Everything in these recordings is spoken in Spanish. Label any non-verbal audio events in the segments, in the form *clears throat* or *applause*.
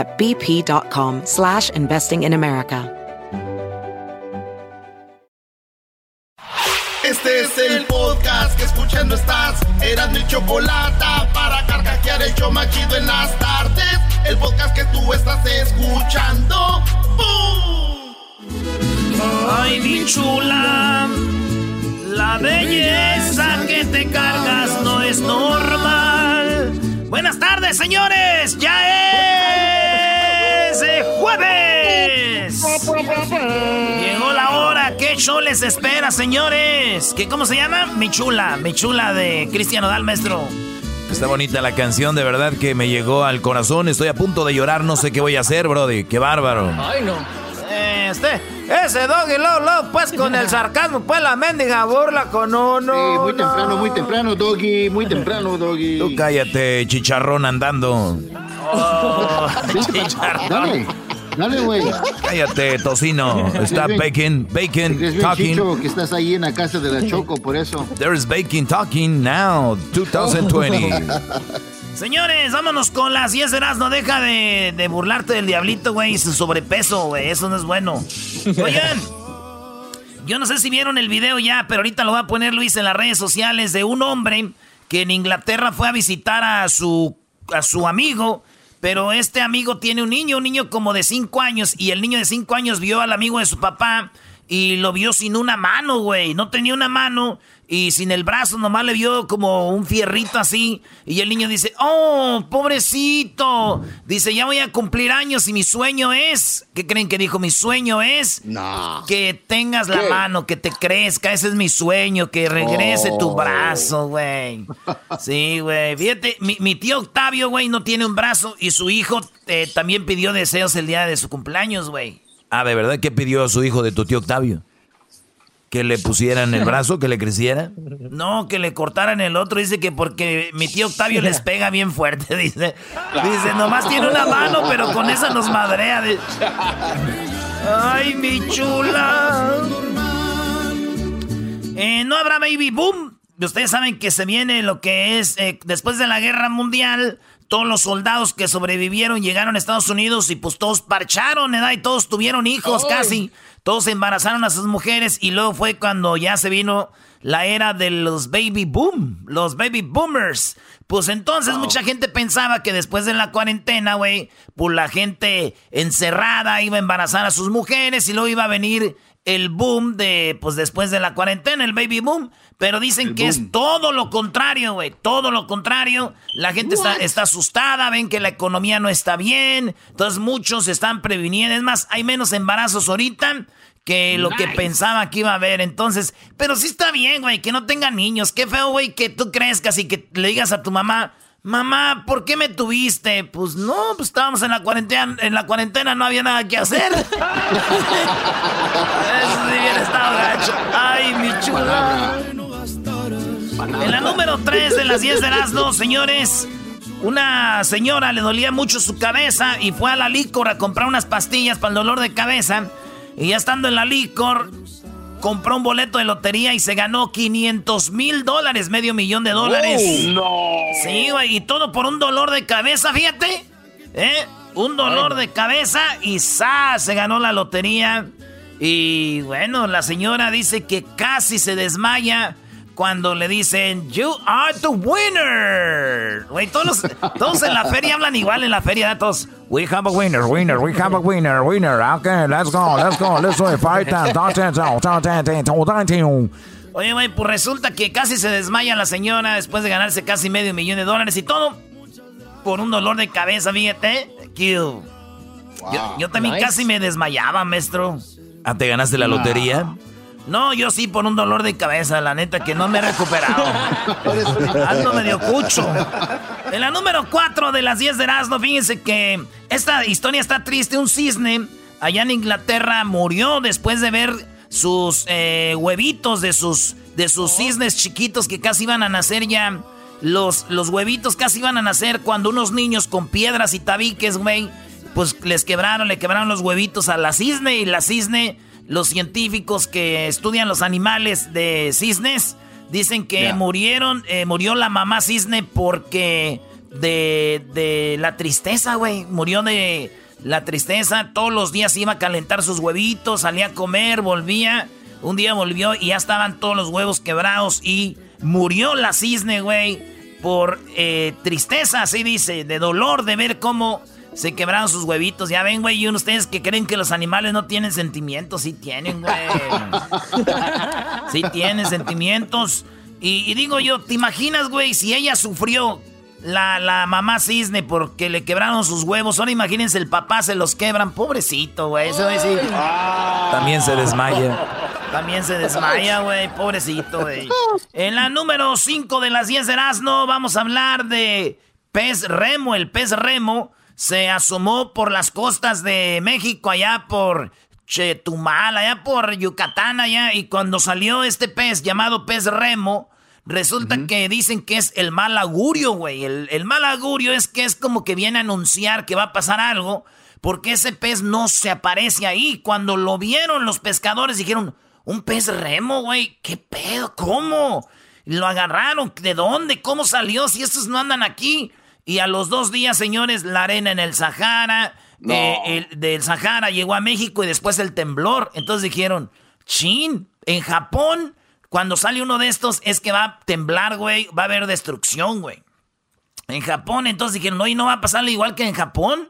at bp.com slash investing in America. Este es el podcast que escuchando estás. Eran mi chocolate para carcajear el show machido en las tardes. El podcast que tú estás escuchando. ¡Bum! Ay, mi chula. La belleza que te cargas no es normal. Buenas tardes, señores. Ya es jueves. Llegó la hora. ¿Qué show les espera, señores? ¿Qué, ¿Cómo se llama? Mi chula. Mi chula de Cristiano Dal, maestro. Está bonita la canción, de verdad que me llegó al corazón. Estoy a punto de llorar, no sé qué voy a hacer, Brody. Qué bárbaro. Ay, no. Este, ese doggy low, low, pues con el sarcasmo, pues la mendiga burla con uno. Sí, muy temprano, muy temprano, doggy, muy temprano, doggy. Tú cállate, chicharrón andando. Oh. *laughs* Dale. Dale, güey. Cállate, tocino. Está bacon, bacon, talking. Chicho, que estás ahí en la casa de la Choco, por eso. There's bacon talking now, 2020. Señores, vámonos con las 10 de No deja de, de burlarte del diablito, güey, y su sobrepeso, güey. Eso no es bueno. Oigan, yo no sé si vieron el video ya, pero ahorita lo va a poner Luis en las redes sociales de un hombre que en Inglaterra fue a visitar a su, a su amigo. Pero este amigo tiene un niño, un niño como de 5 años, y el niño de 5 años vio al amigo de su papá y lo vio sin una mano, güey. No tenía una mano y sin el brazo, nomás le vio como un fierrito así. Y el niño dice, oh, pobrecito. Dice, ya voy a cumplir años y mi sueño es... ¿Qué creen que dijo? Mi sueño es... No. Que tengas la mano, que te crezca. Ese es mi sueño, que regrese tu Oh. brazo, güey. Sí, güey. Fíjate, mi, mi tío Octavio, güey, no tiene un brazo y su hijo eh, también pidió deseos el día de su cumpleaños, güey. Ah, ¿de verdad qué pidió a su hijo de tu tío Octavio? ¿Que le pusieran el brazo, que le creciera? No, que le cortaran el otro. Dice que porque mi tío Octavio les pega bien fuerte. *laughs* Dice, dice nomás tiene una mano, pero con esa nos madrea. Ay, mi chula. Eh, no habrá baby boom. Ustedes saben que se viene lo que es eh, después de la guerra mundial. Todos los soldados que sobrevivieron llegaron a Estados Unidos y pues todos parcharon, ¿verdad? Y todos tuvieron hijos casi. Todos embarazaron a sus mujeres y luego fue cuando ya se vino la era de los baby boom, los baby boomers. Pues entonces mucha gente pensaba que después de la cuarentena, güey, pues la gente encerrada iba a embarazar a sus mujeres y luego iba a venir el boom de, pues después de la cuarentena, el baby boom. Pero dicen que es todo lo contrario, güey. Todo lo contrario. La gente está, está asustada, ven que la economía no está bien. Entonces muchos están previniendo. Es más, hay menos embarazos ahorita que lo que pensaba que iba a haber. Entonces, pero sí está bien, güey, que no tengan niños. Qué feo, güey, que tú crezcas y que le digas a tu mamá, mamá, ¿por qué me tuviste? Pues no, pues estábamos en la cuarentena, en la cuarentena no había nada que hacer. *laughs* Eso sí hubiera estado gacho. Ay, mi chula. En la número 3 de las 10 de Erasmo, señores, una señora le dolía mucho su cabeza y fue a la licor a comprar unas pastillas para el dolor de cabeza. Y ya estando en la licor, compró un boleto de lotería y se ganó 500 mil dólares, medio millón de dólares. no. Sí, güey, y todo por un dolor de cabeza, fíjate. ¿Eh? Un dolor de cabeza y ¡za! Se ganó la lotería. Y bueno, la señora dice que casi se desmaya cuando le dicen, You are the winner. Güey, todos, todos en la feria hablan igual en la feria, todos. We have a winner, winner, we have a winner, winner. Okay, let's go, let's go, let's go. Five Oye, güey, pues resulta que casi se desmaya la señora después de ganarse casi medio millón de dólares y todo por un dolor de cabeza, fíjate. Yo, yo, también casi me desmayaba, maestro. ¿Ah, te ganaste la lotería? No, yo sí por un dolor de cabeza, la neta, que no me he recuperado. Ando medio cucho. En la número 4 de las 10 de Erasmo, fíjense que esta historia está triste. Un cisne allá en Inglaterra murió después de ver sus eh, huevitos de sus, de sus cisnes chiquitos que casi iban a nacer ya. Los, los huevitos casi iban a nacer cuando unos niños con piedras y tabiques, güey, pues les quebraron, le quebraron los huevitos a la cisne y la cisne los científicos que estudian los animales de cisnes dicen que murieron, eh, murió la mamá cisne porque de, de la tristeza, güey. Murió de la tristeza. Todos los días iba a calentar sus huevitos, salía a comer, volvía. Un día volvió y ya estaban todos los huevos quebrados y murió la cisne, güey, por eh, tristeza, así dice, de dolor de ver cómo se quebraron sus huevitos. Ya ven, güey, y ustedes que creen que los animales no tienen sentimientos. Sí tienen, güey. *laughs* sí tienen sentimientos. Y, digo yo, ¿te imaginas, güey, si ella sufrió la, la, mamá cisne porque le quebraron sus huevos? Ahora imagínense, el papá se los quebran. Pobrecito, güey. Eso decir. También se desmaya. También se desmaya, güey. Pobrecito, güey. En la número 5 de las 10 de Erasmo vamos a hablar de pez remo. El pez remo se asomó por las costas de México, allá por Chetumal, allá por Yucatán, allá, y cuando salió este pez llamado pez remo, resulta que dicen que es el mal augurio, güey. El, el, mal augurio es que es como que viene a anunciar que va a pasar algo, porque ese pez no se aparece ahí. Cuando lo vieron los pescadores dijeron, un pez remo, güey, ¿qué pedo? ¿Cómo? Lo agarraron, ¿de dónde? ¿Cómo salió? Si estos no andan aquí. Y a los dos días, señores, la arena en el Sahara, eh, el, del Sahara llegó a México y después el temblor. Entonces dijeron, chin, en Japón, cuando sale uno de estos es que va a temblar, güey, va a haber destrucción, güey. En Japón, entonces dijeron, no, y no va a pasar igual que en Japón,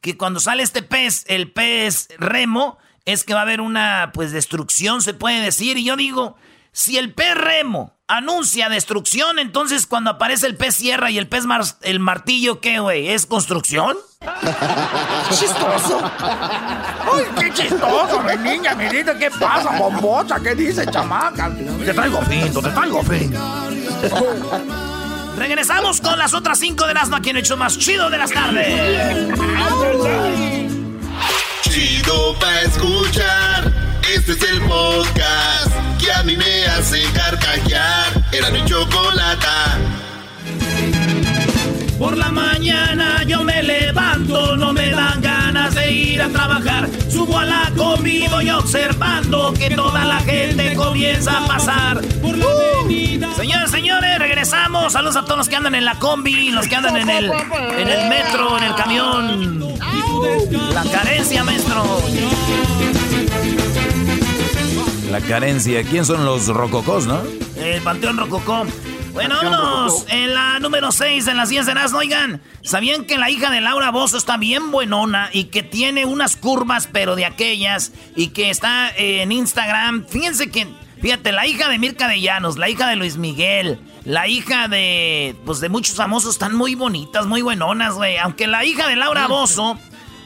que cuando sale este pez, el pez remo, es que va a haber una, pues, destrucción, se puede decir. Y yo digo, si el pez remo anuncia destrucción, entonces cuando aparece el pez sierra y el pez el martillo, ¿qué, güey? ¿Es construcción? *laughs* chistoso. ¡Ay, qué chistoso, mi niña, mi niña! ¿Qué pasa, bombocha? ¿Qué dice, chamaca? Te traigo finto, te traigo fin. *laughs* Regresamos con las otras cinco de las máquinas hecho más chido de las tardes. Chido pa' escuchar. Este es el podcast que a mí me hace carcajear. Era mi chocolata. Por la mañana yo me levanto, no me dan ganas de ir a trabajar. Subo a la combi, voy observando que toda la gente comienza a pasar. Por la uh. Señores, señores, regresamos. Saludos a todos los que andan en la combi, los que andan en el, en el metro, en el camión. La carencia, maestro. La carencia. ¿Quién son los rococós, no? El Panteón Rococó. Bueno, vámonos. En la número 6 en las 10 de las, oigan, ¿sabían que la hija de Laura Bozo está bien buenona y que tiene unas curvas, pero de aquellas, y que está en Instagram? Fíjense que, fíjate, la hija de Mirka de Llanos, la hija de Luis Miguel, la hija de, pues de muchos famosos, están muy bonitas, muy buenonas, güey. Aunque la hija de Laura Bozo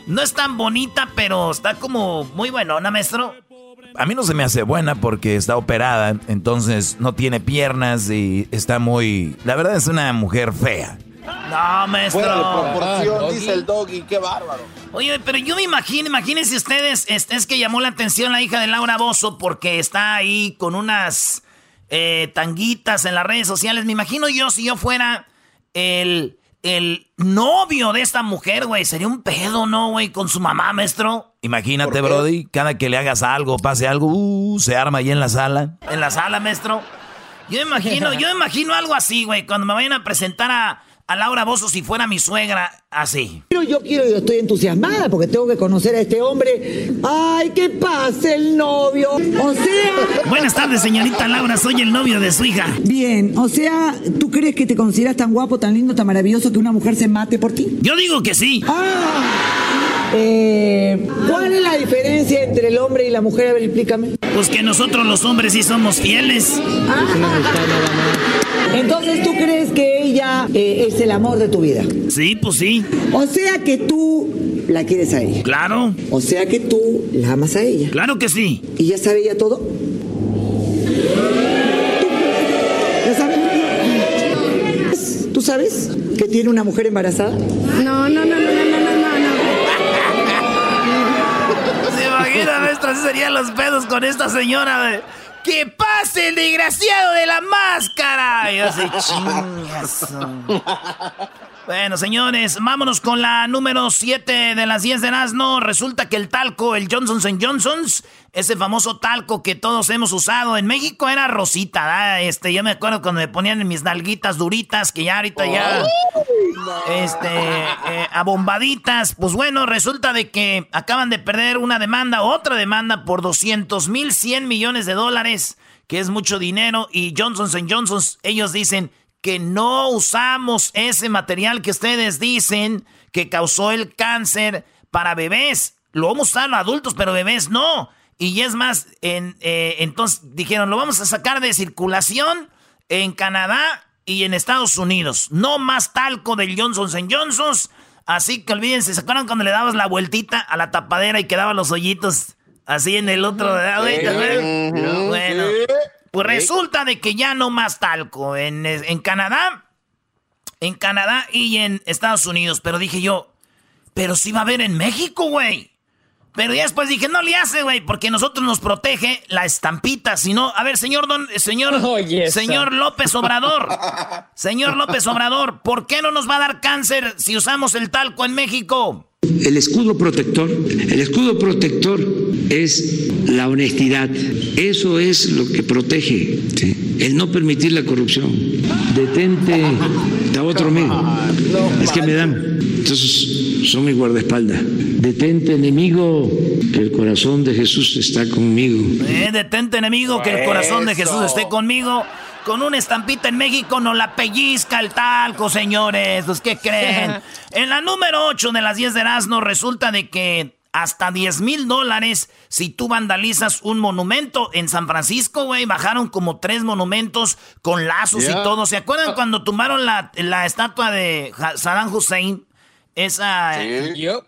no es tan bonita, pero está como muy buenona, maestro a mí no se me hace buena porque está operada, entonces no tiene piernas y está muy... La verdad es una mujer fea. No, maestro. Fuera de proporción, dice el doggy, qué bárbaro. Oye, pero yo me imagino, imagínense ustedes, es, que llamó la atención la hija de Laura Bozo porque está ahí con unas eh, tanguitas en las redes sociales. Me imagino yo si yo fuera el el novio de esta mujer, güey, sería un pedo, ¿no, güey? Con su mamá, maestro. Imagínate, Brody, cada que le hagas algo, pase algo, uh, se arma ahí en la sala. En la sala, maestro. Yo imagino, *laughs* yo imagino algo así, güey, cuando me vayan a presentar a, a Laura Bozo si fuera mi suegra así. Pero yo quiero, yo estoy entusiasmada porque tengo que conocer a este hombre. ¡Ay, qué pase el novio! O sea. Buenas tardes, señorita Laura, soy el novio de su hija. Bien, o sea, ¿tú crees que te consideras tan guapo, tan lindo, tan maravilloso que una mujer se mate por ti? Yo digo que sí. Ah, eh, ¿Cuál es la diferencia entre el hombre y la mujer? A ver, explícame. Pues que nosotros los hombres sí somos fieles. Ah. Entonces, ¿tú crees que ella eh, es el amor de tu vida? Sí, pues sí. O sea que tú la quieres a ella. Claro. O sea que tú la amas a ella. Claro que sí. ¿Y ya sabe ella todo? ¿Ya sabes? ¿Tú sabes que tiene una mujer embarazada? No, no, imagina, maestro? Así serían los pedos con esta señora. De... ¡Que pase el desgraciado de la máscara! Y así, chingas. Bueno, señores, vámonos con la número 7 de las 10 de Nazno. Resulta que el talco, el Johnson Johnson's, ese famoso talco que todos hemos usado en México era rosita, ¿verdad? Este, yo me acuerdo cuando me ponían en mis nalguitas duritas, que ya ahorita ya, este, eh, abombaditas. Pues bueno, resulta de que acaban de perder una demanda, otra demanda por 200 mil 100 millones de dólares, que es mucho dinero, y Johnson Johnson's, ellos dicen que no usamos ese material que ustedes dicen que causó el cáncer para bebés. Lo vamos a usar los adultos, pero bebés no. Y es más, en, eh, entonces dijeron, lo vamos a sacar de circulación en Canadá y en Estados Unidos. No más talco del Johnson Johnson. Así que olvídense, ¿se acuerdan cuando le dabas la vueltita a la tapadera y quedaban los hoyitos así en el otro? Bueno, pues resulta de que ya no más talco en, en Canadá, en Canadá y en Estados Unidos. Pero dije yo, pero sí va a haber en México, güey. Pero ya después dije, no le hace, güey, porque nosotros nos protege la estampita. Si no, a ver, señor don, señor, *laughs* señor López Obrador, *laughs* señor López Obrador, ¿por qué no nos va a dar cáncer si usamos el talco en México? El escudo protector, el escudo protector es la honestidad. Eso es lo que protege. El no permitir la corrupción. Detente a otro amigo. Es que me dan. Entonces son mi guardaespaldas. Detente enemigo, que el corazón de Jesús está conmigo. Eh, detente enemigo, que el corazón de Jesús esté conmigo con una estampita en México no la pellizca el talco, señores. ¿Los que creen? *laughs* en la número 8 de las 10 de Erasmo resulta de que hasta 10 mil dólares si tú vandalizas un monumento. En San Francisco, güey, bajaron como tres monumentos con lazos y todo. ¿Se acuerdan cuando tumbaron la, estatua de Saddam Hussein? Esa.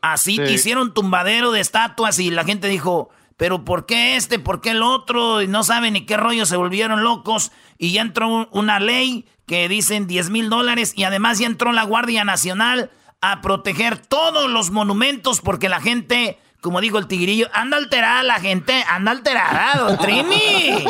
Así que hicieron tumbadero de estatuas y la gente dijo pero ¿por qué este? ¿Por qué el otro? Y no saben ni qué rollo, se volvieron locos. Y ya entró una ley que dicen 10 mil dólares y además ya entró la Guardia Nacional a proteger todos los monumentos porque la gente, como dijo el tigrillo, anda alterada la gente, anda alterada, don Trini.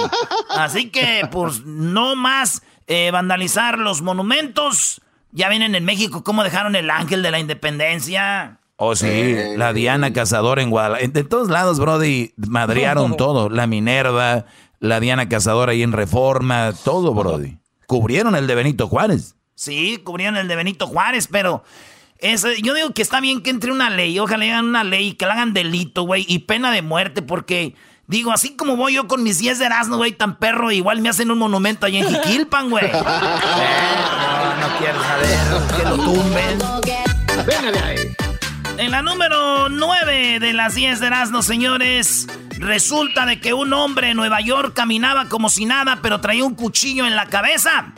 Así que, pues, no más eh, vandalizar los monumentos. Ya vienen en México cómo dejaron el ángel de la independencia. Oh, sí, la Diana Cazadora en Guadalajara. De todos lados, Brody, madrearon *laughs* todo. La Minerva, la Diana Cazadora ahí en Reforma, todo, Brody. Cubrieron el de Benito Juárez. Sí, cubrieron el de Benito Juárez, pero yo digo que está bien que entre una ley, ojalá hagan una ley, que la hagan delito, güey, y pena de muerte, porque, digo, así como voy yo con mis 10 de Erasmo, güey, tan perro, igual me hacen un monumento ahí en Jiquilpan, güey. *laughs* no, no quiero saber, que lo tumben. Venga de ahí. En la número 9 de las 10 de Erasmo, señores, resulta de que un hombre en Nueva York caminaba como si nada, pero traía un cuchillo en la cabeza.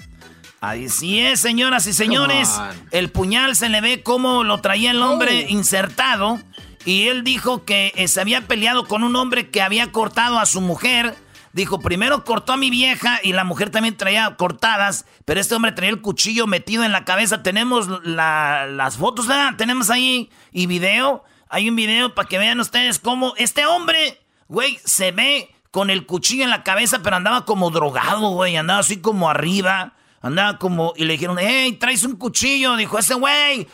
Ahí sí es, señoras y señores. El puñal se le ve como lo traía el hombre oh. insertado. Y él dijo que eh, se había peleado con un hombre que había cortado a su mujer Dijo, primero cortó a mi vieja y la mujer también traía cortadas, pero este hombre traía el cuchillo metido en la cabeza. Tenemos las fotos, ¿verdad? Tenemos ahí y video. Hay un video para que vean ustedes cómo este hombre, güey, se ve con el cuchillo en la cabeza, pero andaba como drogado, güey. Andaba así como arriba. Andaba como... Y le dijeron, hey, traes un cuchillo. Dijo, ese güey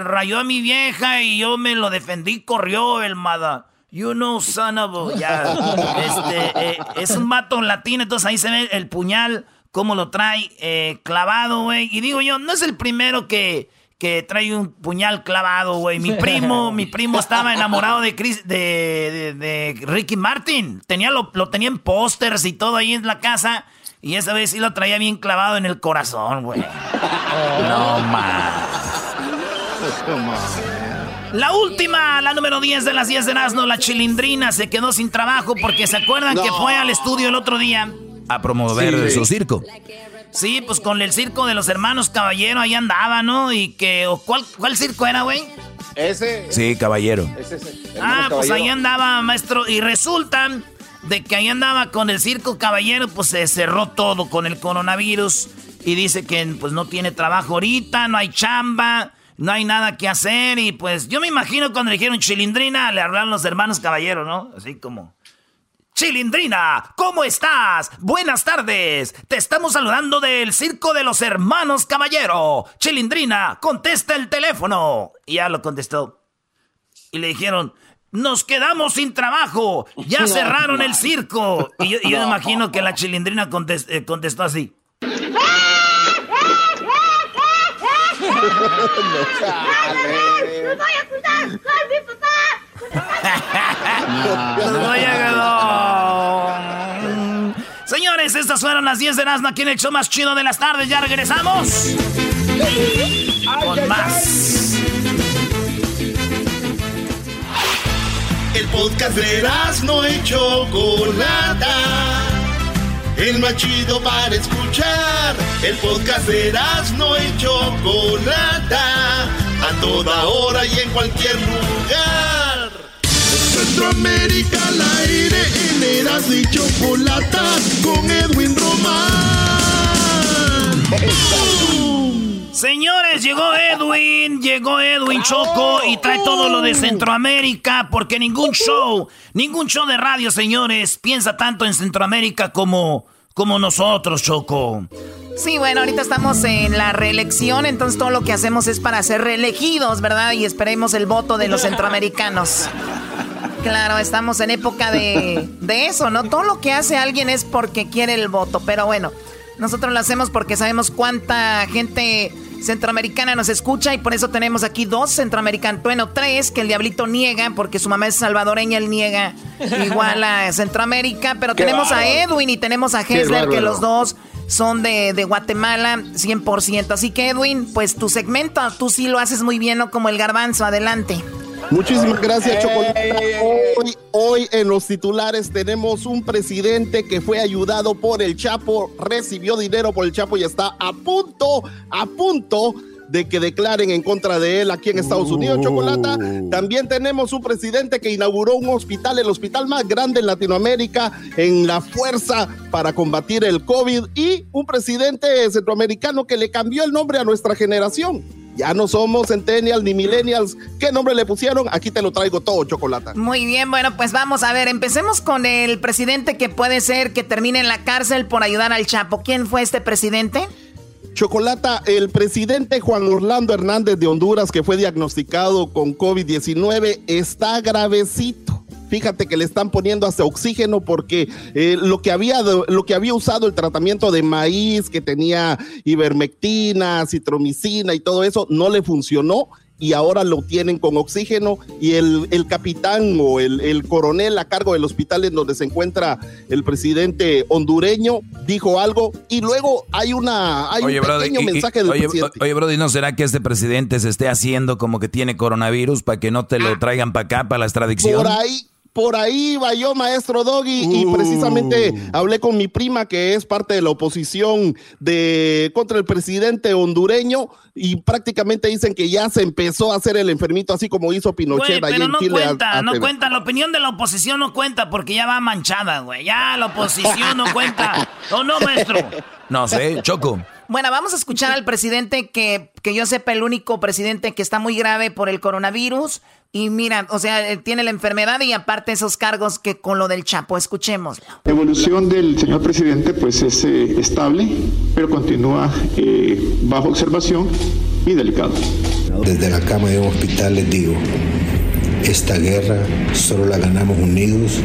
rayó a mi vieja y yo me lo defendí, corrió el mada. You know, son of a... Ya. *laughs* Este, eh, es un mato latino, entonces ahí se ve el puñal cómo lo trae eh, clavado, güey. Y digo yo, no es el primero que, que trae un puñal clavado, güey. Mi primo, *laughs* mi primo estaba enamorado de, Chris, de, de, Ricky Martin. Tenía lo, lo tenía en pósters y todo ahí en la casa. Y esa vez sí lo traía bien clavado en el corazón, güey. No más. La última, la número 10 de las 10 de Nazno, la chilindrina, se quedó sin trabajo porque se acuerdan que fue al estudio el otro día. A promover su circo. Sí, pues con el circo de los hermanos Caballero ahí andaba, ¿no? Y que, ¿cuál, cuál circo era, güey? Ese. Sí, Caballero. ah, pues ahí andaba, maestro. Y resulta de que ahí andaba con el circo Caballero, pues se cerró todo con el coronavirus. Y dice que pues no tiene trabajo ahorita, no hay chamba, no hay nada que hacer. Y pues yo me imagino cuando le dijeron chilindrina, le hablaron los hermanos Caballero, ¿no? Así como... Chilindrina, ¿cómo estás? Buenas tardes. Te estamos saludando del Circo de los Hermanos Caballero. Chilindrina, contesta el teléfono. Y ya lo contestó. Y le dijeron, nos quedamos sin trabajo. Ya *laughs* cerraron el circo. Y yo, me *laughs* imagino que la Chilindrina eh, contestó así. Señores, estas fueron las 10 de Nazno aquí en el show más chido de las tardes. Ya regresamos. Con más. Podcast de Nazno y Chocolata. El más chido para escuchar. El podcast de Nazno y Chocolata. A toda hora y en cualquier lugar. Centroamérica al aire en Eras y Chocolata con Edwin Román. Señores, llegó Edwin, llegó Edwin Choco y trae todo lo de Centroamérica porque ningún show, ningún show de radio, señores, piensa tanto en Centroamérica como, como nosotros, Choco. Sí, bueno, ahorita estamos en la reelección, entonces todo lo que hacemos es para ser reelegidos, ¿verdad? Y esperemos el voto de los *laughs* centroamericanos. Claro, estamos en época de, de eso, ¿no? Todo lo que hace alguien es porque quiere el voto, pero bueno, nosotros lo hacemos porque sabemos cuánta gente centroamericana nos escucha y por eso tenemos aquí dos centroamericanos, bueno, tres, que el diablito niega porque su mamá es salvadoreña, él niega igual a Centroamérica, pero tenemos a Edwin y tenemos a Hesler, que los dos son de, de, Guatemala 100%. Así que Edwin, pues tu segmento, tú sí lo haces muy bien, ¿no? Como el garbanzo, adelante. Muchísimas gracias, Chocolate. Hoy, hoy en los titulares tenemos un presidente que fue ayudado por el Chapo, recibió dinero por el Chapo y está a punto, a punto de que declaren en contra de él aquí en Estados Unidos, Chocolata. También tenemos un presidente que inauguró un hospital, el hospital más grande en Latinoamérica, en la fuerza para combatir el COVID, y un presidente centroamericano que le cambió el nombre a nuestra generación. Ya no somos centennials ni millennials. ¿Qué nombre le pusieron? Aquí te lo traigo todo, Chocolata. Muy bien, bueno, pues vamos a ver. Empecemos con el presidente que puede ser que termine en la cárcel por ayudar al Chapo. ¿Quién fue este presidente? Chocolata, el presidente Juan Orlando Hernández de Honduras, que fue diagnosticado con COVID-19, está gravecito. Fíjate que le están poniendo hasta oxígeno porque eh, lo, que había, lo que había usado el tratamiento de maíz, que tenía ivermectina, citromicina y todo eso, no le funcionó y ahora lo tienen con oxígeno y el, el capitán o el, el, coronel a cargo del hospital en donde se encuentra el presidente hondureño dijo algo y luego hay una hay un pequeño mensaje del oye, presidente. Oye, Brody, ¿no será que este presidente se esté haciendo como que tiene coronavirus para que no te lo ah. traigan para acá, para la extradición? Por ahí, por ahí va yo, maestro Doggy, y uh. precisamente hablé con mi prima, que es parte de la oposición de contra el presidente hondureño, y prácticamente dicen que ya se empezó a hacer el enfermito, así como hizo Pinochet güey, pero no Cuenta, no cuenta, la opinión de la oposición no cuenta porque ya va manchada, güey. Ya la oposición no cuenta. ¿O no, maestro? No sé, Choco. Bueno, vamos a escuchar al presidente que, que yo sepa, el único presidente que está muy grave por el coronavirus. Y mira, o sea, eh, tiene la enfermedad y aparte esos cargos que con lo del Chapo, escuchémoslo. La evolución del señor presidente pues es eh, estable, pero continúa eh, bajo observación y delicado. Desde la cama de un hospital les digo, esta guerra solo la ganamos unidos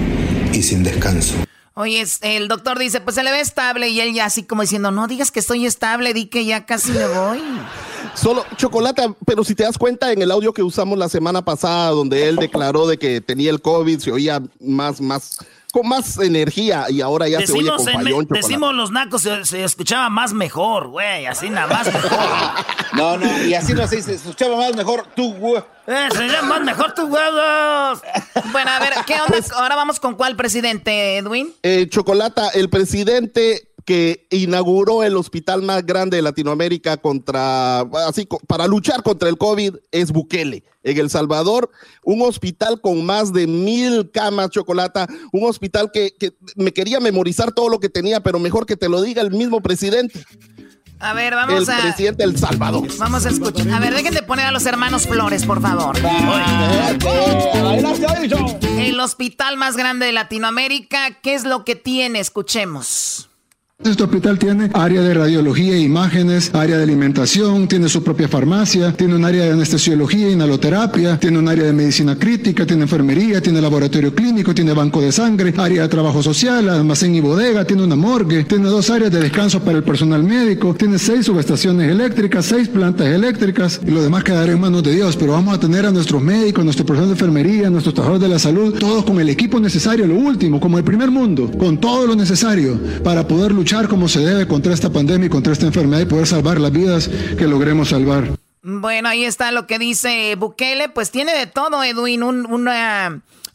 y sin descanso. Oye, el doctor dice, pues se le ve estable y él ya así como diciendo, no digas que estoy estable, di que ya casi me voy. *laughs* Solo chocolate, pero si te das cuenta en el audio que usamos la semana pasada, donde él declaró de que tenía el COVID, se oía más, más, con más energía y ahora ya se oye con fallón, Decimos los nacos, se, escuchaba más mejor, güey, así nada más mejor. *laughs* no, no, y así no se se escuchaba más mejor tú, güey. Eh, se llama más mejor tus huevos. *laughs* Bueno, a ver, ¿qué onda? Pues Ahora vamos con cuál presidente, Edwin. Eh, Chocolata, el presidente que inauguró el hospital más grande de Latinoamérica contra, así, para luchar contra el COVID es Bukele. En El Salvador, un hospital con más de mil camas, chocolata, un hospital que, que me quería memorizar todo lo que tenía, pero mejor que te lo diga el mismo presidente. A ver, vamos a. El presidente del Salvador. Vamos a escuchar. A ver, dejen de poner a los hermanos Flores, por favor. El hospital más grande de Latinoamérica, ¿qué es lo que tiene? Escuchemos. Este hospital tiene área de radiología e imágenes, área de alimentación, tiene su propia farmacia, tiene un área de anestesiología, inhaloterapia, tiene un área de medicina crítica, tiene enfermería, tiene laboratorio clínico, tiene banco de sangre, área de trabajo social, almacén y bodega, tiene una morgue, tiene dos áreas de descanso para el personal médico, tiene seis subestaciones eléctricas, seis plantas eléctricas y lo demás quedará en manos de Dios, pero vamos a tener a nuestros médicos, nuestro personal de enfermería, nuestros trabajadores de la salud, todos con el equipo necesario, lo último, como el primer mundo, con todo lo necesario para poder luchar como se debe contra esta pandemia y contra esta enfermedad y poder salvar las vidas que logremos salvar. Bueno, ahí está lo que dice Bukele. Pues tiene de todo, Edwin. Un,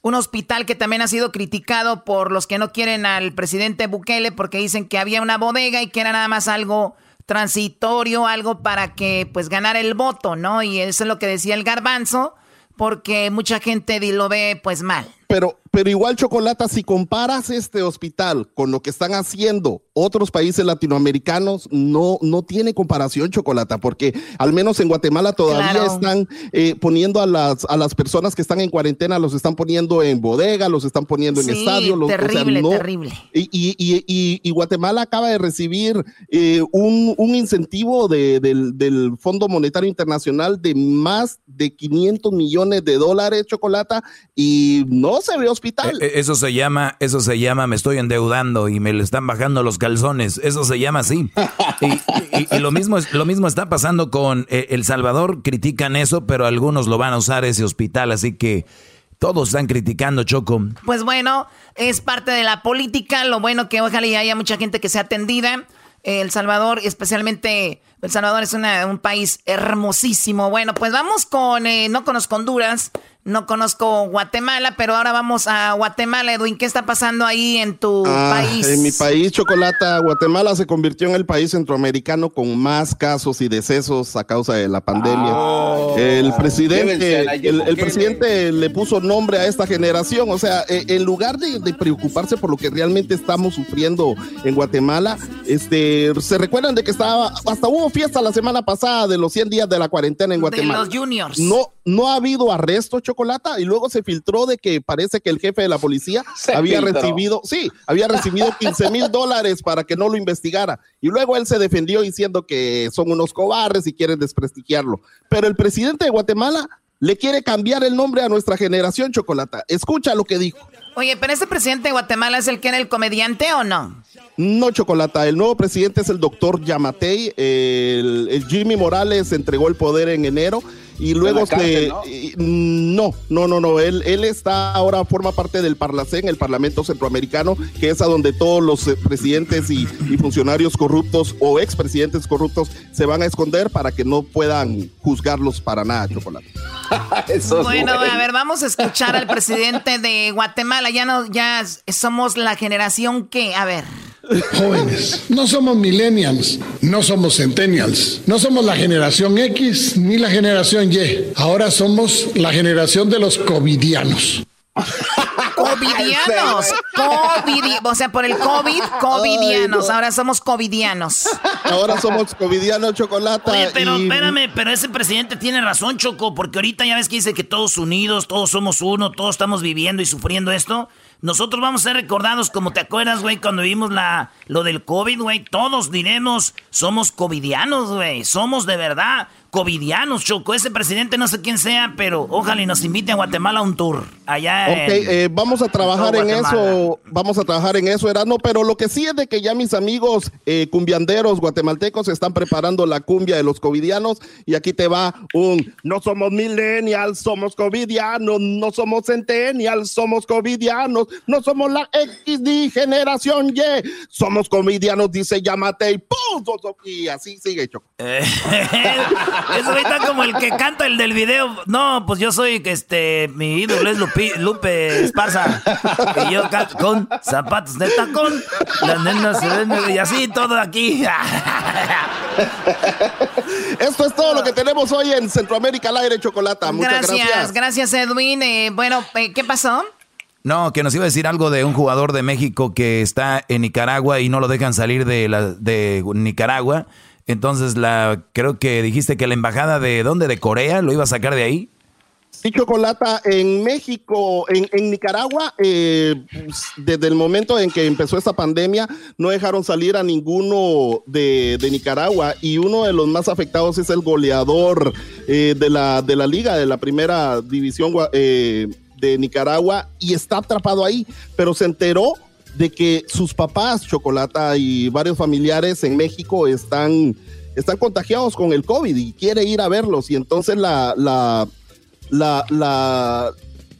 un hospital que también ha sido criticado por los que no quieren al presidente Bukele porque dicen que había una bodega y que era nada más algo transitorio, algo para que pues ganara el voto, ¿no? Y eso es lo que decía el garbanzo, porque mucha gente lo ve pues mal. Pero, pero igual, Chocolata, si comparas este hospital con lo que están haciendo otros países latinoamericanos, no, no tiene comparación, Chocolata, porque al menos en Guatemala todavía están eh, poniendo a las, a las personas que están en cuarentena, los están poniendo en bodega, los están poniendo en estadio. Los, terrible, terrible. Y, y, y, Guatemala acaba de recibir eh, un, un, incentivo de, del, del Fondo Monetario Internacional de más de 500 millones de dólares, Chocolata, y no se ve hospital. E, e, eso se llama, eso se llama, me estoy endeudando y me le están bajando los calzones. Eso se llama así. y, lo mismo lo mismo está pasando con eh, El Salvador. Critican eso, pero algunos lo van a usar ese hospital, así que todos están criticando, Choco. Pues bueno, es parte de la política. Lo bueno que ojalá haya mucha gente que sea atendida. El Salvador, especialmente El Salvador es un país hermosísimo. Bueno, pues vamos con, eh, no conozco Honduras, no conozco Guatemala, pero ahora vamos a Guatemala. Edwin, ¿qué está pasando ahí en tu ah, país? En mi país, Chocolata, Guatemala se convirtió en el país centroamericano con más casos y decesos a causa de la pandemia. Ah. el presidente, el, presidente le puso nombre a esta generación. O sea, e, en lugar de, preocuparse por lo que realmente estamos sufriendo en Guatemala, este, se recuerdan de que estaba, hasta hubo fiesta la semana pasada de los 100 días de la cuarentena en Guatemala. De los juniors. No, no ha habido arresto, Chocolata, y luego se filtró de que parece que el jefe de la policía había recibido, sí, había recibido *laughs* 15 mil dólares para que no lo investigara. Y luego él se defendió diciendo que son unos cobardes y quieren desprestigiarlo. Pero el presidente de Guatemala le quiere cambiar el nombre a nuestra generación, Chocolata. Escucha lo que dijo. Oye, pero ese presidente de Guatemala es el que era el comediante o no? No, Chocolata. El nuevo presidente es el doctor Yamatei. el Jimmy Morales entregó el poder en enero y luego se ¿no? ¿no? no, no, Él, él está ahora, forma parte del Parlacén, el Parlamento Centroamericano, que es a donde todos los eh, presidentes y, funcionarios corruptos o expresidentes corruptos se van a esconder para que no puedan juzgarlos para nada, Chocolate. *laughs* bueno, a ver, vamos a escuchar al presidente de Guatemala. Ya no, ya somos la generación que, a ver. Jóvenes, no somos millennials, no somos centennials, no somos la generación X ni la generación Y. Ahora somos la generación de los covidianos. Covidianos, o sea, por el COVID, covidianos. Ahora somos covidianos. Ahora somos covidianos, chocolate. Oye, pero espérame, pero ese presidente tiene razón, Choco, porque ahorita ya ves que dice que todos unidos, todos somos uno, todos estamos viviendo y sufriendo esto. Nosotros vamos a ser recordados como te acuerdas, güey, cuando vimos la, lo del COVID, güey. Todos diremos, somos covidianos, güey. Somos de verdad covidianos, Choco. Ese presidente no sé quién sea, pero ojalá y nos invite a Guatemala a un tour. Allá Ok, eh, vamos a trabajar en eso, vamos a trabajar en eso, Erasmo, pero lo que sí es de que ya mis amigos eh, cumbianderos guatemaltecos están preparando la cumbia de los covidianos y aquí te va un, no somos millennials, somos covidianos, no somos centennials, somos covidianos, no somos la XD generación Y, somos covidianos, dice llámate y ¡pum! Y así sigue, Choco. Eh, *laughs* es ahorita como el que canta el del video. No, pues yo soy, este, mi ídolo es Lupi- Lupe Esparza. Y yo con zapatos de tacón. Las nenas se ven y así todo aquí. *laughs* Esto es todo lo que tenemos hoy en Centroamérica al aire, Chocolata. Muchas gracias, gracias. gracias, Edwin. Eh, bueno, eh, ¿qué pasó? No, que nos iba a decir algo de un jugador de México que está en Nicaragua y no lo dejan salir de, la, de Nicaragua. Entonces, la creo que dijiste que la embajada de dónde, de Corea, lo iba a sacar de ahí. Sí, Chocolata, en México, en, Nicaragua, eh, desde el momento en que empezó esta pandemia, no dejaron salir a ninguno de, Nicaragua y uno de los más afectados es el goleador eh, de, la, de la liga, de la primera división eh, de Nicaragua y está atrapado ahí, pero se enteró de que sus papás, Chocolata y varios familiares en México están, están contagiados con el COVID y quiere ir a verlos. Y entonces la la, la,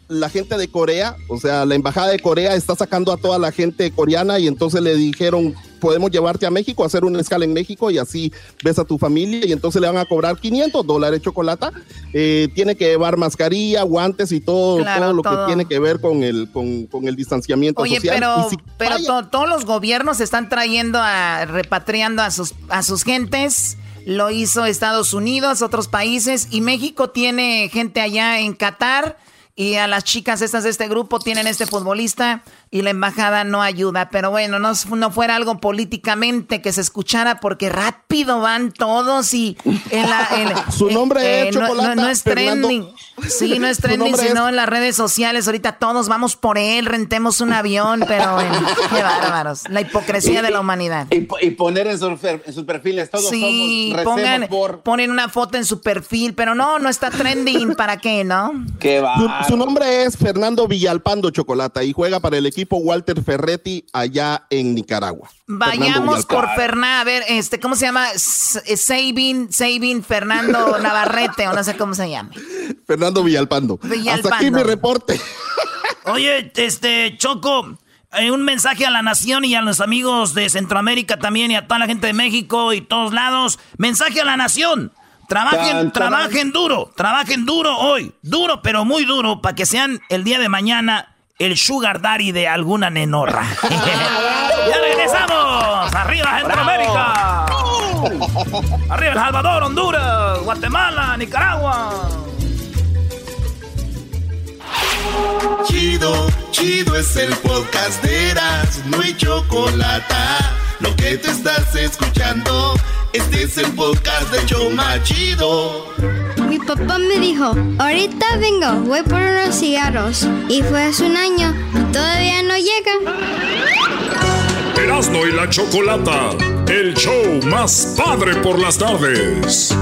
la gente de Corea, o sea, la embajada de Corea está sacando a toda la gente coreana y entonces le dijeron, podemos llevarte a México, hacer una escala en México y así ves a tu familia y entonces le van a cobrar 500 dólares chocolate. Eh, tiene que llevar mascarilla, guantes y todo, Claro, todo lo todo. que tiene que ver con el, con, con el distanciamiento Oye, social. pero, si pero to- todos los gobiernos están trayendo a, repatriando a sus, a sus gentes. Lo hizo Estados Unidos, otros países, y México tiene gente allá en Qatar. Y a las chicas estas de este grupo tienen este futbolista y la embajada no ayuda. Pero bueno, no, no fuera algo políticamente que se escuchara porque rápido van todos y en la, en- *laughs* Su nombre es no, no- Chocolata, no es Fernando. trending. Sí, no es *laughs* Su trending, sino es- en las redes sociales. Ahorita todos vamos por él, rentemos un avión, pero bueno, *laughs* qué bárbaros. La hipocresía de la humanidad. Y, y poner en, su, en sus perfiles todos Sí, somos, pongan, por... ponen una foto en su perfil, pero no, no está trending. ¿Para qué, no? Qué Su, va. su nombre es Fernando Villalpando Chocolata y juega para el equipo Walter Ferretti allá en Nicaragua. Vayamos por. Fernando, a ver, este, ¿cómo se llama? Eh, Sabin, Sabin Fernando *laughs* Navarrete, o no sé cómo se llama. Fernando Villalpando. Villalpando. Hasta aquí mi reporte. *laughs* Oye, este, Choco, eh, un mensaje a la nación y a los amigos de Centroamérica también y a toda la gente de México y todos lados. Mensaje a la nación. Trabajen, Tan, tan. trabajen duro, trabajen duro hoy, duro pero muy duro para que sean el día de mañana el sugar daddy de alguna nenorra. *laughs* *laughs* ya regresamos. Arriba Centroamérica. *laughs* Arriba El Salvador, Honduras, Guatemala, Nicaragua. Chido, chido es el podcast de Eras, no hay chocolate. Lo que te estás escuchando, este es el podcast de Choma Chido. Mi papá me dijo, ahorita vengo, voy por unos cigarros. Y fue hace un año y todavía no llega. Erasmo y la Chocolata, el show más padre por las tardes.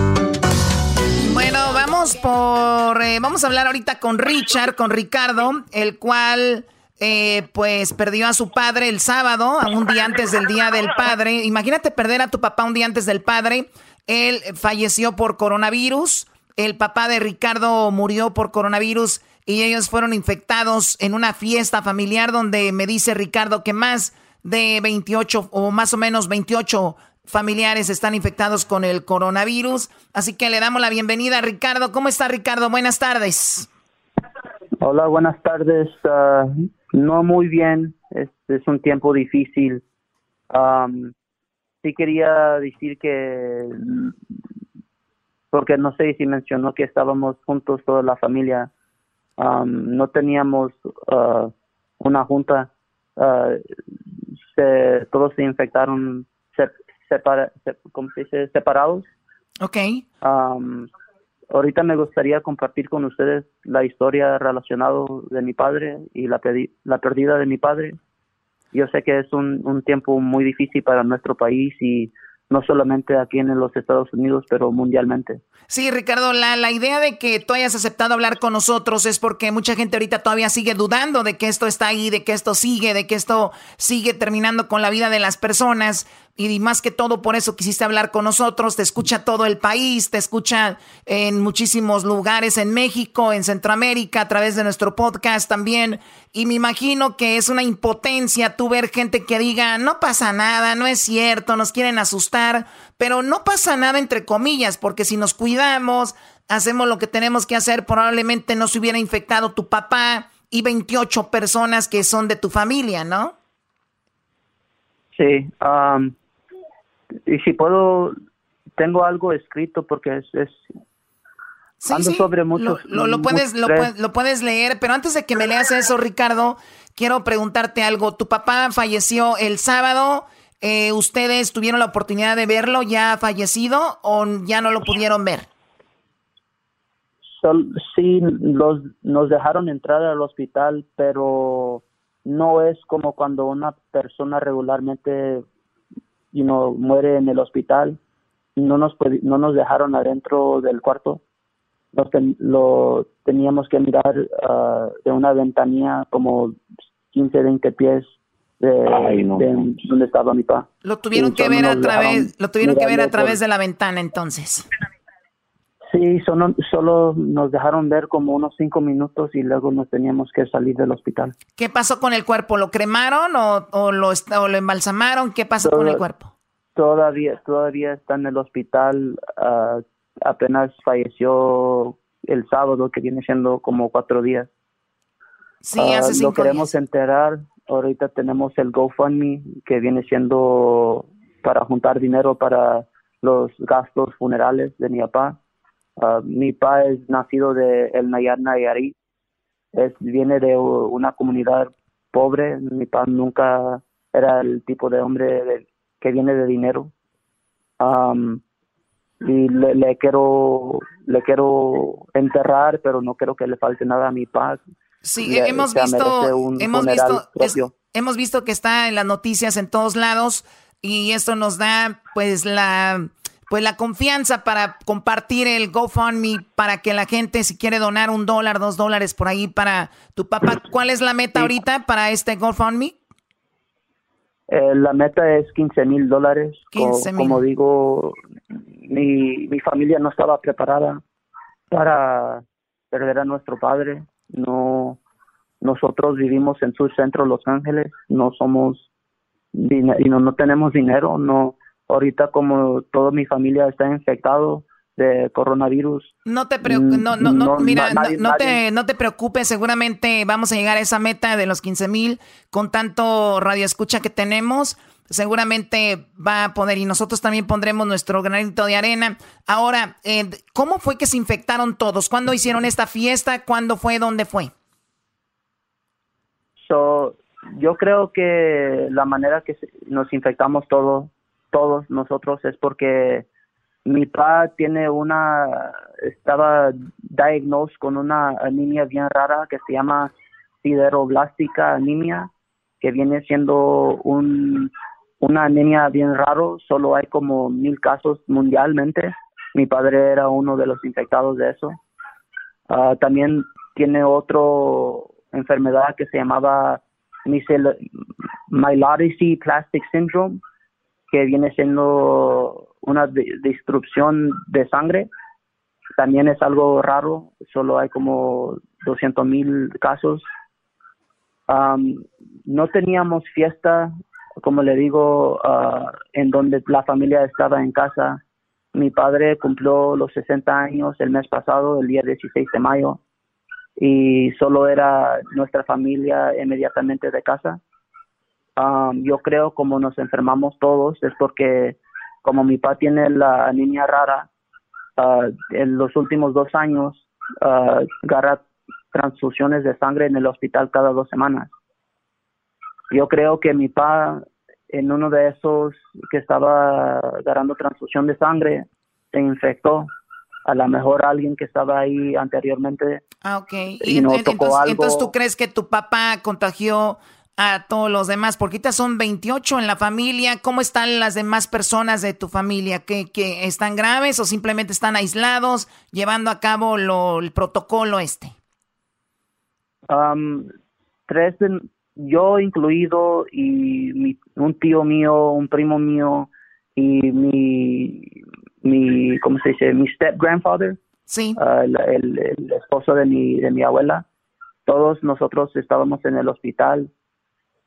Bueno, vamos por. eh, vamos a hablar ahorita con Richard, con Ricardo, el cual. Eh, pues perdió a su padre el sábado, un día antes del Día del Padre. Imagínate perder a tu papá un día antes del padre. Él falleció por coronavirus. El papá de Ricardo murió por coronavirus y ellos fueron infectados en una fiesta familiar donde me dice Ricardo que más de 28 o más o menos 28 familiares están infectados con el coronavirus. Así que le damos la bienvenida a Ricardo. ¿Cómo está Ricardo? Buenas tardes. Hola, buenas tardes. Ah, no muy bien. Este es un tiempo difícil. Am, sí quería decir que, porque no sé si mencionó que estábamos juntos toda la familia. Am, no teníamos ah, una junta. Ah, se, todos se infectaron se- separa- se- ¿cómo se dice? separados. Ok. Ahorita me gustaría compartir con ustedes la historia relacionada de mi padre y la, la pérdida de mi padre. Yo sé que es un, un tiempo muy difícil para nuestro país y no solamente aquí en los Estados Unidos, pero mundialmente. Sí, Ricardo, la, la idea de que tú hayas aceptado hablar con nosotros es porque mucha gente ahorita todavía sigue dudando de que esto está ahí, de que esto sigue, de que esto sigue terminando con la vida de las personas. Y más que todo, por eso quisiste hablar con nosotros. Te escucha todo el país, te escucha en muchísimos lugares en México, en Centroamérica, a través de nuestro podcast también. Y me imagino que es una impotencia tú ver gente que diga, no pasa nada, no es cierto, nos quieren asustar. Pero no pasa nada entre comillas, porque si nos cuidamos, hacemos lo que tenemos que hacer, probablemente no se hubiera infectado tu papá y 28 personas que son de tu familia, ¿no? Sí, um, y si puedo, tengo algo escrito porque es... es ando sobre muchos... Lo, lo, puedes, lo, lo puedes leer, pero antes de que me leas eso, Ricardo, quiero preguntarte algo. Tu papá falleció el sábado eh, ¿Ustedes tuvieron la oportunidad de verlo ya fallecido o ya no lo pudieron ver? sí, los, nos dejaron entrar al hospital, pero no es como cuando una persona regularmente you know, muere en el hospital. No nos, no nos dejaron adentro del cuarto. lo teníamos que mirar uh, de una ventanilla como 15, 20 pies de, donde estaba mi papá. Lo tuvieron que ver a través, lo tuvieron que ver a través de la ventana entonces. Sí, solo, solo nos dejaron ver como unos cinco minutos y luego nos teníamos que salir del hospital. ¿Qué pasó con el cuerpo? ¿Lo cremaron o, o, lo, o lo embalsamaron? ¿Qué pasó con el cuerpo? Todavía, todavía está en el hospital. Uh, apenas falleció el sábado, que viene siendo como cuatro días. Sí, hace uh, cinco Lo queremos enterar ahorita tenemos el GoFundMe que viene siendo para juntar dinero para los gastos funerales de mi papá. Ah, mi papá es nacido de El Nayar Nayarit, es, viene de una comunidad pobre, mi papá nunca era el tipo de hombre que viene de dinero. y le, quiero le quiero enterrar, pero no quiero que le falte nada a mi papá. Sí, hemos visto, hemos visto, hemos visto que está en las noticias en todos lados y esto nos da pues la pues la confianza para compartir el GoFundMe para que la gente si quiere donar un dólar, dos dólares por ahí para tu papá. ¿Cuál es la meta ahorita para este GoFundMe? Eh, la meta es 15 mil dólares. Como digo, mi, mi familia no estaba preparada para perder a nuestro padre no nosotros vivimos en su centro Los Ángeles, no somos y no, no tenemos dinero, no ahorita como toda mi familia está infectado de coronavirus. No te preocupes, no, no, no, mira, no, te, no te preocupes, seguramente vamos a llegar a esa meta de los 15 mil con tanto radio escucha que tenemos seguramente va a poder y nosotros también pondremos nuestro granito de arena. Ahora, eh, ¿cómo fue que se infectaron todos? ¿Cuándo hicieron esta fiesta? ¿Cuándo fue? ¿Dónde fue? So, yo creo que la manera que nos infectamos todos, todos nosotros es porque mi papá tiene una, estaba diagnosed con una anemia bien rara que se llama sideroblástica anemia, que viene siendo un una anemia bien raro, solo hay como mil casos mundialmente. Mi padre era uno de los infectados de eso. Ah, también tiene otra enfermedad que se llamaba Myelodicy Plastic Syndrome, que viene siendo una destrucción de sangre. También es algo raro, solo hay como 200 mil casos. no teníamos fiesta como le digo, uh, en donde la familia estaba en casa. Mi padre cumplió los 60 años el mes pasado, el día 16 de mayo, y solo era nuestra familia inmediatamente de casa. Um, yo creo como nos enfermamos todos es porque como mi papá tiene la niña rara, uh, en los últimos dos años uh, agarra transfusiones de sangre en el hospital cada dos semanas. Yo creo que mi papá en uno de esos que estaba agarrando transfusión de sangre se infectó. A lo mejor alguien que estaba ahí anteriormente. Ah, ok. Y, entonces, tú crees que tu papá contagió a todos los demás? Porque ahorita son 28 en la familia. ¿Cómo están las demás personas de tu familia? ¿Que, están graves o simplemente están aislados llevando a cabo lo, el protocolo este? Um, tres, yo incluido y un tío mío, un primo mío y mi, mi ¿cómo se dice? Mi step grandfather. Sí. Ah, el, el, esposo de mi, de mi abuela. Todos nosotros estábamos en el hospital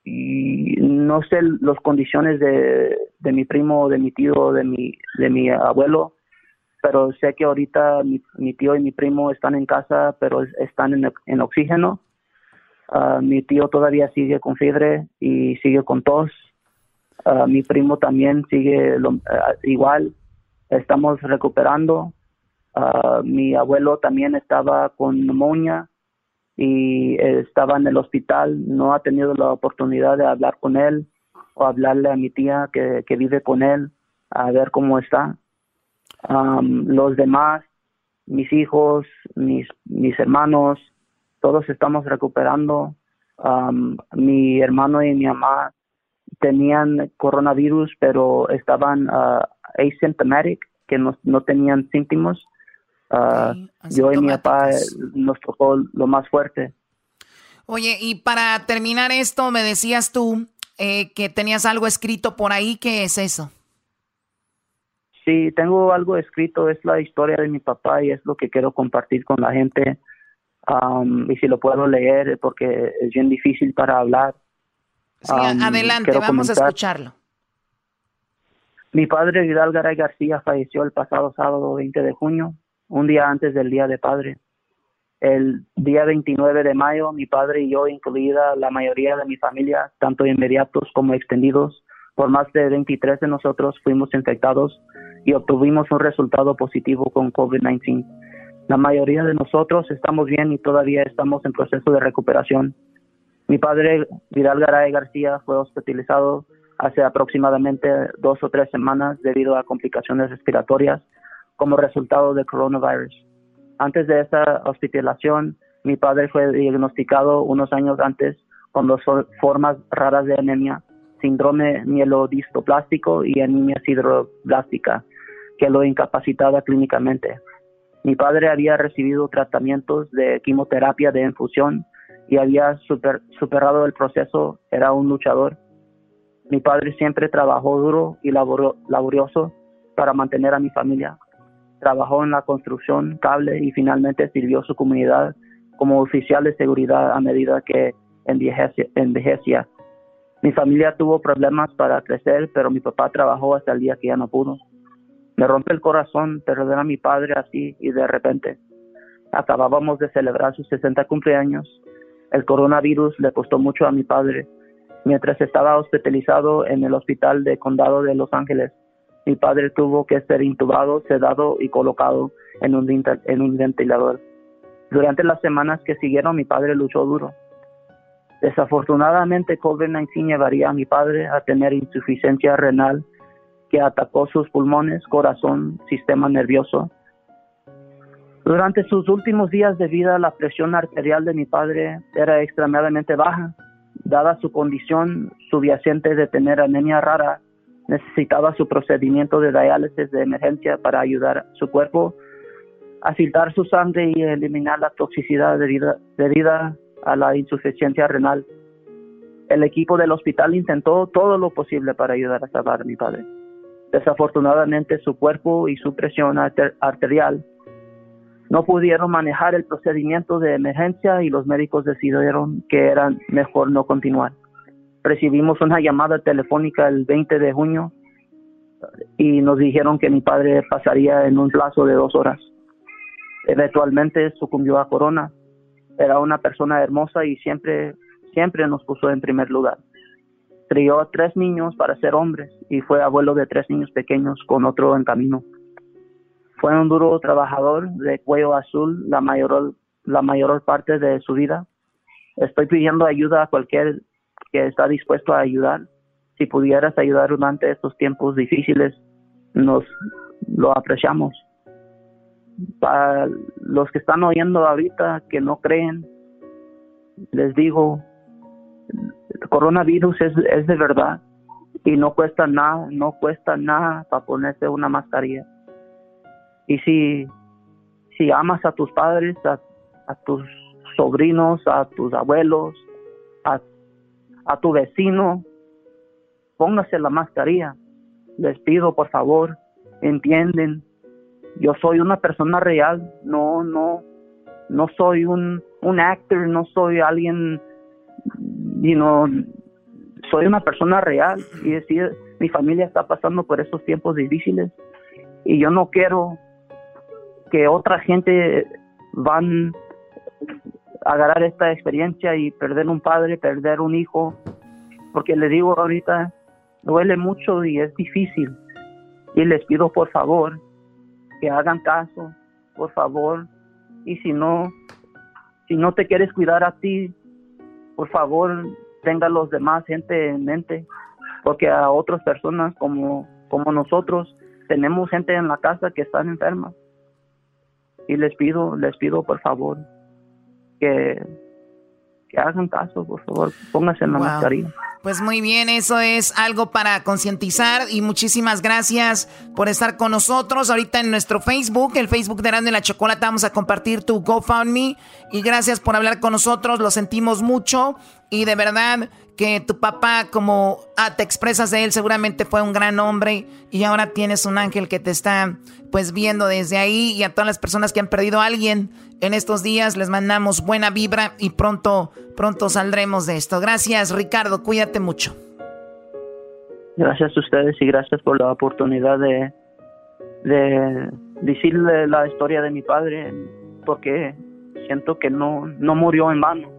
y no sé las condiciones de, de mi primo, de mi tío, de mi, de mi abuelo, pero sé que ahorita mi, tío y mi primo están en casa, pero están en, en oxígeno. Uh, mi tío todavía sigue con fiebre y sigue con tos. Uh, mi primo también sigue uh, igual. Estamos recuperando. mi abuelo también estaba con neumonía y estaba en el hospital, no ha tenido la oportunidad de hablar con él o hablarle a mi tía que, que vive con él a ver cómo está. Um, los demás, mis hijos, mis, mis hermanos, todos estamos recuperando. Um, mi hermano y mi mamá tenían coronavirus, pero estaban uh, asymptomatic, que no, no tenían síntomas Ah, yo y mi papá eh, nos tocó lo más fuerte. Oye, y para terminar esto, me decías tú eh, que tenías algo escrito por ahí. ¿Qué es eso? Sí, tengo algo escrito. Es la historia de mi papá y es lo que quiero compartir con la gente. y si lo puedo leer, porque es bien difícil para hablar. Sí, adelante, vamos a escucharlo. Mi padre Vidal Garay García falleció el pasado sábado 20 de junio un día antes del Día de Padre. El día 29 de mayo, mi padre y yo, incluida la mayoría de mi familia, tanto inmediatos como extendidos, por más de 23 de nosotros fuimos infectados y obtuvimos un resultado positivo con COVID-19. La mayoría de nosotros estamos bien y todavía estamos en proceso de recuperación. Mi padre, Vidal Garay García, fue hospitalizado hace aproximadamente dos o tres semanas debido a complicaciones respiratorias como resultado del coronavirus. Antes de esa hospitalización, mi padre fue diagnosticado unos años antes con dos formas raras de anemia, síndrome mielodistoplástico y anemia sideroblástica, que lo incapacitaba clínicamente. Mi padre había recibido tratamientos de quimioterapia de infusión y había superado el proceso, era un luchador. Mi padre siempre trabajó duro y laborioso para mantener a mi familia trabajó en la construcción, cable y finalmente sirvió su comunidad como oficial de seguridad a medida que envejecía. Mi familia tuvo problemas para crecer, pero mi papá trabajó hasta el día que ya no pudo. Me rompe el corazón perder a mi padre así y de repente. Acabábamos de celebrar sus 60 cumpleaños. El coronavirus le costó mucho a mi padre mientras estaba hospitalizado en el hospital de condado de Los Ángeles. Mi padre tuvo que ser intubado, sedado y colocado en un, en un ventilador. Durante las semanas que siguieron, mi padre luchó duro. Desafortunadamente, COVID-19 llevaría a mi padre a tener insuficiencia renal que atacó sus pulmones, corazón, sistema nervioso. Durante sus últimos días de vida, la presión arterial de mi padre era extremadamente baja. Dada su condición subyacente de tener anemia rara, necesitaba su procedimiento de diálisis de emergencia para ayudar a su cuerpo a filtrar su sangre y eliminar la toxicidad debida, a la insuficiencia renal. El equipo del hospital intentó todo lo posible para ayudar a salvar a mi padre. Desafortunadamente su cuerpo y su presión arterial no pudieron manejar el procedimiento de emergencia y los médicos decidieron que era mejor no continuar recibimos una llamada telefónica el 20 de junio y nos dijeron que mi padre pasaría en un plazo de dos horas. Eventualmente sucumbió a corona. Era una persona hermosa y siempre, siempre nos puso en primer lugar. Crió a tres niños para ser hombres y fue abuelo de tres niños pequeños con otro en camino. Fue un duro trabajador de cuello azul la mayor, la mayor parte de su vida. Estoy pidiendo ayuda a cualquier que está dispuesto a ayudar. Si pudieras ayudar durante estos tiempos difíciles, nos lo apreciamos. Para los que están oyendo ahorita que no creen, les digo, el coronavirus es, es de verdad y no cuesta nada, no cuesta nada para ponerse una mascarilla. Y si, si amas a tus padres, a, a tus sobrinos, a tus abuelos, a tu vecino, póngase la mascarilla. Les pido, por favor, entienden. Yo soy una persona real, no, no, no soy un, un actor, no soy alguien, you know, soy una persona real y decir, mi familia está pasando por esos tiempos difíciles y yo no quiero que otra gente van agarrar esta experiencia y perder un padre, perder un hijo, porque le digo ahorita, duele mucho y es difícil. Y les pido por favor que hagan caso, por favor, y si no, si no te quieres cuidar a ti, por favor, tenga a los demás gente en mente, porque a otras personas como, como nosotros tenemos gente en la casa que están enfermas. Y les pido, les pido por favor que, que hagan caso, por favor, pónganse en la mascarilla. Pues muy bien, eso es algo para concientizar y muchísimas gracias por estar con nosotros. Ahorita en nuestro Facebook, el Facebook de Grande la Chocolata, vamos a compartir tu GoFundMe y gracias por hablar con nosotros, lo sentimos mucho y de verdad que tu papá, como ah, te expresas de él, seguramente fue un gran hombre y ahora tienes un ángel que te está pues viendo desde ahí y a todas las personas que han perdido a alguien en estos días les mandamos buena vibra y pronto pronto saldremos de esto. Gracias, Ricardo, cuídate mucho. Gracias a ustedes y gracias por la oportunidad de de decirle la historia de mi padre porque siento que no no murió en vano.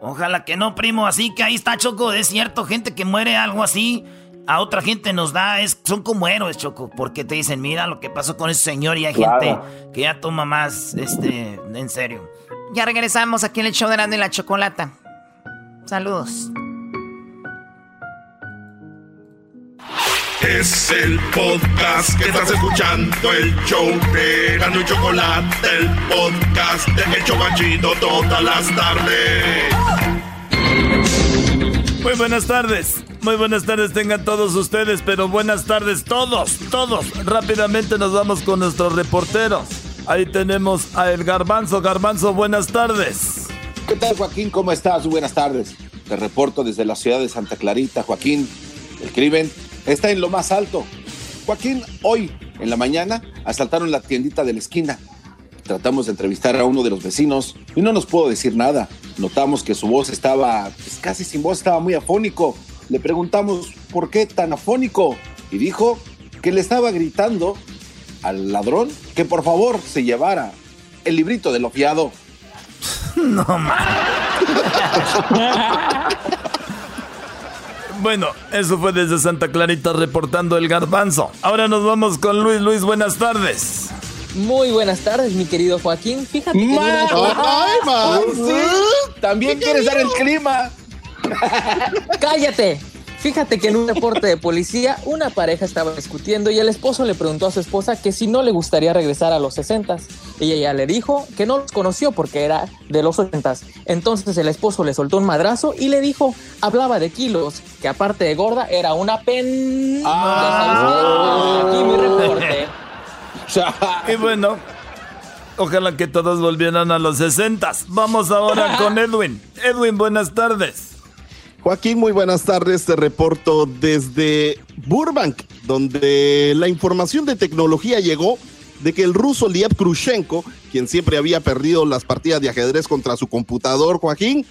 Ojalá que no, primo. Así que ahí está, Choco. Es cierto, gente que muere algo así. A otra gente nos da, es, son como héroes, Choco, porque te dicen, mira lo que pasó con ese señor y hay gente que ya toma más, este, en serio. Ya regresamos aquí en el show de Grande y la Chocolata. Saludos. Es el podcast que estás escuchando, el show de Gano y Chocolate, el podcast de El Chocachito todas las tardes. Muy buenas tardes, muy buenas tardes tengan todos ustedes, pero buenas tardes todos, todos. Rápidamente nos vamos con nuestros reporteros. Ahí tenemos a El Garbanzo. Garbanzo, buenas tardes. ¿Qué tal, Joaquín? ¿Cómo estás? Buenas tardes. Te reporto desde la ciudad de Santa Clarita, Joaquín. El crimen está en lo más alto. Joaquín, hoy en la mañana asaltaron la tiendita de la esquina. Tratamos de entrevistar a uno de los vecinos y no nos pudo decir nada. Notamos que su voz estaba pues, casi sin voz, estaba muy afónico. Le preguntamos por qué tan afónico y dijo que le estaba gritando al ladrón que por favor se llevara el librito de lo fiado. *laughs* No *laughs* Bueno, eso fue desde Santa Clarita reportando el garbanzo. Ahora nos vamos con Luis. Luis, buenas tardes. Muy buenas tardes, mi querido Joaquín. Fíjate que... ¡Ay, También quieres dar el clima. *laughs* ¡Cállate! Fíjate que en un reporte de policía, una pareja estaba discutiendo y el esposo le preguntó a su esposa que si no le gustaría regresar a los 60 y ella le dijo que no los conoció porque era de los 80 Entonces el esposo le soltó un madrazo y le dijo, hablaba de kilos, que aparte de gorda era una pen. Ah. Aquí mi reporte. *laughs* y bueno, ojalá que todos volvieran a los 60 Vamos ahora con Edwin. Edwin, buenas tardes. Joaquín, muy buenas tardes. Te reporto desde Burbank, donde la información de tecnología llegó de que el ruso Liev Krushenko, quien siempre había perdido las partidas de ajedrez contra su computador, Joaquín,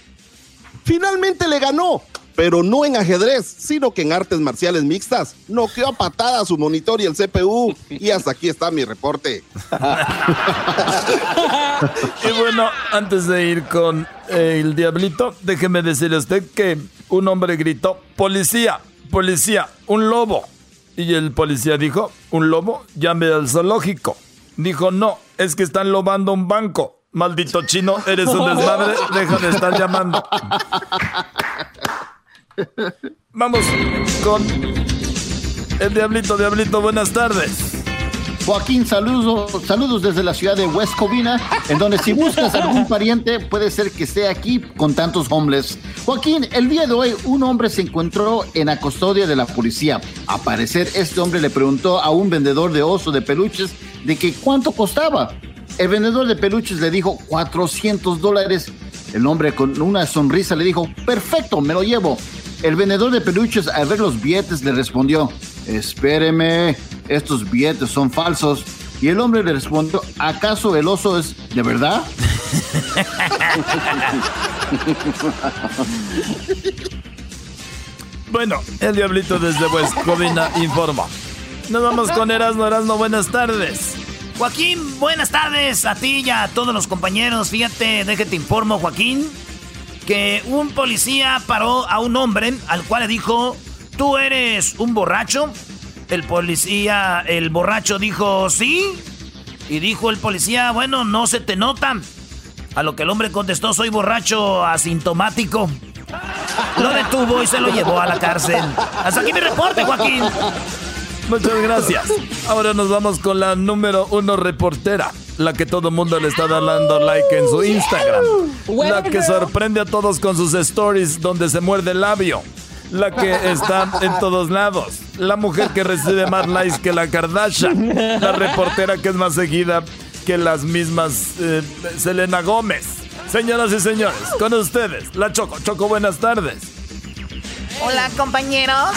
finalmente le ganó, pero no en ajedrez, sino que en artes marciales mixtas. Noqueó a patada su monitor y el CPU. Y hasta aquí está mi reporte. *laughs* y bueno, antes de ir con eh, el diablito, déjeme decirle a usted que un hombre gritó, policía, policía, un lobo. Y el policía dijo, ¿un lobo? Llame al zoológico. Dijo, no, es que están lobando un banco. Maldito chino, eres un desmadre, deja de estar llamando. Vamos con el diablito, diablito, buenas tardes. Joaquín, saludos, saludos desde la ciudad de West Covina, en donde si buscas algún pariente puede ser que esté aquí con tantos hombres. Joaquín, el día de hoy un hombre se encontró en la custodia de la policía. A parecer este hombre le preguntó a un vendedor de oso de peluches de que cuánto costaba. El vendedor de peluches le dijo 400 dólares. El hombre con una sonrisa le dijo, perfecto, me lo llevo. El vendedor de peluches al ver los billetes le respondió, espéreme, estos billetes son falsos. Y el hombre le respondió, ¿acaso el oso es de verdad? *laughs* bueno, el diablito desde West Covina informa. Nos vamos con Erasmo, Erasmo, buenas tardes. Joaquín, buenas tardes a ti y a todos los compañeros. Fíjate, déjate informo, Joaquín, que un policía paró a un hombre al cual le dijo, ¿tú eres un borracho? El policía, el borracho dijo, sí. Y dijo el policía, bueno, no se te nota. A lo que el hombre contestó, soy borracho asintomático. Lo detuvo y se lo llevó a la cárcel. Hasta aquí mi reporte, Joaquín. Muchas gracias. Ahora nos vamos con la número uno reportera. La que todo el mundo le está dando like en su Instagram. La que sorprende a todos con sus stories donde se muerde el labio. La que está en todos lados. La mujer que recibe más likes que la Kardashian. La reportera que es más seguida que las mismas eh, Selena Gómez. Señoras y señores, con ustedes, la Choco. Choco, buenas tardes. Hola, compañeros.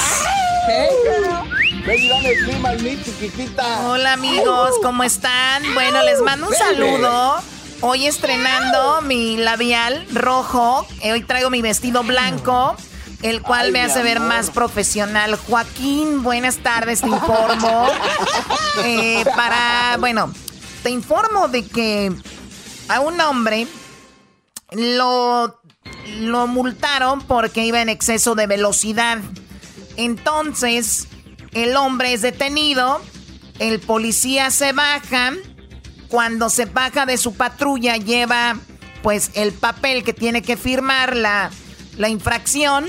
Hola amigos, ¿cómo están? Bueno, les mando un saludo. Hoy estrenando mi labial rojo. Eh, hoy traigo mi vestido blanco, el cual me hace ver más profesional. Joaquín, buenas tardes, te informo. *laughs* Eh, para, bueno, te informo de que a un hombre lo, lo multaron porque iba en exceso de velocidad. Entonces, el hombre es detenido, el policía se baja, cuando se baja de su patrulla lleva pues el papel que tiene que firmar la, la infracción,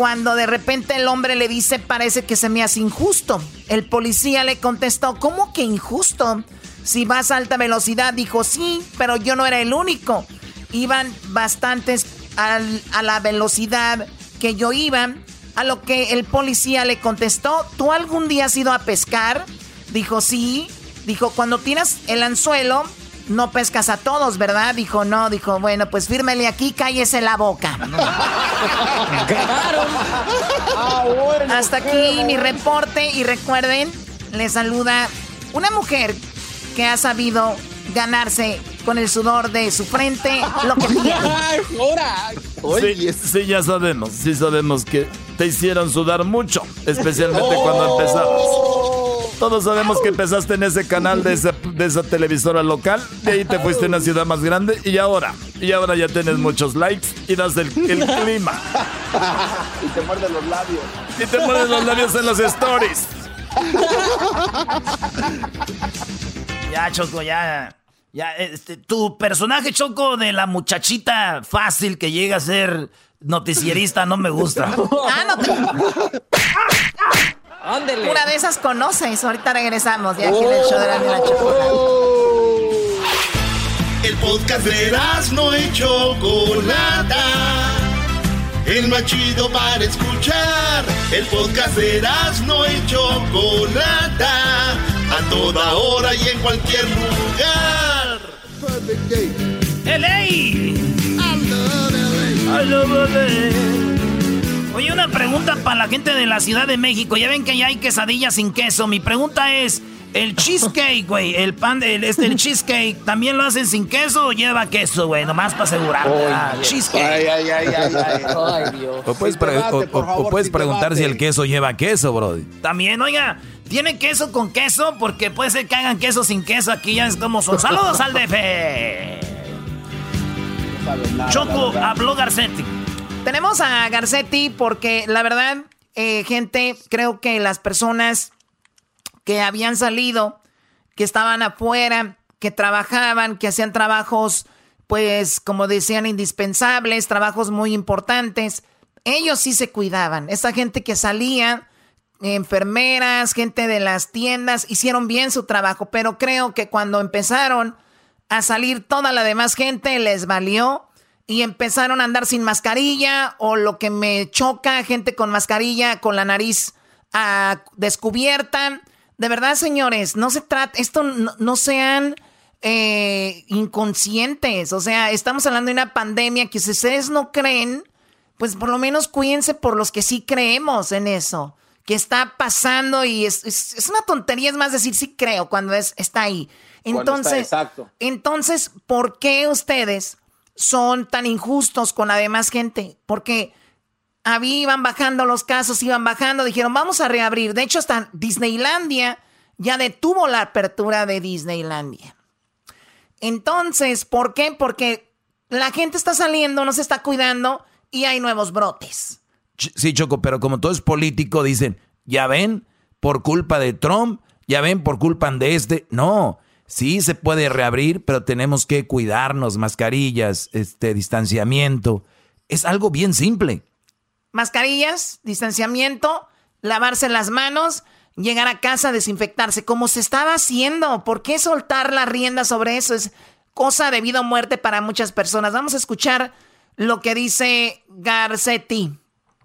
cuando de repente el hombre le dice parece que se me hace injusto. El policía le contestó, ¿cómo que injusto? Si vas a alta velocidad, dijo sí, pero yo no era el único. Iban bastantes a la velocidad que yo iba a lo que el policía le contestó, ¿tú algún día has ido a pescar? Dijo, sí. Dijo, cuando tiras el anzuelo, no pescas a todos, ¿verdad? Dijo, no. Dijo, bueno, pues fírmele aquí, cállese la boca. *laughs* Ah, Hasta aquí mi reporte y recuerden, le saluda una mujer que ha sabido ganarse con el sudor de su frente lo que tiene. *laughs* Sí, ya sabemos, sí sabemos que te hicieron sudar mucho, especialmente cuando empezabas. Todos sabemos que empezaste en ese canal de esa, de esa televisora local, de ahí te fuiste a una ciudad más grande y ahora, y ahora ya tienes muchos likes y das el, el clima. *laughs* y te muerden los labios. Y te muerden los labios en los stories. Ya, Choco, ya. Ya, este, tu personaje choco de la muchachita fácil que llega a ser noticierista no me gusta. *laughs* ah, no te... *laughs* Una de esas conoces. Ahorita regresamos de aquí en el show de la, de la chocolate. El podcast de no y Chocolata. El más chido para escuchar. El podcast de no y Chocolata. A toda hora y en cualquier lugar. LA. Oye, una pregunta para la gente de la Ciudad de México. Ya ven que ya hay quesadillas sin queso. Mi pregunta es, el cheesecake, güey, el pan, el, este, el cheesecake, ¿también lo hacen sin queso o lleva queso, güey? Nomás para asegurar. Ah, cheesecake. Ay, ay, ay, ay, ay. ay *laughs* Dios. O puedes, puedes preguntar si el queso lleva queso, bro. También, oiga, ¿tiene queso con queso? Porque puede ser que hagan queso sin queso. Aquí ya es como son. ¡Saludos al DF! Choco, habló Garcetti. Tenemos a Garcetti porque la verdad, eh, gente, creo que las personas que habían salido, que estaban afuera, que trabajaban, que hacían trabajos, pues, como decían, indispensables, trabajos muy importantes, ellos sí se cuidaban. Esa gente que salía enfermeras, gente de las tiendas, hicieron bien su trabajo, pero creo que cuando empezaron a salir toda la demás gente les valió y empezaron a andar sin mascarilla o lo que me choca, gente con mascarilla, con la nariz ah, descubierta. De verdad, señores, no se trata, esto no, sean eh, inconscientes, o sea, estamos hablando de una pandemia que si ustedes no creen, pues por lo menos cuídense por los que sí creemos en eso, que está pasando y es, es, una tontería, es más decir sí creo cuando es, está ahí. Entonces, entonces, ¿por qué ustedes son tan injustos con la demás gente? Porque había, iban bajando los casos, iban bajando, dijeron, vamos a reabrir. De hecho, hasta Disneylandia ya detuvo la apertura de Disneylandia. Entonces, ¿por qué? Porque la gente está saliendo, no se está cuidando y hay nuevos brotes. Sí, Choco, pero como todo es político, dicen, ya ven, por culpa de Trump, ya ven, por culpa de este. No, Sí, se puede reabrir, pero tenemos que cuidarnos, mascarillas, este distanciamiento. Es algo bien simple. Mascarillas, distanciamiento, lavarse las manos, llegar a casa, desinfectarse, como se estaba haciendo. ¿Por qué soltar la rienda sobre eso? Es cosa de vida o muerte para muchas personas. Vamos a escuchar lo que dice Garcetti.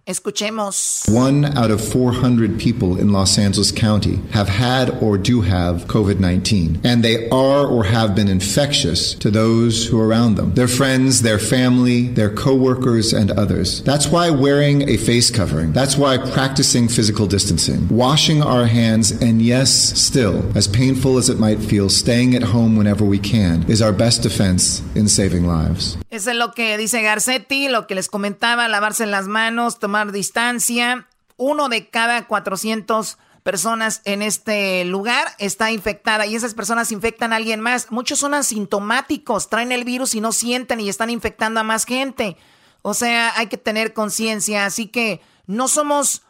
Escuchemos. One out of 400 people in Los Angeles County have had or do have COVID 19, and they are or have been infectious to those who are around them their friends, their family, their coworkers, and others. That's why wearing a face covering, that's why practicing physical distancing, washing our hands, and yes, still, as painful as it might feel, staying at home whenever we can is our best defense in saving lives. Eso es lo que dice Garcetti, lo que les comentaba, lavarse las manos, tomar distancia. Uno de cada 400 personas en este lugar está infectada y esas personas infectan a alguien más. Muchos son asintomáticos, traen el virus y no sienten y están infectando a más gente. O sea, hay que tener conciencia. Así que no somos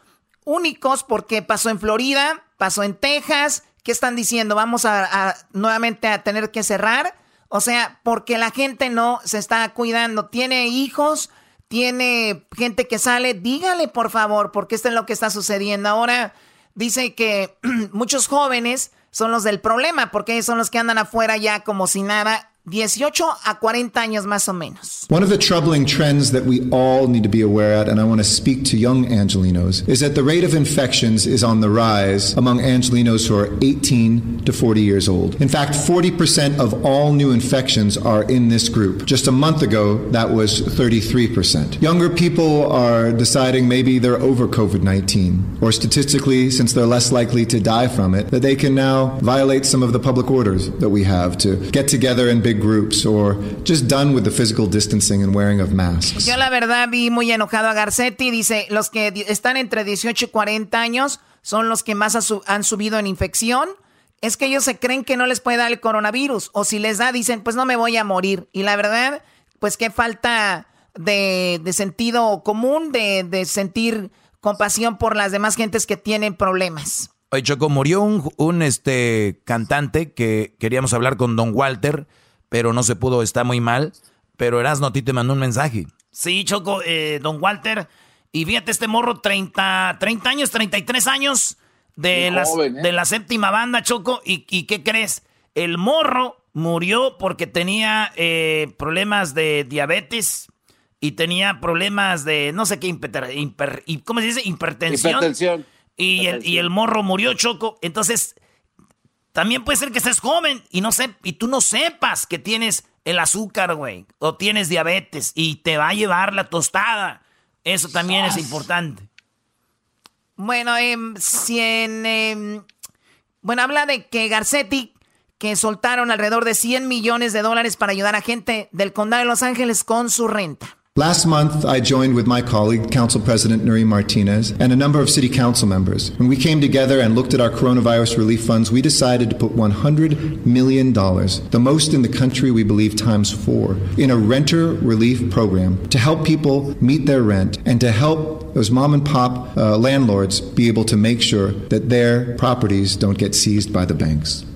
únicos porque pasó en Florida, pasó en Texas. ¿Qué están diciendo? Vamos a nuevamente a tener que cerrar. O sea, porque la gente no se está cuidando. Tiene hijos, tiene gente que sale. Dígale, por favor, porque esto es lo que está sucediendo. Ahora dice que *clears throat* muchos jóvenes son los del problema, porque son los que andan afuera ya como si nada 18 a 40 años más o menos. One of the troubling trends that we all need to be aware of, and I want to speak to young Angelinos, is that the rate of infections is on the rise among Angelinos who are 18 to 40 years old. In fact, 40% of all new infections are in this group. Just a month ago, that was 33%. Younger people are deciding maybe they're over COVID 19, or statistically, since they're less likely to die from it, that they can now violate some of the public orders that we have to get together in big groups or just done with the physical distancing and wearing of masks. Yo la verdad vi muy enojado a Garcetti, dice, los que están entre 18 y 40 años son los que más han subido en infección. Es que ellos se creen que no les puede dar el coronavirus o si les da dicen, pues no me voy a morir. Y la verdad, pues qué falta de, de sentido común, de, de sentir compasión por las demás gentes que tienen problemas. Oye, Choco, murió un, un, este, cantante que queríamos hablar con Don Walter pero no se pudo, está muy mal. Pero Erasno a ti te mandó un mensaje. Sí, Choco, eh, don Walter. Y fíjate, este morro, 30, 30 años, 33 años de, las, ¿eh? de la séptima banda, Choco. ¿Y, qué crees? El morro murió porque tenía eh, problemas de diabetes y tenía problemas de no sé qué, hiper, ¿cómo se dice? Hipertensión. Hipertensión. Y, El, y el morro murió, Choco. Entonces, también puede ser que estés joven y, no y tú no sepas que tienes el azúcar, güey, o tienes diabetes y te va a llevar la tostada. Eso también es importante. Bueno, eh, si en, bueno, habla de que Garcetti, que soltaron alrededor de 100 millones de dólares para ayudar a gente del condado de Los Ángeles con su renta. Last month, I joined with my colleague, Council President Nuri Martinez, and a number of city council members. When we came together and looked at our coronavirus relief funds, we decided to put $100 million, the most in the country, we believe, times four, in a renter relief program to help people meet their rent and to help those mom and pop uh, landlords be able to make sure that their properties don't get seized by the banks.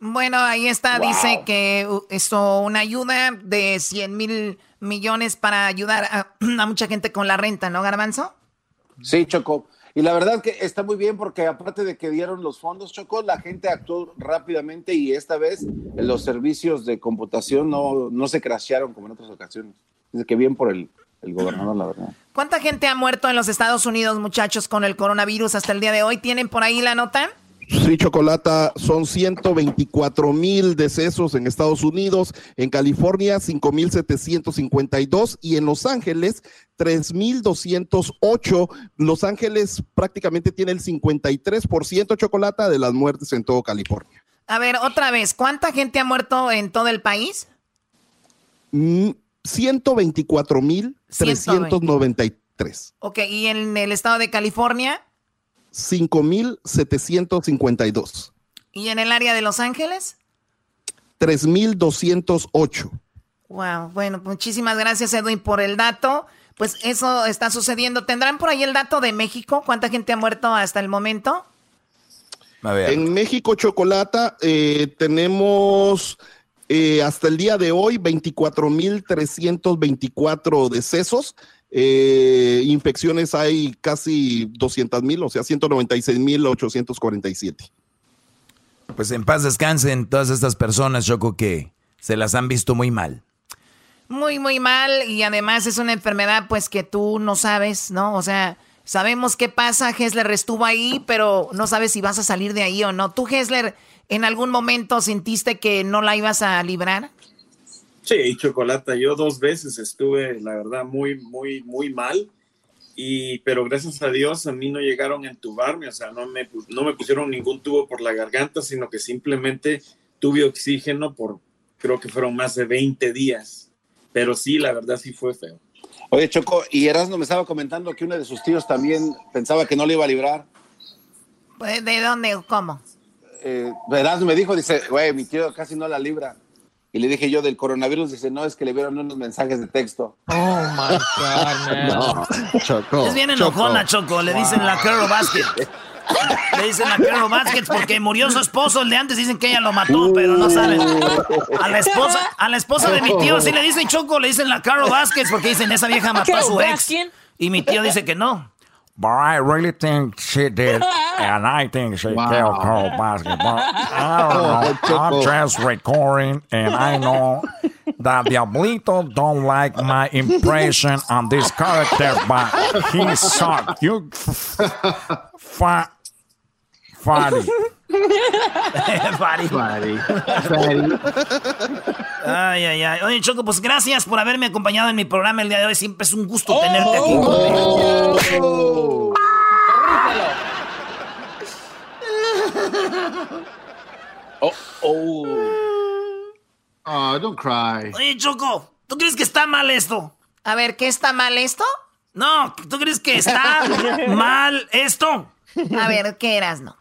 Bueno, ahí está, wow. dice que esto, una ayuda de 100 mil millones para ayudar *clears throat* a, mucha gente con la renta, ¿no, Garbanzo? Sí, Choco. Y la verdad que está muy bien porque aparte de que dieron los fondos, Choco, la gente actuó rápidamente y esta vez los servicios de computación no, no se crashearon como en otras ocasiones. Dice que bien por el, el gobernador, la verdad. ¿Cuánta gente ha muerto en los Estados Unidos, muchachos, con el coronavirus hasta el día de hoy? ¿Tienen por ahí la nota? Sí, Chocolata, son 124 mil decesos en Estados Unidos, en California 5.752 y en Los Ángeles 3.208. Los Ángeles prácticamente tiene el 53% Chocolata de las muertes en todo California. A ver, otra vez, ¿cuánta gente ha muerto en todo el país? 124 mil 393. Ok, ¿y en el estado de California? 5,752. ¿Y en el área de Los Ángeles? 3,208. Wow, bueno, muchísimas gracias Edwin por el dato. Pues eso está sucediendo. ¿Tendrán por ahí el dato de México? ¿Cuánta gente ha muerto hasta el momento? A ver. En México, Chocolata, eh, tenemos eh, hasta el día de hoy 24.324 decesos eh, infecciones hay casi 200 mil, o sea, 196 mil 847. Pues en paz descansen todas estas personas, Choco, que se las han visto muy mal. Muy, muy mal y además es una enfermedad pues que tú no sabes, ¿no? O sea, sabemos qué pasa, Hessler estuvo ahí, pero no sabes si vas a salir de ahí o no. ¿Tú, Hessler, en algún momento sentiste que no la ibas a librar? Sí, Chocolata, yo dos veces estuve, la verdad, muy, muy, muy mal. Y, pero gracias a Dios a mí no llegaron a entubarme, o sea, no me, no me pusieron ningún tubo por la garganta, sino que simplemente tuve oxígeno por, creo que fueron más de 20 días. Pero sí, la verdad sí fue feo. Oye, Choco, y Erasmo me estaba comentando que uno de sus tíos también pensaba que no le iba a librar. Pues, ¿De dónde? ¿Cómo? Eh, Erasmo me dijo, dice, güey, mi tío casi no la libra. Y le dije yo del coronavirus, dice, no, es que le vieron unos mensajes de texto. Oh, my God, *laughs* no, Choco. Es bien enojona, Choco. Le dicen la Carol Basket. Le dicen la Carol Basket porque murió su esposo, el de antes dicen que ella lo mató, pero no saben. A la esposa, a la esposa de mi tío sí le dicen Choco, le dicen la Carol Basket porque dicen esa vieja mató a su ex. Y mi tío dice que no. But I really think she did, *laughs* and I think she wow. killed Carl Basketball. *laughs* I don't know. Oh, I'm just recording, and I know that Diablito don't like my impression on this character, but he sucked. You fat, *laughs* Fatty. Fatty. Ay, ay, ay. Oye, Choco, pues gracias por haberme acompañado en mi programa el día de hoy. Siempre es un gusto tenerte aquí. Oh. Oh, oh. Oh, don't cry. Oye, Choco, ¿tú crees que está mal esto? A ver, ¿qué está mal esto? No, ¿tú crees que está *laughs* mal esto? A ver, ¿qué eras, no?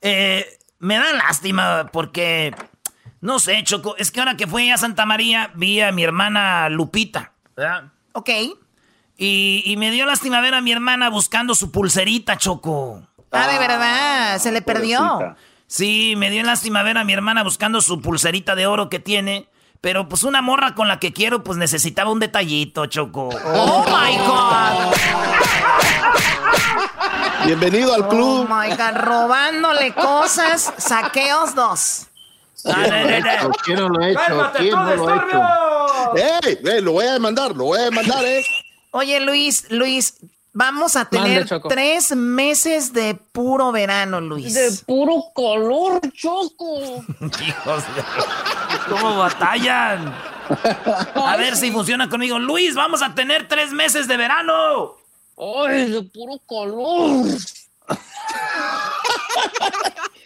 Eh, me da lástima porque, no sé, Choco, es que ahora que fui a Santa María vi a mi hermana Lupita, ¿verdad? Ok. Y, y me dio lástima ver a mi hermana buscando su pulserita, Choco. Ah, de verdad, se le perdió. Sí, me dio lástima ver a mi hermana buscando su pulserita de oro que tiene. Pero pues una morra con la que quiero, pues necesitaba un detallito, Choco. ¡Oh, my God! Bienvenido al club. Oh, my God, robándole cosas, saqueos dos. ¿Quién no lo ha hecho? ¿Quién no lo ha hecho? ¡Ey! ¡Ey! Lo voy a demandar, lo voy a demandar, ¿eh? Oye, Luis, Luis, Vamos a tener tres meses de puro verano, Luis. De puro color, Choco. Hijos ¿Cómo batallan? A ver si funciona conmigo. Luis, vamos a tener tres meses de verano. ¡Ay, de puro color!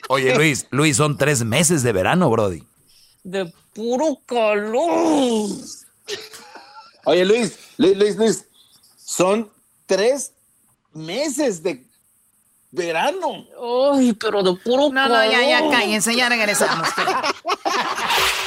Oye, Luis, Luis, son tres meses de verano, Brody. De puro color. Oye, Luis, Luis, Luis, Luis, son tres meses de verano. Ay, pero de puro No, no, ya, ya cállense, ya regresamos. *laughs*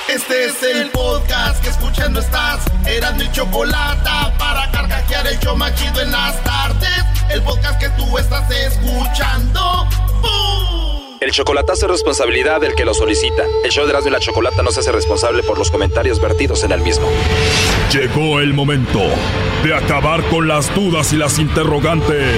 Este es el podcast que escuchando estás. Eran mi chocolate para carcajear el yo machido en las tardes. El podcast que tú estás escuchando. ¡Bum! El chocolatazo es responsabilidad del que lo solicita. El show de Erasmo y la Chocolata no se hace responsable por los comentarios vertidos en el mismo. Llegó el momento de acabar con las dudas y las interrogantes.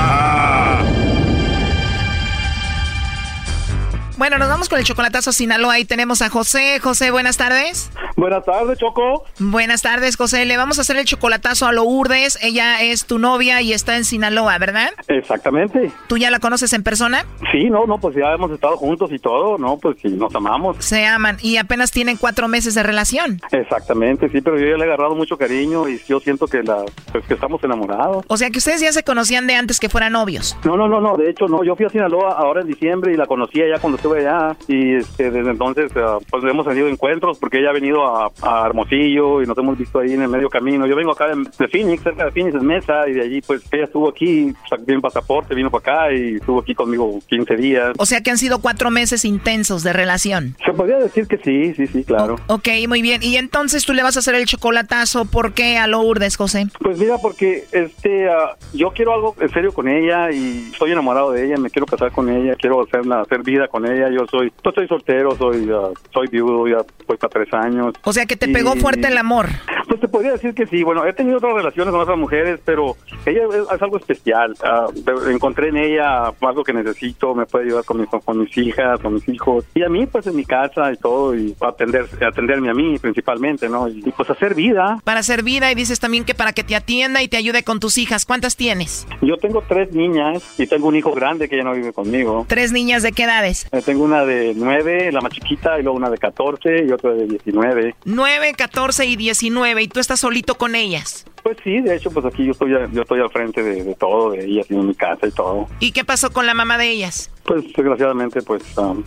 Bueno, nos vamos con el chocolatazo Sinaloa. Ahí tenemos a José. José, buenas tardes. Buenas tardes, Choco. Buenas tardes, José. Le vamos a hacer el chocolatazo a Lourdes. Ella es tu novia y está en Sinaloa, ¿verdad? Exactamente. ¿Tú ya la conoces en persona? Sí, no, no, pues ya hemos estado juntos y todo, ¿no? Pues sí, nos amamos. Se aman y apenas tienen cuatro meses de relación. Exactamente, sí, pero yo ya le he agarrado mucho cariño y yo siento que, la, pues, que estamos enamorados. O sea que ustedes ya se conocían de antes que fueran novios. No, no, no, no, de hecho no, yo fui a Sinaloa ahora en diciembre y la conocía ya cuando estuve allá y este, desde entonces eh, pues hemos tenido encuentros porque ella ha venido a, a Hermosillo y nos hemos visto ahí en el medio camino. Yo vengo acá de, de Phoenix, cerca de Phoenix, en Mesa, y de allí pues ella estuvo aquí, sacó un pasaporte, vino para acá y estuvo aquí conmigo 15 días. O sea que han sido cuatro meses intensos de relación. Se podría decir que sí, sí, sí, claro. ok, muy bien. Y entonces tú le vas a hacer el chocolatazo, ¿por qué a Lourdes, José? Pues mira, porque este, uh, yo quiero algo en serio con ella y estoy enamorado de ella, me quiero casar con ella, quiero hacerla, hacer vida con ella. Yo soy, yo estoy soltero, soy, uh, soy viudo, ya voy para tres años. O sea que te pegó fuerte el amor. Pues te podría decir que sí. Bueno, he tenido otras relaciones con otras mujeres, pero ella es, es algo especial. Uh, encontré en ella algo que necesito, me puede ayudar con, mi, con mis hijas, con mis hijos. Y a mí, pues en mi casa y todo, y atender, atenderme a mí principalmente, ¿no? Y, y pues hacer vida. Para hacer vida y dices también que para que te atienda y te ayude con tus hijas. ¿Cuántas tienes? Yo tengo tres niñas y tengo un hijo grande que ya no vive conmigo. ¿Tres niñas de qué edades? Eh, tengo una de nueve, la más chiquita, y luego una de 14 y otra de 19. 9, 14 y 19. ¿Y tú estás solito con ellas? Pues sí, de hecho, pues aquí yo estoy, yo estoy al frente de, de todo, de ellas, en mi casa y todo. ¿Y qué pasó con la mamá de ellas? Pues desgraciadamente, pues um,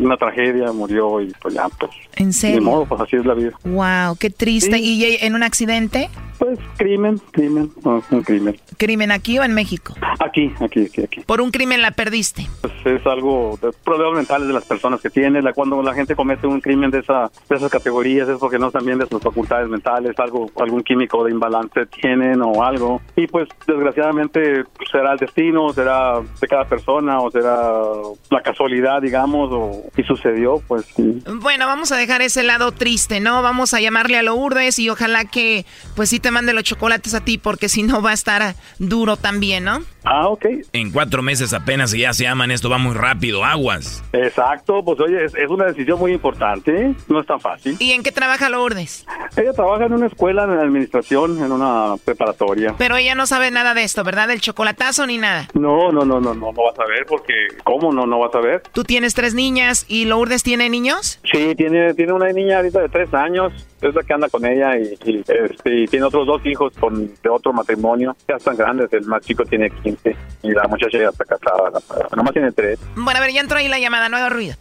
una tragedia, murió y pues ya, pues... ¿En serio? De modo, pues así es la vida. Wow, qué triste. Sí. ¿Y en un accidente? Pues crimen, crimen, no, un crimen. ¿Crimen aquí o en México? Aquí, aquí, aquí, aquí. ¿Por un crimen la perdiste? Pues es algo, de problemas mentales de las personas que tienen, la, cuando la gente comete un crimen de, esa, de esas categorías es porque no están bien de sus facultades mentales, algo, algún químico de imbalance tienen o algo. Y pues desgraciadamente será el destino, será de cada persona o será la casualidad, digamos, o, y sucedió, pues sí. Bueno, vamos a dejar ese lado triste, ¿no? Vamos a llamarle a Lourdes y ojalá que pues sí te mande los chocolates a ti porque si no va a estar duro también, ¿no? Ah, ok. En cuatro meses apenas y ya se aman, esto va muy rápido, aguas. Exacto, pues oye, es, es una decisión muy importante, no es tan fácil. ¿Y en qué trabaja Lourdes? Ella trabaja en una escuela de administración, en una preparatoria. Pero ella no sabe nada de esto, ¿verdad? Del chocolatazo ni nada. No, no, no, no, no, no vas a ver porque, ¿cómo no, no vas a ver? Tú tienes tres niñas y Lourdes tiene niños? Sí, tiene, tiene una niña ahorita de tres años, es la que anda con ella y, y, este, y tiene otros dos hijos con, de otro matrimonio. Ya están grandes, el más chico tiene 15 y la muchacha ya está casada, nomás tiene tres. Bueno, a ver, ya entró ahí la llamada, no haga ruido.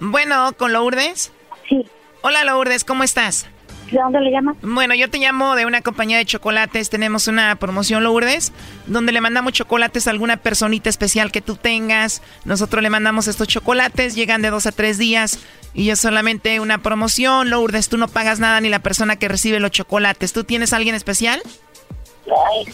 Bueno, ¿con Lourdes? Sí. Hola Lourdes, ¿cómo estás? ¿De dónde le llama? Bueno, yo te llamo de una compañía de chocolates. Tenemos una promoción Lourdes, donde le mandamos chocolates a alguna personita especial que tú tengas. Nosotros le mandamos estos chocolates, llegan de dos a tres días y es solamente una promoción. Lourdes, tú no pagas nada ni la persona que recibe los chocolates. ¿Tú tienes a alguien especial? Ay,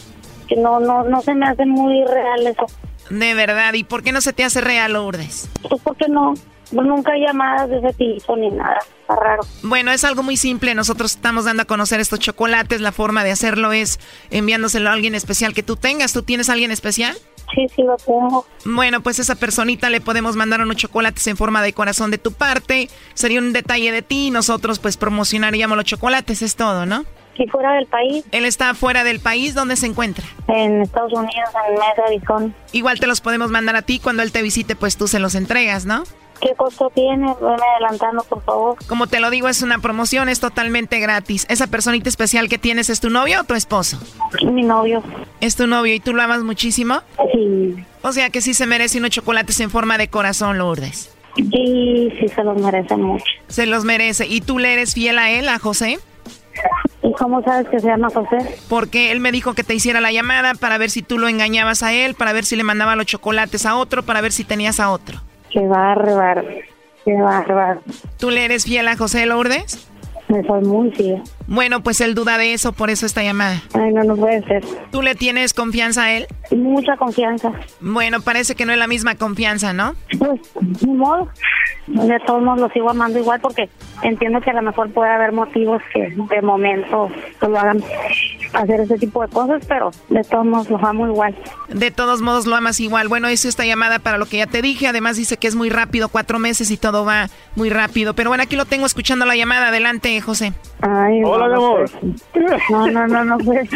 que no, no, no se me hace muy real eso. De verdad, ¿y por qué no se te hace real, Lourdes? Pues porque no, nunca hay llamadas de ese tipo ni nada. Está raro. Bueno, es algo muy simple. Nosotros estamos dando a conocer estos chocolates. La forma de hacerlo es enviándoselo a alguien especial que tú tengas. ¿Tú tienes a alguien especial? Sí, sí lo tengo. Bueno, pues esa personita le podemos mandar unos chocolates en forma de corazón de tu parte. Sería un detalle de ti. Nosotros pues promocionaríamos los chocolates. Es todo, ¿no? ¿Y fuera del país? Él está fuera del país. ¿Dónde se encuentra? En Estados Unidos, en Mesa, Arizona. Igual te los podemos mandar a ti. Cuando él te visite, pues tú se los entregas, ¿no? ¿Qué costo tiene? Ven adelantando, por favor. Como te lo digo, es una promoción, es totalmente gratis. ¿Esa personita especial que tienes es tu novio o tu esposo? Mi novio. ¿Es tu novio y tú lo amas muchísimo? Sí. O sea que sí se merece unos chocolates en forma de corazón, Lourdes. Sí, sí se los merece mucho. Se los merece. ¿Y tú le eres fiel a él, a José? ¿Y cómo sabes que se llama José? Porque él me dijo que te hiciera la llamada para ver si tú lo engañabas a él, para ver si le mandaba los chocolates a otro, para ver si tenías a otro. Qué bárbaro, qué bárbaro. ¿Tú le eres fiel a José Lourdes? Me soy muy fiel. Bueno, pues él duda de eso, por eso esta llamada. Ay, no, no puede ser. ¿Tú le tienes confianza a él? Mucha confianza. Bueno, parece que no es la misma confianza, ¿no? Pues, ni modo. De todos modos lo sigo amando igual porque entiendo que a lo mejor puede haber motivos que de momento pues, lo hagan hacer ese tipo de cosas, pero de todos modos lo amo igual. De todos modos lo amas igual. Bueno, hice esta llamada para lo que ya te dije. Además dice que es muy rápido, cuatro meses y todo va muy rápido. Pero bueno, aquí lo tengo escuchando la llamada. Adelante, José. Ay, Hola, mi amor. No, no, no, no, pues,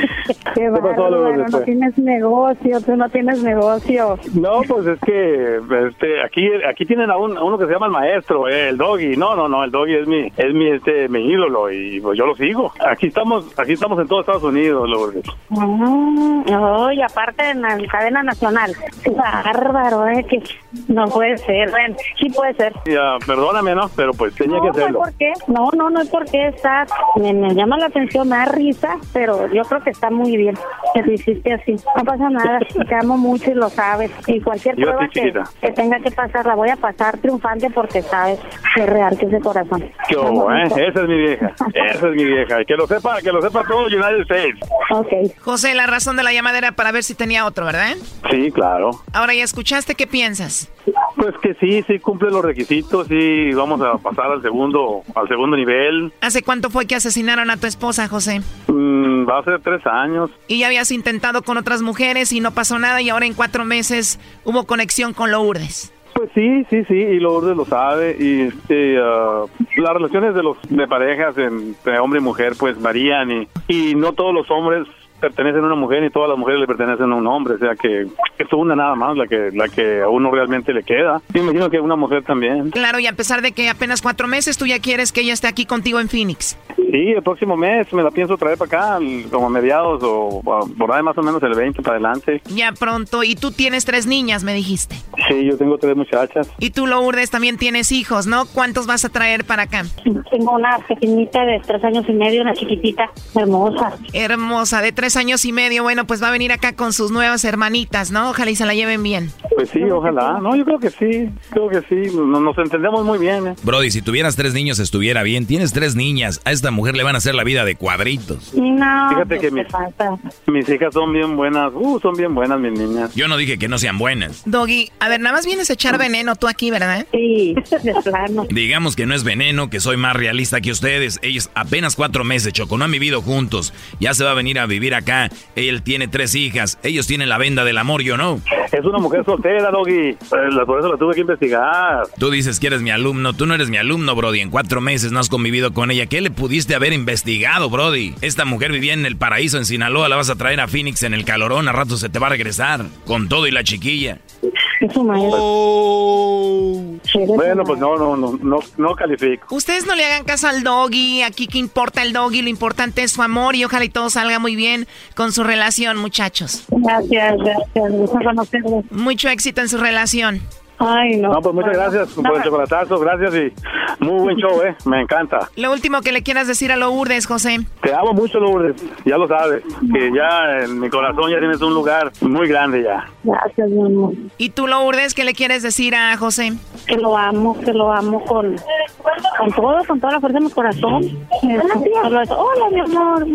qué bárbaro, no tienes negocio, tú no tienes negocio. No, pues es que este, aquí aquí tienen a, un- a uno que se llama el maestro, eh, el doggy. No, no, no, el doggy es mi es mi este mi ídolo y pues yo lo sigo. Aquí estamos aquí estamos en todo Estados Unidos, Lourdes. Mm, no, y aparte en la cadena nacional. Qué bárbaro, eh, que no puede ser, bueno, sí puede ser. Ya, perdóname, ¿no? Pero pues tenía No, que no hacerlo. por qué. No, no, no hay por qué está. Me, llama la atención, me da risa, pero yo creo que está muy bien que lo hiciste así. No pasa nada. *laughs* Te amo mucho y lo sabes. Y cualquier Yo prueba ti, que, chiquita. que tenga que pasar, la voy a pasar triunfante porque sabes que es real, que es de corazón. ¿Qué hubo, eh? Esa es mi vieja. Esa es mi vieja. Y que lo sepa, que lo sepa todo United States. Ok. José, la razón de la llamada era para ver si tenía otro, ¿verdad? Sí, claro. Ahora ya escuchaste, ¿qué piensas? Pues que sí, sí cumple los requisitos y vamos a pasar al segundo, al segundo nivel. ¿Hace cuánto fue que asesinaron a tu esposa, José? Mm, va a ser tres años. Y ya habías intentado con otras mujeres y no pasó nada y ahora en cuatro meses hubo conexión con Lourdes. Pues sí, sí, sí, y Lourdes lo sabe. Y este, ah, las relaciones de los de parejas entre hombre y mujer pues varían y, y no todos los hombres pertenecen a una mujer ni todas las mujeres le pertenecen a un hombre, o sea que es una nada más la que la que a uno realmente le queda. Me imagino que a una mujer también. Claro, y a pesar de que apenas cuatro meses, tú ya quieres que ella esté aquí contigo en Phoenix. Sí, el próximo mes me la pienso traer para acá, como a mediados o o por ahí más o menos el 20 para adelante. Ya pronto. Y tú tienes tres niñas, me dijiste. Sí, yo tengo tres muchachas. Y tú, Lourdes, también tienes hijos, ¿no? ¿Cuántos vas a traer para acá? Tengo una pequeñita de tres años y medio, una chiquitita, hermosa. Hermosa, de tres años y medio. Bueno, pues va a venir acá con sus nuevas hermanitas, ¿no? Ojalá y se la lleven bien. Pues sí, ojalá. No, yo creo que sí, creo que sí. Nos, nos entendemos muy bien. ¿eh? Brody, si tuvieras tres niños estuviera bien. Tienes tres niñas. A esta mujer le van a hacer la vida de cuadritos. No, Fíjate que ¿qué mis, mis hijas son bien buenas. Uh, son bien buenas mis niñas. Yo no dije que no sean buenas. Doggy, a ver, nada más vienes a echar veneno tú aquí, ¿verdad? Sí, de plano. *laughs* Digamos que no es veneno, que soy más realista que ustedes. Ellos apenas cuatro meses, Choco, no han vivido juntos. Ya se va a venir a vivir acá. Él tiene tres hijas. Ellos tienen la venda del amor, yo no. Es una mujer soltera, Doggy. Eh, Por eso la tuve que investigar. Tú dices que eres mi alumno. Tú no eres mi alumno, Brody. En cuatro meses no has convivido con ella. ¿Qué le pudiste haber investigado, Brody? Esta mujer vivía en el paraíso en Sinaloa. La vas a traer a Phoenix en el calorón. A rato se te va a regresar. Con todo y la chiquilla. Es su maestro. Bueno, pues no, no, no, no, no califico. Ustedes no le hagan caso al doggy, aquí que importa el doggy, lo importante es su amor y ojalá y todo salga muy bien con su relación, muchachos. Gracias, gracias. Gusto conocerlos. Mucho éxito en su relación. Ay, no. No, pues muchas gracias por el chocolatazo. Gracias y muy buen show, ¿eh? Me encanta. *laughs* Lo último que le quieras decir a Lourdes, José. Te amo mucho, Lourdes. Ya lo sabes. Que ya en mi corazón ya tienes un lugar muy grande ya. Gracias, mi amor. ¿Y tú, Lourdes, qué le quieres decir a José? Que lo amo, que lo amo con, con todo, con toda la fuerza de mi corazón. Hola, mi amor.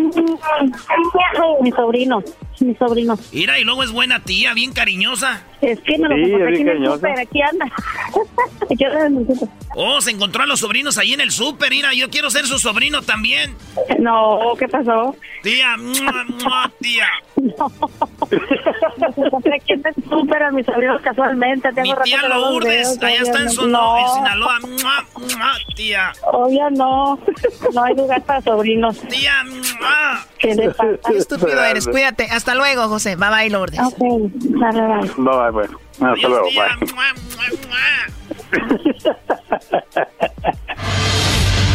Mi sobrino, mi sobrino. Mira, y luego es buena tía, bien cariñosa. Es que me lo Sí, encontré aquí en el súper, aquí anda. Aquí anda en el súper. Oh, se encontró a los sobrinos ahí en el súper. Mira, yo quiero ser su sobrino también. No, ¿qué pasó? Tía, mua, mua, tía. *laughs* Me encontré aquí en el súper a mis sobrinos casualmente. Tengo Mi tía no los Lourdes, allá está en, obviamente. Sono- en No. Sinaloa. Mua, mua, tía. Obvio no. No hay lugar para sobrinos. Tía, ¿Qué le pasa? Qué estúpido eres, cuídate. Hasta luego, José. Bye bye, Lourdes. Ok, dale, dale. Bye, bye, bueno. Hasta luego, bye. *laughs*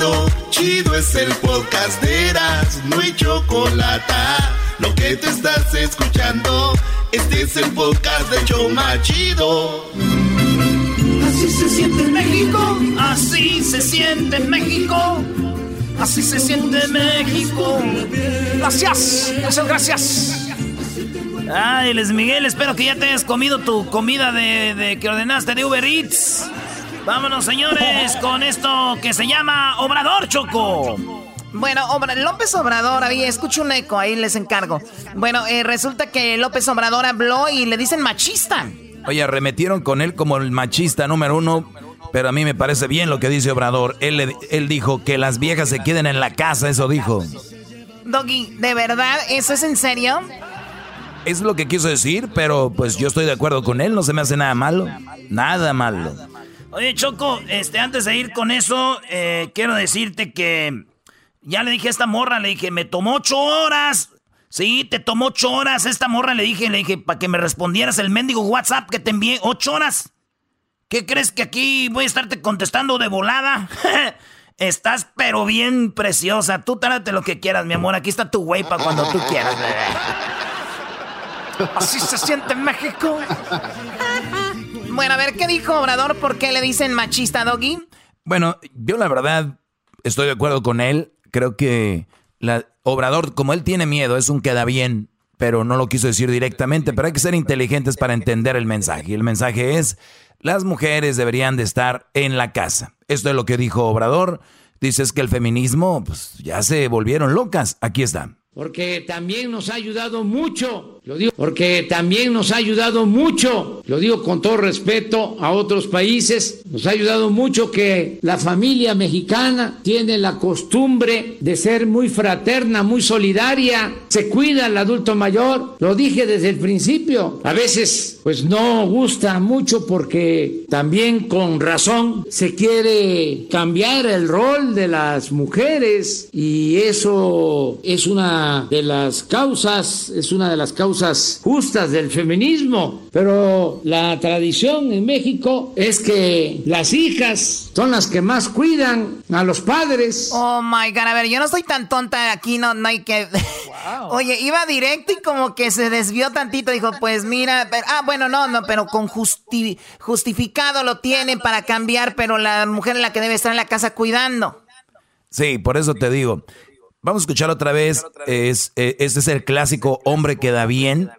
Chido, chido es el podcast de Eras, no hay chocolate. Lo que te estás escuchando, Este es el podcast de Choma Chido. Así se siente en México, así se siente en México. Así se siente México. Gracias, muchas gracias. Ay, Les Miguel, espero que ya te hayas comido tu comida de, de que ordenaste de Uber Eats. Vámonos, señores, *laughs* con esto que se llama Obrador Choco. Bueno, López Obrador, ahí escucho un eco, ahí les encargo. Bueno, eh, resulta que López Obrador habló y le dicen machista. Oye, arremetieron con él como el machista número uno, pero a mí me parece bien lo que dice Obrador. Él, él dijo que las viejas se queden en la casa, eso dijo. Doggy, ¿de verdad? ¿Eso es en serio? Es lo que quiso decir, pero pues yo estoy de acuerdo con él, no se me hace nada malo. Nada malo. Oye, Choco, este, antes de ir con eso, eh, quiero decirte que ya le dije a esta morra, le dije, me tomó ocho horas. Sí, te tomó ocho horas. Esta morra le dije, le dije, para que me respondieras el mendigo WhatsApp que te envié. Ocho horas. ¿Qué crees que aquí voy a estarte contestando de volada? *laughs* Estás pero bien preciosa. Tú tárate lo que quieras, mi amor. Aquí está tu güey para cuando tú quieras. Así se siente en México. Bueno, a ver, ¿qué dijo Obrador? ¿Por qué le dicen machista, Doggy? Bueno, yo la verdad estoy de acuerdo con él creo que la, Obrador, como él tiene miedo, es un queda bien, pero no lo quiso decir directamente, pero hay que ser inteligentes para entender el mensaje. Y el mensaje es, las mujeres deberían de estar en la casa. Esto es lo que dijo Obrador. Dices que el feminismo, pues ya se volvieron locas. Aquí está. Porque también nos ha ayudado mucho lo digo porque también nos ha ayudado mucho, lo digo con todo respeto a otros países, nos ha ayudado mucho que la familia mexicana tiene la costumbre de ser muy fraterna, muy solidaria, se cuida al adulto mayor, lo dije desde el principio, a veces pues no gusta mucho porque también con razón se quiere cambiar el rol de las mujeres y eso es una de las causas, es una de las causas justas del feminismo, pero la tradición en México es que las hijas son las que más cuidan a los padres. Oh my god, a ver, yo no soy tan tonta aquí, no, no hay que. *laughs* Oye, iba directo y como que se desvió tantito, dijo, pues mira, ah, bueno, no, no, pero con justificado lo tiene para cambiar, pero la mujer es la que debe estar en la casa cuidando. Sí, por eso te digo. Vamos a escuchar otra vez. Es, eh, este es el clásico hombre que da bien,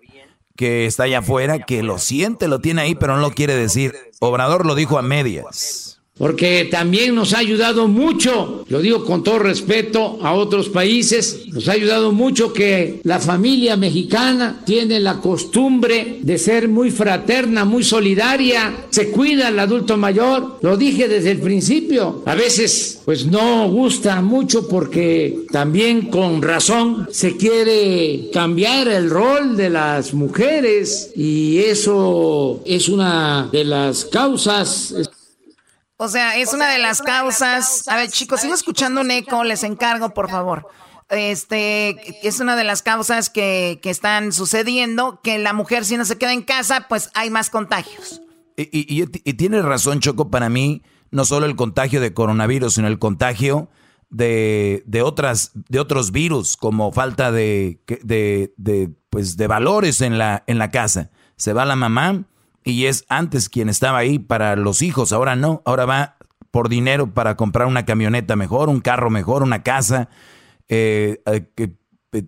que está allá afuera, que lo siente, lo tiene ahí, pero no lo quiere decir. Obrador lo dijo a medias porque también nos ha ayudado mucho, lo digo con todo respeto a otros países, nos ha ayudado mucho que la familia mexicana tiene la costumbre de ser muy fraterna, muy solidaria, se cuida al adulto mayor, lo dije desde el principio, a veces pues no gusta mucho porque también con razón se quiere cambiar el rol de las mujeres y eso es una de las causas. O sea, es una de las causas. A ver, chicos, sigo escuchando un eco, les encargo, por favor. Este, es una de las causas que, están sucediendo, que la mujer si no se queda en casa, pues hay más contagios. Y, y, tiene razón, Choco, para mí, no solo el contagio de coronavirus, sino el contagio de, otras, de otros virus, como falta de, de, de, pues, de valores en la, en la casa. Se va la mamá y es antes quien estaba ahí para los hijos, ahora no, ahora va por dinero para comprar una camioneta mejor, un carro mejor, una casa, eh, eh, eh,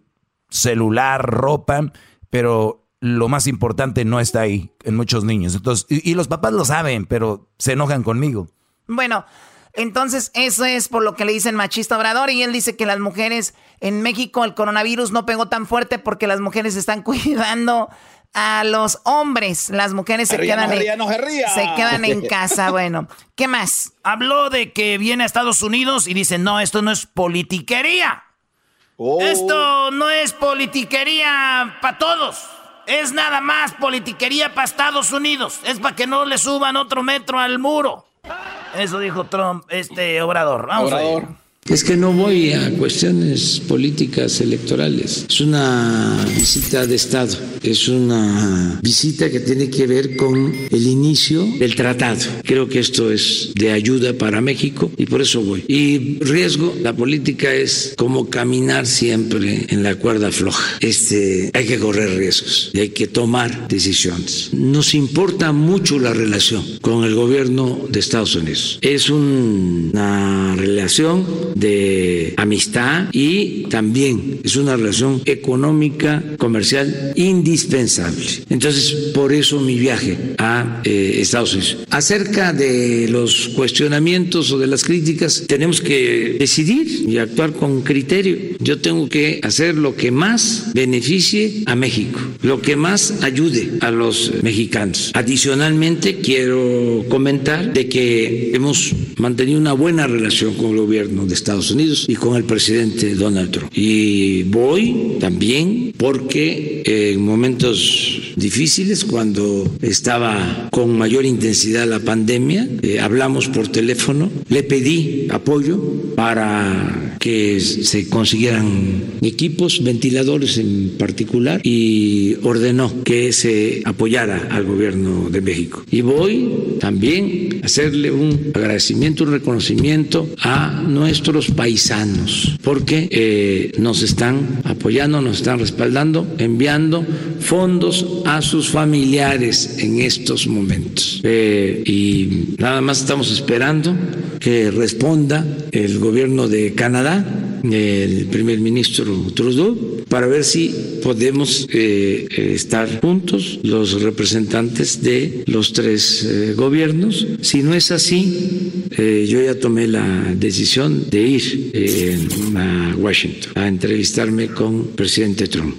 celular, ropa, pero lo más importante no está ahí en muchos niños. Entonces, y, los papás lo saben, pero se enojan conmigo. Bueno, entonces eso es por lo que le dicen machista obrador y él dice que las mujeres en México el coronavirus no pegó tan fuerte porque las mujeres están *laughs* cuidando a los hombres. Las mujeres se, quedan, en, se, quedan en casa. *laughs* Bueno, ¿qué más? Habló de que viene a Estados Unidos y dice, no, esto no es politiquería. Oh. Esto no es politiquería para todos. Es nada más politiquería para Estados Unidos. Es para que no le suban otro metro al muro. Eso dijo Trump, este Obrador. Vamos Es que no voy a cuestiones políticas electorales. Es una visita de Estado. Es una visita que tiene que ver con el inicio del tratado. Creo que esto es de ayuda para México y por eso voy. Y riesgo, la política es como caminar siempre en la cuerda floja. Este, hay que correr riesgos y hay que tomar decisiones. Nos importa mucho la relación con el gobierno de Estados Unidos. Es una relación de amistad y también es una relación económica, comercial indispensable. Entonces, por eso mi viaje a eh, Estados Unidos. Acerca de los cuestionamientos o de las críticas, tenemos que decidir y actuar con criterio. Yo tengo que hacer lo que más beneficie a México, lo que más ayude a los mexicanos. Adicionalmente, quiero comentar de que hemos mantenido una buena relación con el gobierno de Estados Unidos y con el presidente Donald Trump. Y voy también porque en momentos difíciles, cuando estaba con mayor intensidad la pandemia, eh, hablamos por teléfono, le pedí apoyo para que se consiguieran equipos, ventiladores en particular, y ordenó que se apoyara al gobierno de México. Y voy también a hacerle un agradecimiento, un reconocimiento a nuestros paisanos, porque eh, nos están apoyando, nos están respaldando, enviando fondos a sus familiares en estos momentos. Eh, y nada más estamos esperando que responda el gobierno de Canadá, el primer ministro Trudeau, para ver si podemos eh, estar juntos los representantes de los tres gobiernos. Si no es así, yo ya tomé la decisión de ir eh, a Washington a entrevistarme con el presidente Trump.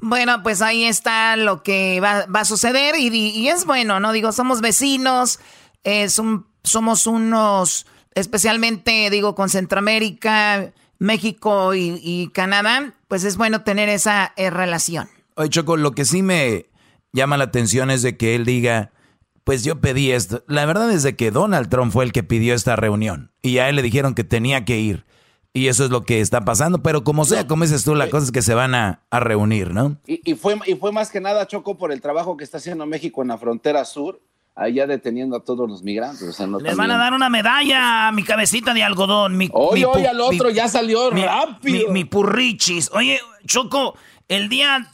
Bueno, pues ahí está lo que va, a suceder y, es bueno, ¿no? Digo, somos vecinos, es un, somos unos, especialmente, digo, con Centroamérica, México y, Canadá, pues es bueno tener esa eh, relación. Oye, Choco, lo que sí me llama la atención es de que él diga pues yo pedí esto. La verdad es de que Donald Trump fue el que pidió esta reunión y a él le dijeron que tenía que ir. Y eso es lo que está pasando, pero como sea, como dices tú, la cosa es que se van a, reunir, ¿no? Y, fue, y fue más que nada, Choco, por el trabajo que está haciendo México en la frontera sur, allá deteniendo a todos los migrantes. Les van a dar una medalla a mi cabecita de algodón. Mi, oye, oye, al otro ya salió rápido. Mi, purrichis. Oye, Choco, el día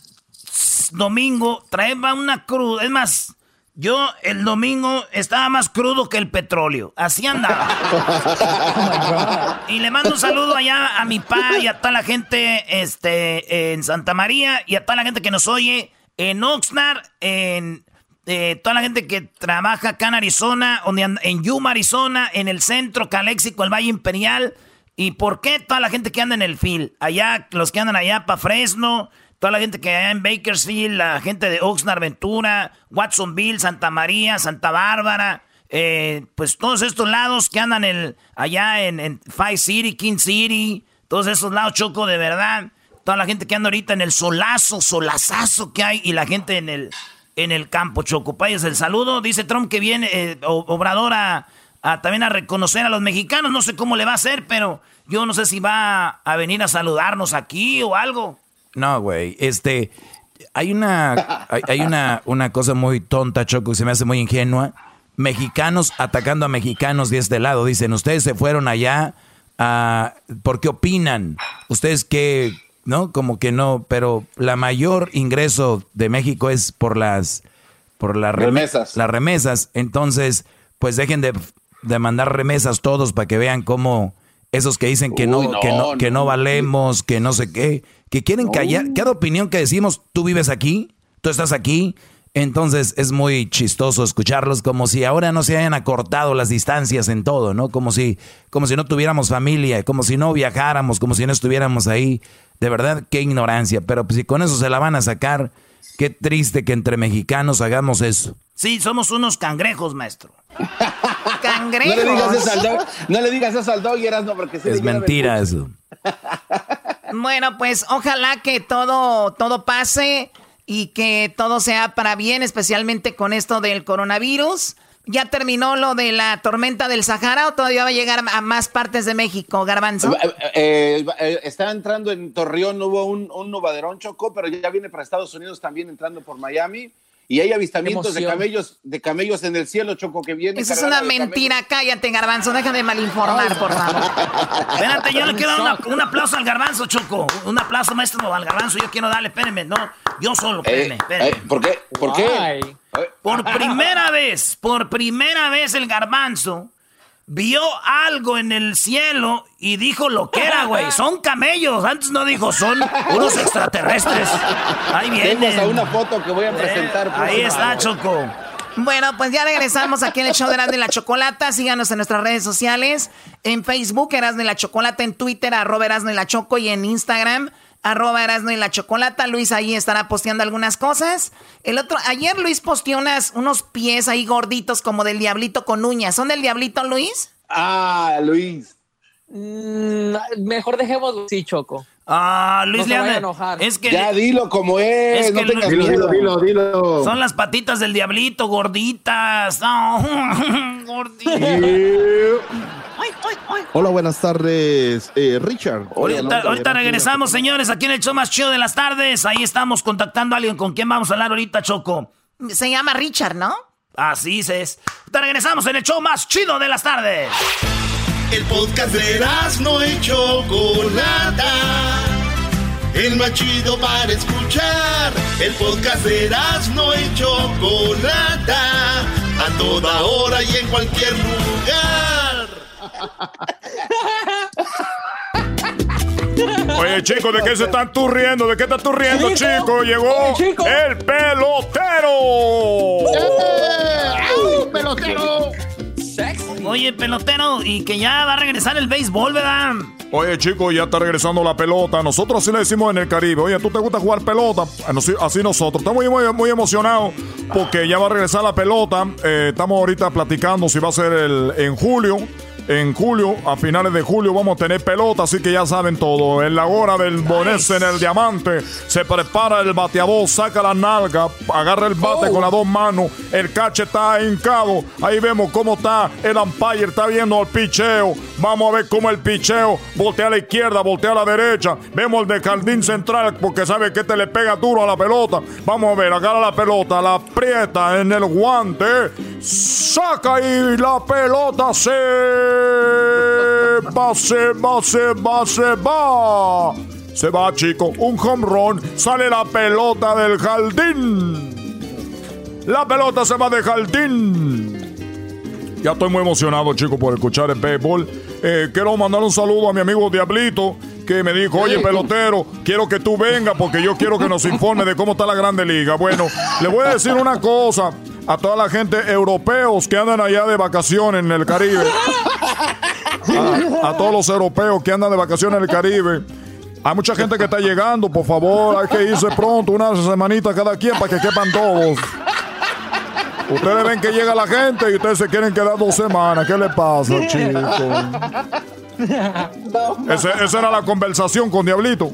domingo traeba una cruz. Es más, yo el domingo estaba más crudo que el petróleo. Así andaba. *laughs* y le mando un saludo allá a mi pa y a toda la gente este, en Santa María y a toda la gente que nos oye en Oxnard, en eh, toda la gente que trabaja acá en Arizona, en Yuma, Arizona, en el centro, Caléxico, el Valle Imperial. ¿Y por qué toda la gente que anda en el FIL? Allá, los que andan allá para Fresno, toda la gente que hay en Bakersfield, la gente de Oxnard, Ventura, Watsonville, Santa María, Santa Bárbara, eh, pues todos estos lados que andan el, allá en, en Five City, King City, todos esos lados, Choco, de verdad. Toda la gente que anda ahorita en el solazo, solazazo que hay y la gente en el, en el campo, Choco. Payas, el saludo. Dice Trump que viene, eh, Obrador, a, también a reconocer a los mexicanos. No sé cómo le va a hacer, pero yo no sé si va a venir a saludarnos aquí o algo. No, güey. Este, hay una, hay, una, una cosa muy tonta, Choco, que se me hace muy ingenua. Mexicanos atacando a mexicanos de este lado. Dicen, ustedes se fueron allá a, ¿por qué opinan? Ustedes que, ¿no? Como que no, pero la mayor ingreso de México es por las, por las remesas. Las remesas. Entonces, pues dejen de, de mandar remesas todos para que vean cómo esos que dicen que no, que no, que no valemos, que no sé qué que quieren callar. Cada opinión que decimos, tú vives aquí, tú estás aquí. Entonces es muy chistoso escucharlos como si ahora no se hayan acortado las distancias en todo, ¿no? Como si, como si no tuviéramos familia, como si no viajáramos, como si no estuviéramos ahí. De verdad, qué ignorancia. Pero pues, si con eso se la van a sacar, qué triste que entre mexicanos hagamos eso. Sí, somos unos cangrejos, maestro. *laughs* cangrejos. No le digas eso al dog, no le digas eso al dog, no, porque Es mentira eso. *laughs* Bueno, pues ojalá que todo, todo pase y que todo sea para bien, especialmente con esto del coronavirus. ¿Ya terminó lo de la tormenta del Sahara o todavía va a llegar a más partes de México, Garbanzo? Eh, eh, eh, está entrando en Torreón, hubo un, un novaderón Choco, pero ya viene para Estados Unidos también entrando por Miami. Y hay avistamientos de camellos, de camellos en el cielo, Choco, que viene. Esa es una mentira, cállate, Garbanzo, déjame malinformar, por favor. Espérate, yo le quiero dar un aplauso al Garbanzo, Choco. Un aplauso, maestro, al Garbanzo. Yo quiero darle, espérenme, no, yo solo, espérenme, espérenme. ¿Por qué? ¿Por qué? Por *laughs* primera vez, por primera vez el Garbanzo vio algo en el cielo y dijo lo que era, güey. *laughs* Son camellos. Antes no dijo, son unos extraterrestres. Ahí viene. a una foto que voy a presentar. ahí está, Choco. Bueno, pues ya regresamos aquí en el show de Erasmo y la Chocolata. Síganos en nuestras redes sociales. En Facebook, Erasmo y la Chocolata. En Twitter, arroba Erasmo y la Choco. Y en Instagram, arroba Erasmo y la Chocolata. Luis ahí estará posteando algunas cosas. El otro, ayer Luis posteó unas, unos pies ahí gorditos como del diablito con uñas. ¿Son del diablito, Luis? Ah, Luis. Mm, mejor dejemos sí, Choco. Ah, Luis no le enojar. Es que ya dilo como es, no tengas dilo, miedo. Dilo, dilo, Son las patitas del diablito, gorditas. No, *laughs* gorditas. Hola, buenas tardes, eh, Richard. Ahorita, ahorita regresamos, señores, aquí en el show más chido de las tardes. Ahí estamos contactando a alguien con quien vamos a hablar ahorita, Choco. Se llama Richard, ¿no? Así es. Ahorita regresamos en el show más chido de las tardes. El podcast de no y Chocolata. El más chido para escuchar. El podcast de no y Chocolata. A toda hora y en cualquier lugar. Oye, chico, ¿de qué se están tú riendo? ¿De qué estás tú riendo, chico? Llegó el pelotero. ¡Eh! pelotero! Oye, pelotero, y que ya va a regresar el béisbol, ¿verdad? Oye, chico, ya está regresando la pelota. Nosotros así le decimos en el Caribe. Oye, ¿tú te gusta jugar pelota? Así, así nosotros. Estamos muy, muy, muy emocionados porque ya va a regresar la pelota. Eh, estamos ahorita platicando si va a ser el, en julio en julio, a finales de julio, vamos a tener pelota, así que ya saben todo. En la hora del bonés en el diamante, se prepara el bateador, saca la nalga, agarra el bate con las dos manos, el cache está hincado. Ahí vemos cómo está el umpire, está viendo el picheo. Vamos a ver cómo el picheo voltea a la izquierda, voltea a la derecha. Vemos el de jardín central, porque sabe que te le pega duro a la pelota. Vamos a ver, agarra la pelota, la aprieta en el guante, saca y la pelota se se va, se va, se va. Se va, chico. Un home run. Sale la pelota del jardín. La pelota se va de jardín. Ya estoy muy emocionado, chico, por escuchar el béisbol. Eh, quiero mandar un saludo a mi amigo Diablito, que me dijo, oye, pelotero, quiero que tú vengas porque yo quiero que nos informe de cómo está la Grande Liga. Bueno, le voy a decir una cosa a toda la gente europeos que andan allá de vacaciones en el Caribe. A, todos los europeos que andan de vacaciones en el Caribe. Hay mucha gente que está llegando, por favor, hay que irse pronto, una semanita cada quien para que quepan todos. Ustedes ven que llega la gente y ustedes se quieren quedar dos semanas. ¿Qué le pasa, chicos? *laughs* esa era la conversación con Diablito.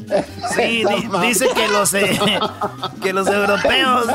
Sí, dice que los, eh, *laughs* que los europeos.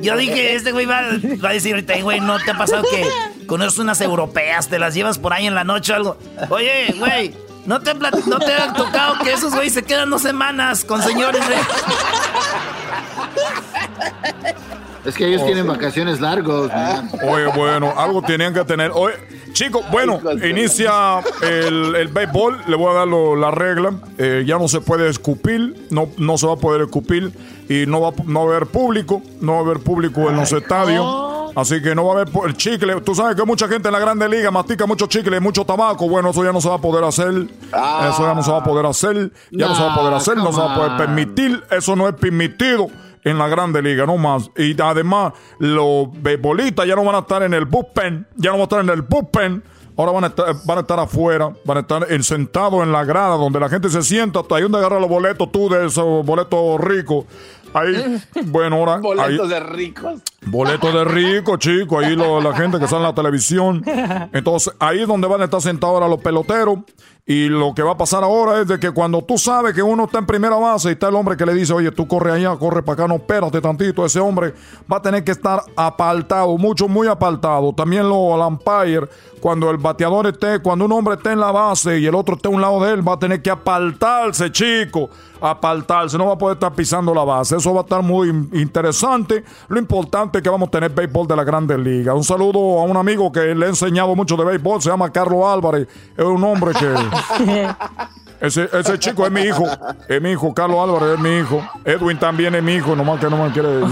Yo dije, este güey va, va, a decir ahorita, güey, ¿no te ha pasado que conoces unas europeas, te las llevas por ahí en la noche o algo? Oye, güey, ¿no te, no te ha tocado que esos güeyes se quedan dos semanas con señores de... *laughs* Es que ellos tienen vacaciones largos. *laughs* Oye, bueno, algo tenían que tener. Oye, chicos, bueno, inicia el, el béisbol. Le voy a dar la regla. Eh, ya no se puede escupir, no, no se va a poder escupir y no va, no va a haber público, no va a haber público en los estadios. Así que no va a haber el chicle. Tú sabes que mucha gente en la Grande Liga mastica mucho chicle, mucho tabaco. Bueno, eso ya no se va a poder hacer. Eso ya no se va a poder hacer. Ya no se va a poder hacer, no se va a poder permitir. Eso no es permitido en la Grande Liga, no más. Y además, los beisbolistas ya no van a estar en el bullpen, ya no van a estar en el bullpen. Ahora van a estar, van a estar afuera, van a estar sentados en la grada donde la gente se sienta. Ahí donde agarra los boletos tú de esos boletos ricos. Ahí, *laughs* bueno, ahora. Boletos de ricos. Boletos de ricos, chicos. Ahí lo, la gente que sale en la televisión. *laughs* Entonces, ahí es donde van a estar sentados ahora los peloteros. Y lo que va a pasar ahora es de que cuando tú sabes que uno está en primera base y está el hombre que le dice, oye, tú corre allá, corre para acá, no espérate tantito, ese hombre va a tener que estar apartado, mucho, muy apartado. También lo al umpire, cuando el bateador esté, cuando un hombre esté en la base y el otro esté a un lado de él, va a tener que apartarse, chico, apartarse, no va a poder estar pisando la base. Eso va a estar muy interesante. Lo importante es que vamos a tener béisbol de la Grandes Ligas. Un saludo a un amigo que le he enseñado mucho de béisbol, se llama Carlos Álvarez, es un hombre que... *laughs* Ese, ese chico es mi hijo, es mi hijo, Carlos Álvarez es mi hijo, Edwin también es mi hijo, nomás que no me quiere.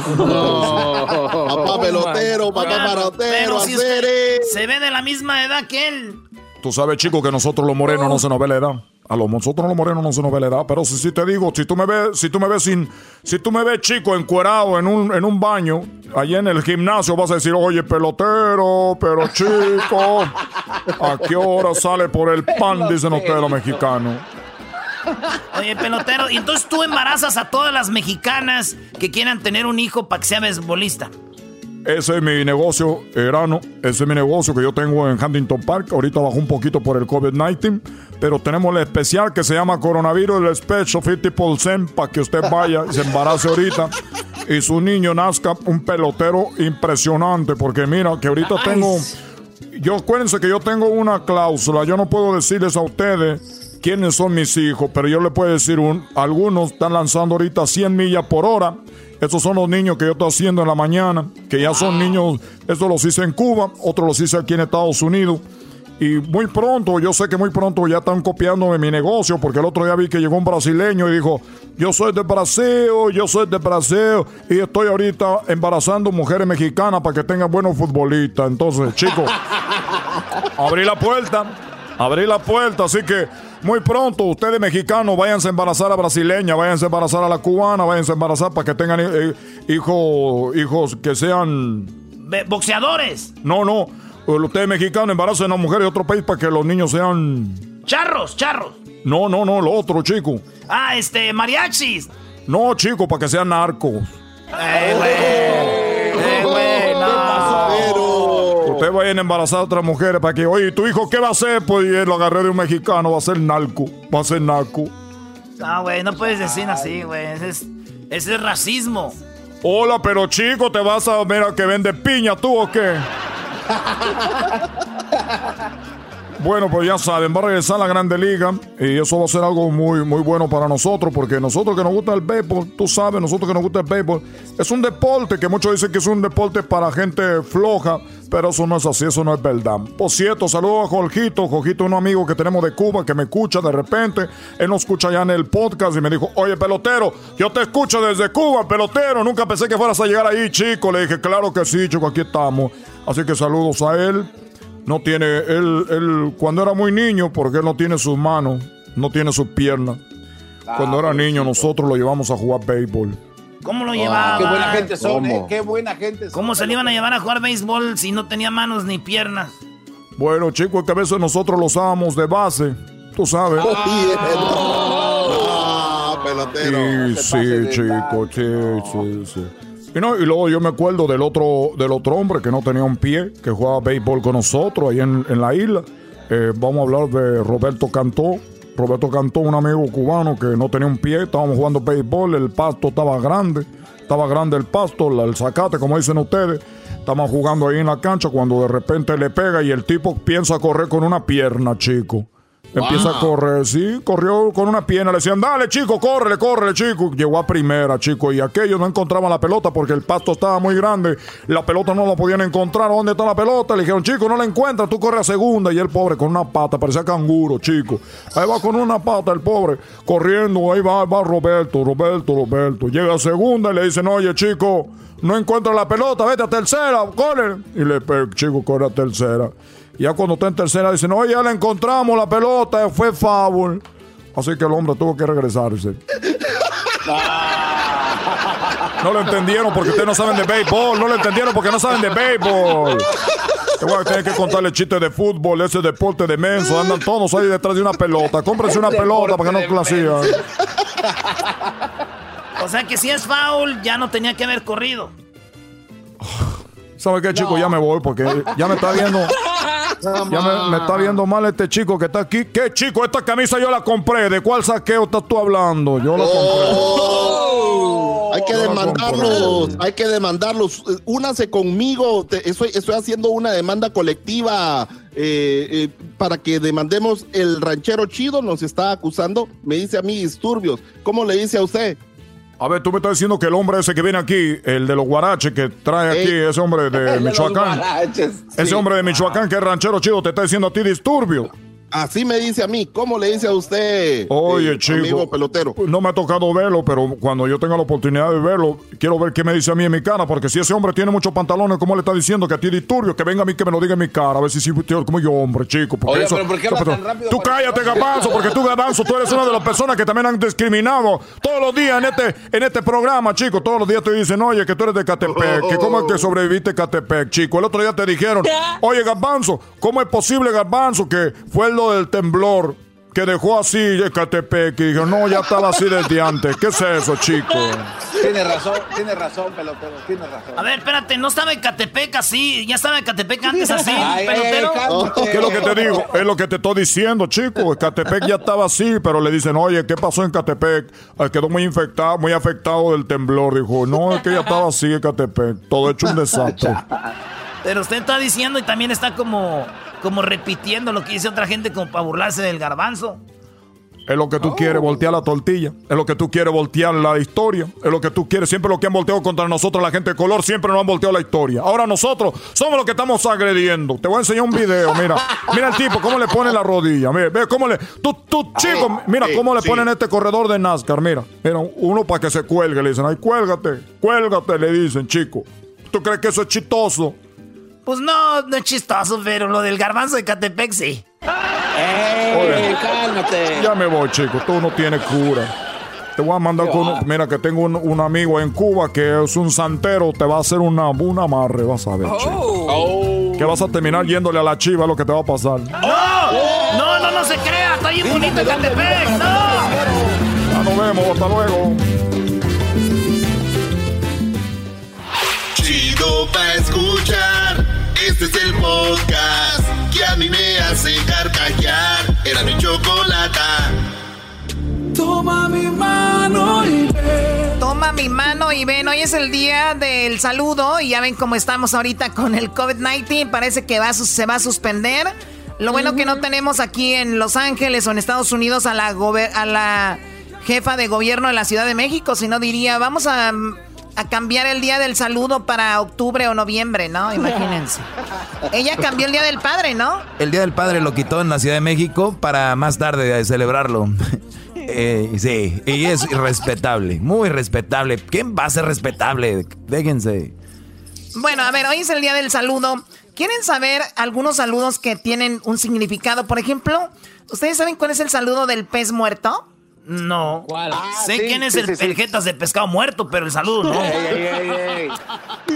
papá pelotero, papá marotero, Pero si se ve de la misma edad que él. Tú sabes, chico, que nosotros los morenos no se nos ve la edad. A los nosotros los morenos no se nos ve la edad, pero si, si te digo, si tú me ves, si tú me ves sin, si tú me ves chico encuerado en un, en un baño, allá en el gimnasio vas a decir, oye, pelotero, pero chico, ¿a qué hora sale por el pan? Dicen ustedes los mexicanos. Oye, pelotero, y entonces tú embarazas a todas las mexicanas que quieran tener un hijo para que sea beisbolista. Ese es mi negocio, Erano. Ese es mi negocio que yo tengo en Huntington Park. Ahorita bajó un poquito por el COVID-19, pero tenemos el especial que se llama Coronavirus, el Special 50% para que usted vaya y se embarace ahorita y su niño nazca un pelotero impresionante. Porque mira, que ahorita tengo. Yo acuérdense que yo tengo una cláusula. Yo no puedo decirles a ustedes quiénes son mis hijos, pero yo le puedo decir un. Algunos están lanzando ahorita 100 millas por hora. Esos son los niños que yo estoy haciendo en la mañana, que ya son niños, estos los hice en Cuba, otros los hice aquí en Estados Unidos. Y muy pronto, yo sé que muy pronto ya están copiándome mi negocio, porque el otro día vi que llegó un brasileño y dijo, yo soy de Brasil, yo soy de Brasil, y estoy ahorita embarazando mujeres mexicanas para que tengan buenos futbolistas. Entonces, chicos, *laughs* abrí la puerta, abrí la puerta, así que muy pronto ustedes mexicanos váyanse a embarazar a brasileña, váyanse a embarazar a la cubana, váyanse a embarazar para que tengan eh, hijos, hijos que sean... Boxeadores, No, no, ustedes mexicanos embarazan a una mujer de otro país para que los niños sean... charros, charros. No, no, no, lo otro, chico. Ah, este, mariachis. No, chico, para que sean narcos. Eh, güey. Eh, güey, no. Ustedes vayan a embarazar a otras mujeres para que, oye, ¿tu hijo qué va a hacer? Pues y él lo agarré de un mexicano, va a ser narco, va a ser narco. No, güey, no puedes decir así, güey. Ese es, ese es racismo. Hola, pero chico, ¿te vas a ver a que vende piña tú o qué? *laughs* Bueno, pues ya saben, va a regresar a la Grande Liga y eso va a ser algo muy, muy bueno para nosotros, porque nosotros que nos gusta el béisbol, tú sabes, nosotros que nos gusta el béisbol, es un deporte que muchos dicen que es un deporte para gente floja, pero eso no es así, eso no es verdad. Por cierto, saludo a Jorgito, Jorgito, un amigo que tenemos de Cuba que me escucha de repente, él nos escucha ya en el podcast y me dijo, oye, pelotero, yo te escucho desde Cuba, pelotero, nunca pensé que fueras a llegar ahí, chico. Le dije, claro que sí, chico, aquí estamos. Así que saludos a él. No tiene, él, él, cuando era muy niño, porque él no tiene sus manos, no tiene sus piernas. Cuando era niño, nosotros lo llevamos a jugar béisbol. ¿Cómo lo llevaba? Qué buena gente son, ¿Cómo? ¿eh? Qué buena gente son. ¿Cómo se le iban a llevar a jugar béisbol si no tenía manos ni piernas? Bueno, chicos, que a veces nosotros lo usábamos de base, tú sabes. Ah, pelotero. Sí, sí, chico, sí, sí, sí. Y, no, y luego yo me acuerdo del otro, del otro hombre que no tenía un pie, que jugaba béisbol con nosotros ahí en, en la isla. Eh, vamos a hablar de Roberto Cantó. Roberto Cantó, un amigo cubano que no tenía un pie, estábamos jugando béisbol, el pasto estaba grande, estaba grande el pasto, el zacate, como dicen ustedes. Estamos jugando ahí en la cancha cuando de repente le pega y el tipo piensa correr con una pierna, chico. Empieza a correr, sí, corrió con una pierna, le decían, dale chico, córrele, córrele chico. Llegó a primera, chico, y aquellos no encontraban la pelota porque el pasto estaba muy grande, la pelota no la podían encontrar, ¿dónde está la pelota? Le dijeron, chico, no la encuentras, tú corres a segunda, y el pobre con una pata, parecía canguro, chico. Ahí va con una pata el pobre, corriendo, ahí va, va Roberto, Roberto, Roberto. Llega a segunda y le dicen, oye chico, no encuentras la pelota, vete a tercera, corre. Y le chico corre a tercera. Y ya cuando está en tercera dicen, oye, ya la encontramos la pelota, fue foul. Así que el hombre tuvo que regresarse. No lo entendieron porque ustedes no saben de béisbol. No lo entendieron porque no saben de béisbol. Te voy a tener que contarle chistes de fútbol, ese deporte de menso. Andan todos ahí detrás de una pelota. Cómprense una pelota para que no clasigan. O sea que si es foul, ya no tenía que haber corrido. ¿Sabe qué, chico? Ya me voy porque ya me está viendo. Ya me, me está viendo mal este chico que está aquí. ¿Qué chico? Esta camisa yo la compré. ¿De cuál saqueo estás tú hablando? Yo la compré. Oh, hay que Yo demandarlos, hay que demandarlos. Únase conmigo. Te- estoy, estoy haciendo una demanda colectiva eh, eh, para que demandemos. El ranchero chido nos está acusando. Me dice a mí disturbios. ¿Cómo le dice a usted? A ver, tú me estás diciendo que el hombre ese que viene aquí, el de los guaraches que trae aquí, ese hombre de *laughs* Michoacán. Ese hombre de Michoacán que es ranchero chido te está diciendo a ti disturbio. Así me dice a mí. ¿Cómo le dice a usted? Oye, eh, chico. amigo pelotero. No me ha tocado verlo, pero cuando yo tenga la oportunidad de verlo, quiero ver qué me dice a mí en mi cara, porque si ese hombre tiene muchos pantalones, ¿cómo le está diciendo que a ti disturbio? Que venga a mí que me lo diga en mi cara, a ver si sí, tío, como yo, hombre, chico. Porque Oye, eso, pero ¿por qué habla tan rápido Tú para cállate, Gabanzo, porque tú, Gabanzo, tú eres una de las personas que también han discriminado todos los días en este, en este programa, chico. Todos los días te dicen, oye, que tú eres de Catepec, que cómo es que sobreviviste Catepec, chico. El otro día te dijeron, oye, Garbanzo, ¿cómo es posible, Garbanzo, que fue lo del temblor? Que dejó así Ecatepec y dijo, no, ya estaba así desde antes. ¿Qué es eso, chico? Tiene razón, tiene razón, pelotero, tiene razón. A ver, espérate, no estaba en Catepec así. Ya estaba en Catepec antes así, Ay, pelotero. cálmate. ¿Qué es lo que te digo? Es lo que te estoy diciendo, chico. Ecatepec ya estaba así, pero le dicen, oye, ¿qué pasó en Catepec? Ah, Quedó muy infectado, muy afectado del temblor. Dijo, no, es que ya estaba así Ecatepec. Todo hecho un desastre. *laughs* Pero usted está diciendo y también está como, como repitiendo lo que dice otra gente como para burlarse del garbanzo. Es lo que tú quieres, voltear la tortilla. Es lo que tú quieres, voltear la historia. Es lo que tú quieres. Siempre lo que han volteado contra nosotros, la gente de color, siempre nos han volteado la historia. Ahora nosotros somos los que estamos agrediendo. Te voy a enseñar un video, mira. Mira el tipo, cómo le pone la rodilla. Mira, ve cómo le... Tú, tú, chico, mira sí, cómo le sí. ponen este corredor de NASCAR. Mira, mira, uno para que se cuelgue. Le dicen, ay, cuélgate, cuélgate, le dicen, chico. ¿Tú crees que eso es chistoso? Pues no, no es chistoso, pero lo del garbanzo de Catepec sí. Oye, cálmate. Ya me voy, chico. Tú no tienes cura. Te voy a mandar con un- Mira, que tengo un, un amigo en Cuba que es un santero. Te va a hacer una, un amarre, vas a ver, chico. Que vas a terminar yéndole a la chiva, es lo que te va a pasar. ¡No! No, no, no se crea. Está bien bonito Catepec. ¡No! Ya nos vemos, hasta luego. Chido pa' escuchar. Este es el podcast que a mí me hace carcajear. Era mi chocolata. Toma mi mano y ven. Toma mi mano y ven. Hoy es el día del saludo y ya ven cómo estamos ahorita con el COVID-19. Parece que va se va a suspender. Lo bueno que no tenemos aquí en Los Ángeles o en Estados Unidos a la, gober- a la jefa de gobierno de la Ciudad de México, si no diría, vamos a, a cambiar el día del saludo para octubre o noviembre, ¿no? Imagínense. *laughs* Ella cambió el día del padre, ¿no? El Día del Padre lo quitó en la Ciudad de México para más tarde celebrarlo. *laughs* Eh, sí, y es respetable, muy respetable. ¿Quién va a ser respetable? Déjense. Bueno, a ver, hoy es el día del saludo. ¿Quieren saber algunos saludos que tienen un significado? Por ejemplo, ¿ustedes saben cuál es el saludo del pez muerto? No. sé sí, quién es sí, el, sí, de pescado muerto, pero el saludo no.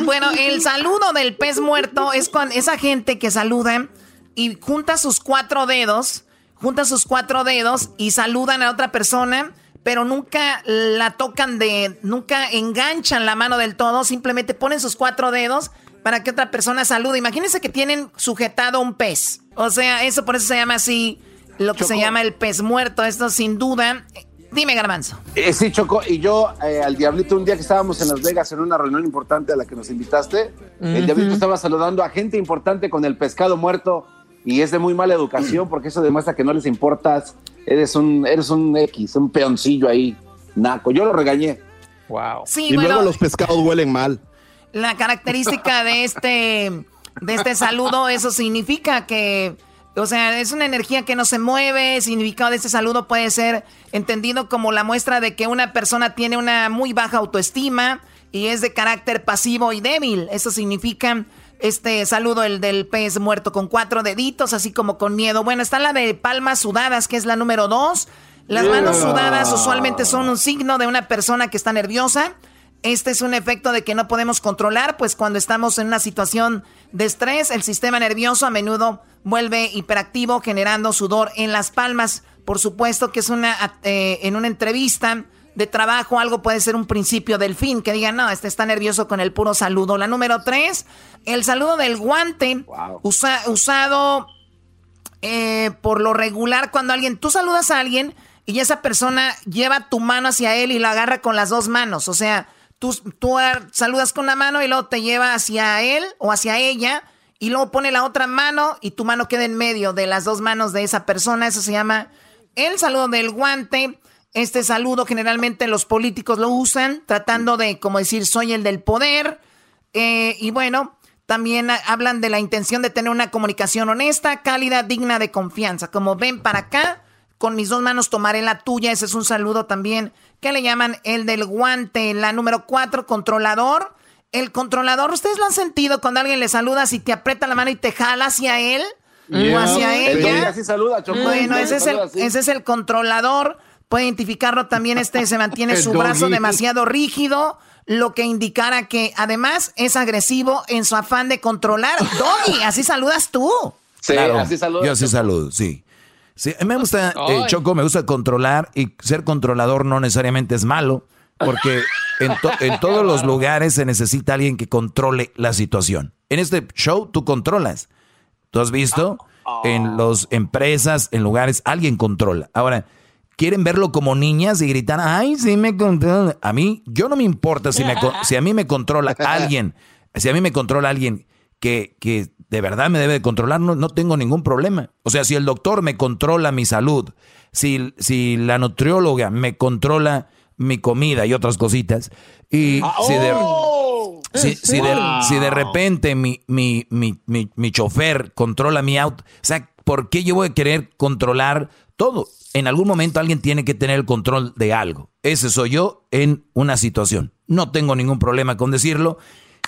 Bueno, el saludo del pez muerto es con esa gente que saluda y junta sus cuatro dedos, junta sus cuatro dedos y saludan a otra persona, pero nunca la tocan de, nunca enganchan la mano del todo, simplemente ponen sus cuatro dedos para que otra persona salude. Imagínense que tienen sujetado un pez. O sea, eso por eso se llama así, lo que se llama el pez muerto. Esto sin duda. Dime, Garbanzo. Eh, sí, Choco, y yo eh, al Diablito, un día que estábamos en Las Vegas en una reunión importante a la que nos invitaste, el. Diablito estaba saludando a gente importante con el pescado muerto y es de muy mala educación porque eso demuestra que no les importas, eres un, eres un X, un peoncillo ahí, naco. Yo lo regañé. Wow. Sí, y bueno. luego los pescados huelen mal. La característica de este, de este saludo, eso significa que, o sea, es una energía que no se mueve. El significado de este saludo puede ser entendido como la muestra de que una persona tiene una muy baja autoestima y es de carácter pasivo y débil. Eso significa este saludo, el del pez muerto con cuatro deditos, así como con miedo. Bueno, está la de palmas sudadas, que es la número dos. Las manos sudadas usualmente son un signo de una persona que está nerviosa. Este es un efecto de que no podemos controlar, pues cuando estamos en una situación de estrés, el sistema nervioso a menudo vuelve hiperactivo, generando sudor en las palmas. Por supuesto que es una eh, en una entrevista de trabajo algo puede ser un principio del fin, que digan, no, este está nervioso con el puro saludo. La número tres, el saludo del guante, usa- usado eh, por lo regular, cuando alguien, tú saludas a alguien y esa persona lleva tu mano hacia él y la agarra con las dos manos. O sea, tú, saludas con la mano y luego te lleva hacia él o hacia ella y luego pone la otra mano y tu mano queda en medio de las dos manos de esa persona. Eso se llama el saludo del guante. Este saludo generalmente los políticos lo usan tratando de, como decir, soy el del poder. Eh, y bueno, también hablan de la intención de tener una comunicación honesta, cálida, digna de confianza. Como ven para acá, con mis dos manos tomaré la tuya. Ese es un saludo también que le llaman el del guante. La número cuatro, controlador. El controlador, ¿ustedes lo han sentido cuando alguien le saluda si te aprieta la mano y te jala hacia él? O hacia ella. bueno, ese es, el, ese es el controlador. Puede identificarlo también. Este se mantiene *laughs* su brazo demasiado rígido lo que indicara que además es agresivo en su afán de controlar. Doggy, así saludas tú. Sí, así saludas. Yo así saludo, sí. Sí, me gusta, eh, Choco, me gusta controlar y ser controlador no necesariamente es malo, porque en, *laughs* en todos los lugares se necesita alguien que controle la situación. En este show tú controlas. ¿Tú has visto? En las empresas, en lugares, alguien controla. Ahora, quieren verlo como niñas y gritar, ay, sí me controla. A mí, yo no me importa si, me, si a mí me controla *laughs* alguien, si a mí me controla alguien que, que de verdad me debe de controlar, no, no, tengo ningún problema. O sea, si el doctor me controla mi salud, si, si la nutrióloga me controla mi comida y otras cositas, y ah, si, de, oh. si, si, de, si, de, repente mi, mi, mi, mi chofer controla mi auto, o sea, ¿por qué yo voy a querer controlar todo? en algún momento alguien tiene que tener el control de algo. Ese soy yo en una situación. No tengo ningún problema con decirlo.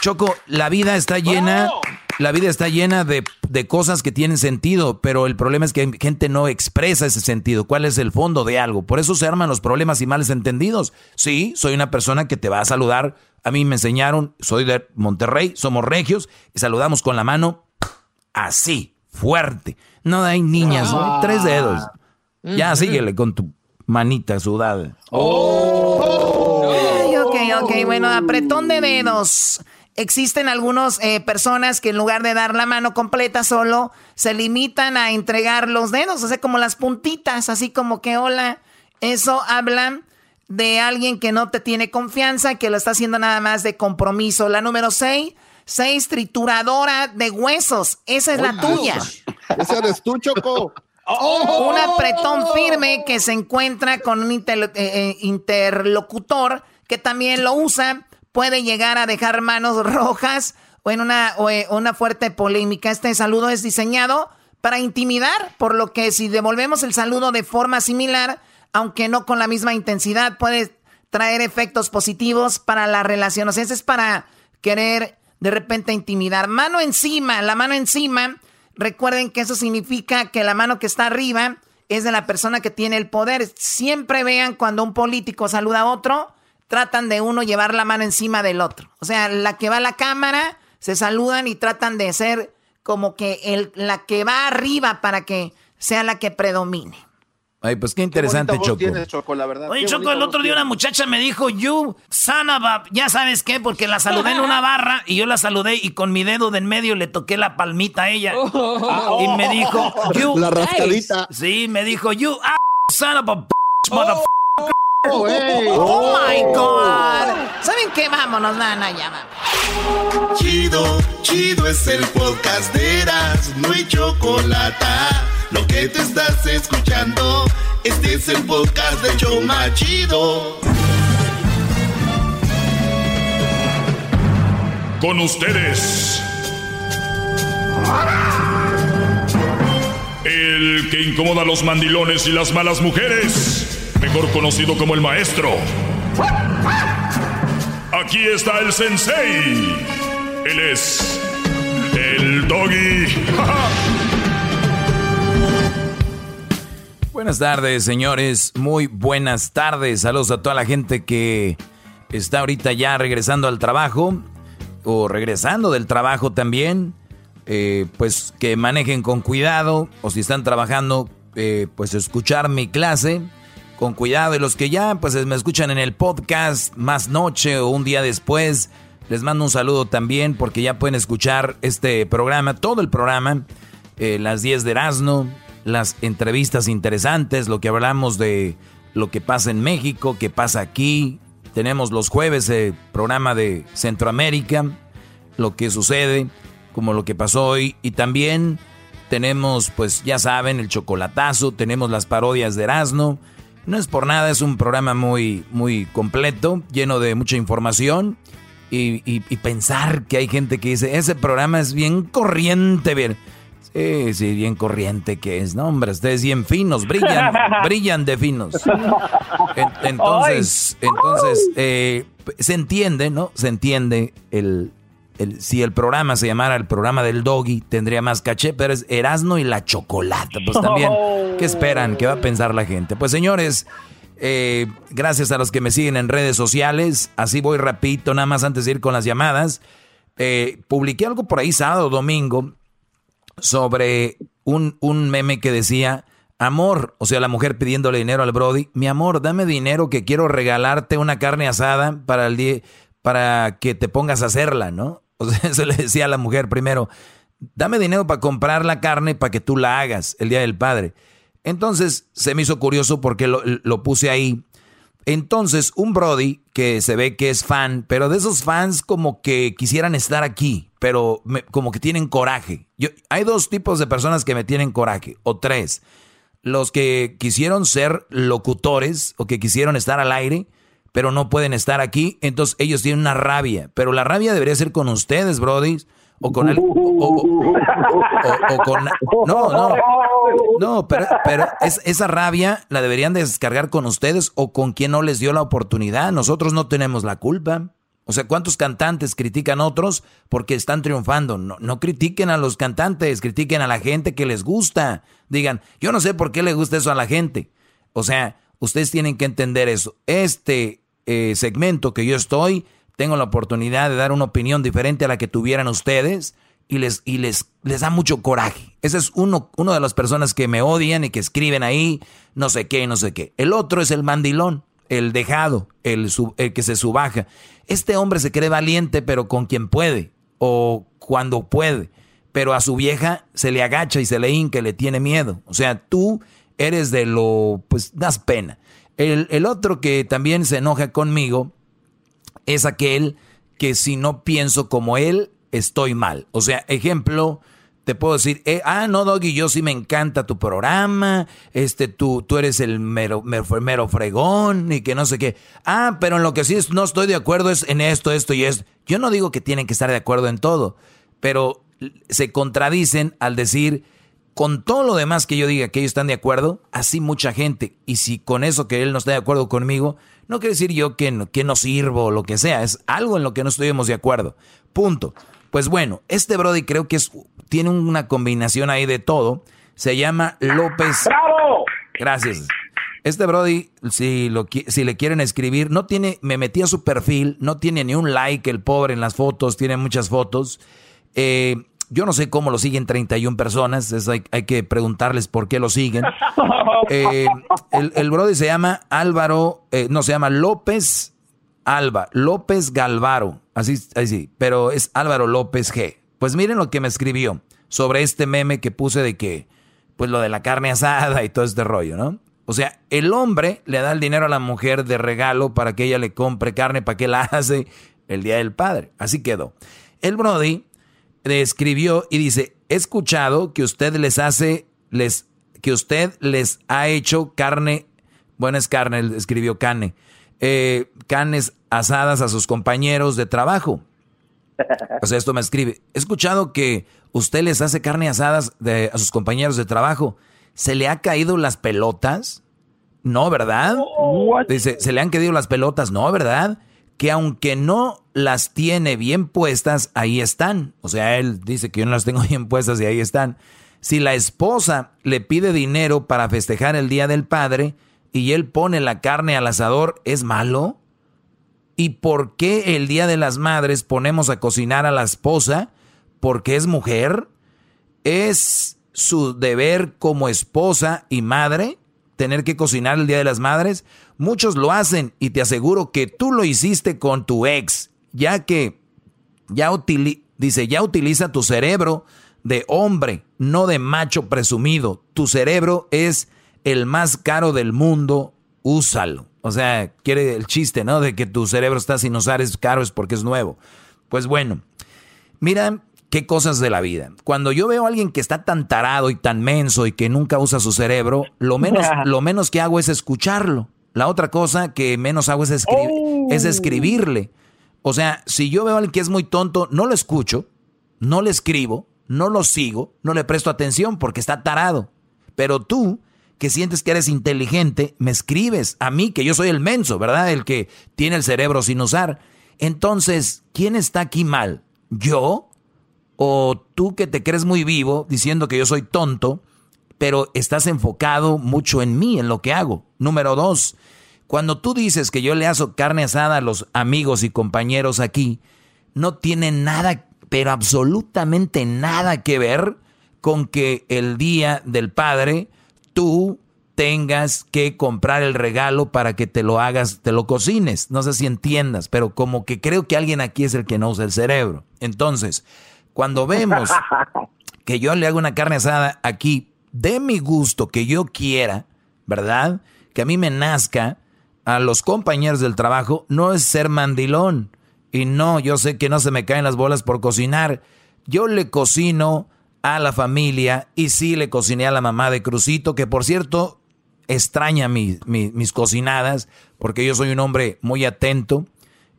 Choco, la vida está llena, la vida está llena de, de, cosas que tienen sentido, pero el problema es que gente no expresa ese sentido. ¿Cuál es el fondo de algo? Por eso se arman los problemas y males entendidos. Sí, soy una persona que te va a saludar. A mí me enseñaron, soy de Monterrey, somos regios, y saludamos con la mano así, fuerte. No hay niñas, tres dedos. Ya síguele con tu manita sudada. Oh. ok, ok, bueno, apretón de dedos. Existen algunas eh, personas que en lugar de dar la mano completa solo se limitan a entregar los dedos, o sea, como las puntitas, así como que hola. Eso habla de alguien que no te tiene confianza, que lo está haciendo nada más de compromiso. La número 6, 6 trituradora de huesos. Esa es la tuya. Esa eres tú, Choco. Oh. *laughs* Un apretón firme que se encuentra con un eh, eh, interlocutor que también lo usa, puede llegar a dejar manos rojas o en una, eh, una fuerte polémica. Este saludo es diseñado para intimidar, por lo que si devolvemos el saludo de forma similar, aunque no con la misma intensidad, puede traer efectos positivos para la relación. O sea, es para querer de repente intimidar. Mano encima, la mano encima Recuerden que eso significa que la mano que está arriba es de la persona que tiene el poder. Siempre vean cuando un político saluda a otro, tratan de uno llevar la mano encima del otro. O sea, la que va a la cámara, se saludan y tratan de ser como que el, la que va arriba para que sea la que predomine. Ay, pues qué interesante, Choco. Choco, la verdad. Oye, Choco, el otro día una muchacha me dijo, you, sanaba, ya sabes qué, porque la saludé en una barra y yo la saludé y con mi dedo de en medio le toqué la palmita a ella. *laughs* Oh. Y me dijo, you. La rascadita. Sí, me dijo, you, son of a motherfucker. Oh, oh, my God. ¿Saben qué? Vámonos, nana, ya Chido, chido es el podcast de Eras, no hay chocolate lo que te estás escuchando, este es el podcast de Choma Chido. Con ustedes. El que incomoda a los mandilones y las malas mujeres, mejor conocido como el maestro. Aquí está el sensei. Él es el doggy. *laughs* Buenas tardes, señores. Muy buenas tardes. Saludos a toda la gente que está ahorita ya regresando al trabajo o regresando del trabajo también. Eh, pues que manejen con cuidado o si están trabajando, eh, pues escuchar mi clase con cuidado. Y los que ya pues me escuchan en el podcast más noche o un día después, les mando un saludo también porque ya pueden escuchar este programa, todo el programa, eh, las 10 de Erasmo las entrevistas interesantes, lo que hablamos de lo que pasa en México, qué pasa aquí. Tenemos los jueves el programa de Centroamérica, lo que sucede, como lo que pasó hoy. Y también tenemos, pues ya saben, el chocolatazo, tenemos las parodias de Erasmo. No es por nada, es un programa muy, muy completo, lleno de mucha información. Y, y pensar que hay gente que dice, ese programa es bien corriente, bien Sí, sí, bien corriente que es. No, hombre, ustedes bien finos, brillan, *laughs* brillan de finos. entonces, entonces, eh, se entiende, ¿no? Se entiende el, el, si el programa se llamara el programa del doggy, tendría más caché, pero es Erasno y la chocolate. Pues también, ¿qué *laughs* esperan? ¿Qué va a pensar la gente? Pues señores, eh, gracias a los que me siguen en redes sociales. Así voy rapidito, nada más antes de ir con las llamadas. Eh, publiqué algo por ahí sábado, domingo, sobre un, un meme que decía, amor, o sea, la mujer pidiéndole dinero al Brody, mi amor, dame dinero que quiero regalarte una carne asada para el día, para que te pongas a hacerla, ¿no? *laughs* O sea, eso le decía a la mujer primero, dame dinero para comprar la carne para que tú la hagas el día del padre. Entonces se me hizo curioso porque lo, lo puse ahí. Entonces, un Brody que se ve que es fan, pero de esos fans como que quisieran estar aquí, pero como que tienen coraje. Yo, hay dos tipos de personas que me tienen coraje, o tres. Los que quisieron ser locutores o que quisieron estar al aire, pero no pueden estar aquí, entonces ellos tienen una rabia. Pero la rabia debería ser con ustedes, Brody, o con el, o, con no no no pero, pero es, esa rabia la deberían descargar con ustedes o con quien no les dio la oportunidad nosotros no tenemos la culpa o sea, ¿cuántos cantantes critican a otros porque están triunfando? No, no critiquen a los cantantes, critiquen a la gente que les gusta. Digan, yo no sé por qué le gusta eso a la gente. O sea, ustedes tienen que entender eso. Este eh, segmento que yo estoy, tengo la oportunidad de dar una opinión diferente a la que tuvieran ustedes y les, y les, les da mucho coraje. Ese es uno, uno de las personas que me odian y que escriben ahí, no sé qué, no sé qué. El otro es el mandilón, el dejado, el, el que se subaja. Este hombre se cree valiente, pero con quien puede, o cuando puede. Pero a su vieja se le agacha y se le hinca, le tiene miedo. O sea, tú eres de lo, pues das pena. El, el otro que también se enoja conmigo es aquel que si no pienso como él, estoy mal. O sea, ejemplo, te puedo decir, eh, ah, no, Doggy, yo sí me encanta tu programa, este, tú, tú eres el mero, mero, fregón y que no sé qué. Ah, pero en lo que sí no estoy de acuerdo es en esto, esto y esto. Yo no digo que tienen que estar de acuerdo en todo, pero se contradicen al decir, con todo lo demás que yo diga que ellos están de acuerdo, así mucha gente. Y si con eso que él no está de acuerdo conmigo, no quiere decir yo que no, que no sirvo o lo que sea, es algo en lo que no estuvimos de acuerdo. Punto. Pues bueno, este Brody creo que es, tiene una combinación ahí de todo. Se llama López. ¡Bravo! Gracias. Este Brody, si, lo, si le quieren escribir, no tiene, me metí a su perfil, no tiene ni un like el pobre en las fotos, tiene muchas fotos. Eh, yo no sé cómo lo siguen 31 personas, hay, que preguntarles por qué lo siguen. *laughs* Eh, el, el Brody se llama Álvaro, eh, no, se llama López Alba, López Galvaro, así, así, pero es Álvaro López G. Pues miren lo que me escribió sobre este meme que puse de que, pues lo de la carne asada y todo este rollo, ¿no? O sea, el hombre le da el dinero a la mujer de regalo para que ella le compre carne para que la *laughs* hace el día del padre. Así quedó. El Brody escribió y dice, he escuchado que usted les hace, les, que usted les ha hecho carne, bueno es carne, escribió carne, eh, carnes asadas a sus compañeros de trabajo. O sea, esto me escribe. He escuchado que usted les hace carne asadas de, a sus compañeros de trabajo. ¿Se le ha caído las pelotas? No, ¿verdad? Dice, ¿se le han caído las pelotas? No, ¿verdad? Que aunque no las tiene bien puestas, ahí están. O sea, él dice que yo no las tengo *laughs* bien puestas y ahí están. Si la esposa le pide dinero para festejar el Día del Padre, y él pone la carne al asador, ¿es malo? ¿Y por qué el Día de las Madres ponemos a cocinar a la esposa? ¿Porque es mujer? ¿Es su deber como esposa y madre tener que cocinar el Día de las Madres? Muchos lo hacen y te aseguro que tú lo hiciste con tu ex, ya que ya dice, ya utiliza tu cerebro de hombre no de macho presumido. Tu cerebro es el más caro del mundo, úsalo. O sea, quiere el chiste, ¿no? De que tu cerebro está sin usar es caro, es porque es nuevo. Pues bueno, mira qué cosas de la vida. Cuando yo veo a alguien que está tan tarado y tan menso y que nunca usa su cerebro, lo menos, *laughs* lo menos que hago es escucharlo. La otra cosa que menos hago es, es oh. escribirle. O sea, si yo veo a alguien que es muy tonto, no lo escucho, no le escribo, no lo sigo, no le presto atención porque está tarado. Pero tú, que sientes que eres inteligente, me escribes a mí, que yo soy el menso, ¿verdad? El que tiene el cerebro sin usar. Entonces, ¿quién está aquí mal? ¿Yo? ¿O tú que te crees muy vivo diciendo que yo soy tonto, pero estás enfocado mucho en mí, en lo que hago? Número dos, cuando tú dices que yo le hago carne asada a los amigos y compañeros aquí, no tiene nada, pero absolutamente nada que ver con que el día del padre tú tengas que comprar el regalo para que te lo hagas, te lo cocines. No sé si entiendas, pero como que creo que alguien aquí es el que no usa el cerebro. Entonces, cuando vemos *laughs* que yo le hago una carne asada aquí de mi gusto, que yo quiera, ¿verdad? Que a mí me nazca a los compañeros del trabajo, no es ser mandilón. Y no, yo sé que no se me caen las bolas por cocinar. Yo le cocino a la familia y sí le cociné a la mamá de Crucito, que por cierto extraña mis cocinadas, porque yo soy un hombre muy atento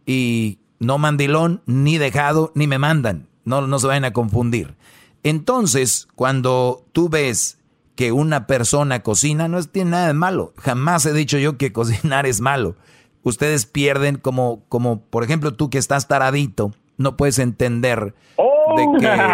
y no mandilón, ni dejado, ni me mandan. No, no se vayan a confundir. Entonces, cuando tú ves que una persona cocina, no tiene nada de malo. Jamás he dicho yo que *laughs* cocinar es malo. Ustedes pierden como, como por ejemplo, tú que estás taradito, no puedes entender de que... *laughs*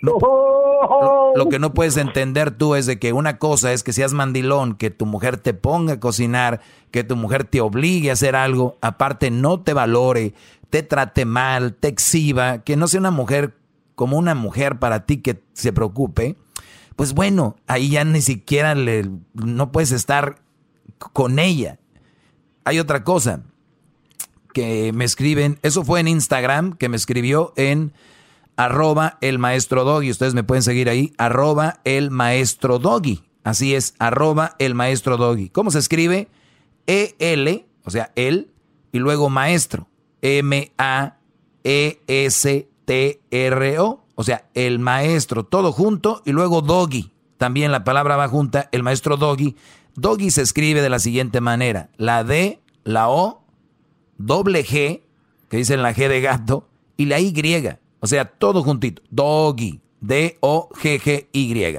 Lo, que no puedes entender tú es de que una cosa es que seas mandilón, que tu mujer te ponga a cocinar, que tu mujer te obligue a hacer algo, aparte no te valore, te trate mal, te exhiba, que no sea una mujer como una mujer para ti que se preocupe, pues bueno, ahí ya ni siquiera le, no puedes estar con ella. Hay otra cosa que me escriben, eso fue en Instagram, que me escribió en arroba el maestro doggy. Ustedes me pueden seguir ahí, arroba el maestro doggy. Así es, arroba el maestro doggy. ¿Cómo se escribe? E-L, o sea, él, y luego maestro. M-A-E-S-T-R-O. O sea, el maestro, todo junto, y luego doggy. También la palabra va junta, el maestro doggy. Doggy se escribe de la siguiente manera. La D, la O, doble G, que dicen la G de gato, y la Y. O sea, todo juntito. Doggy. D-O-G-G-Y.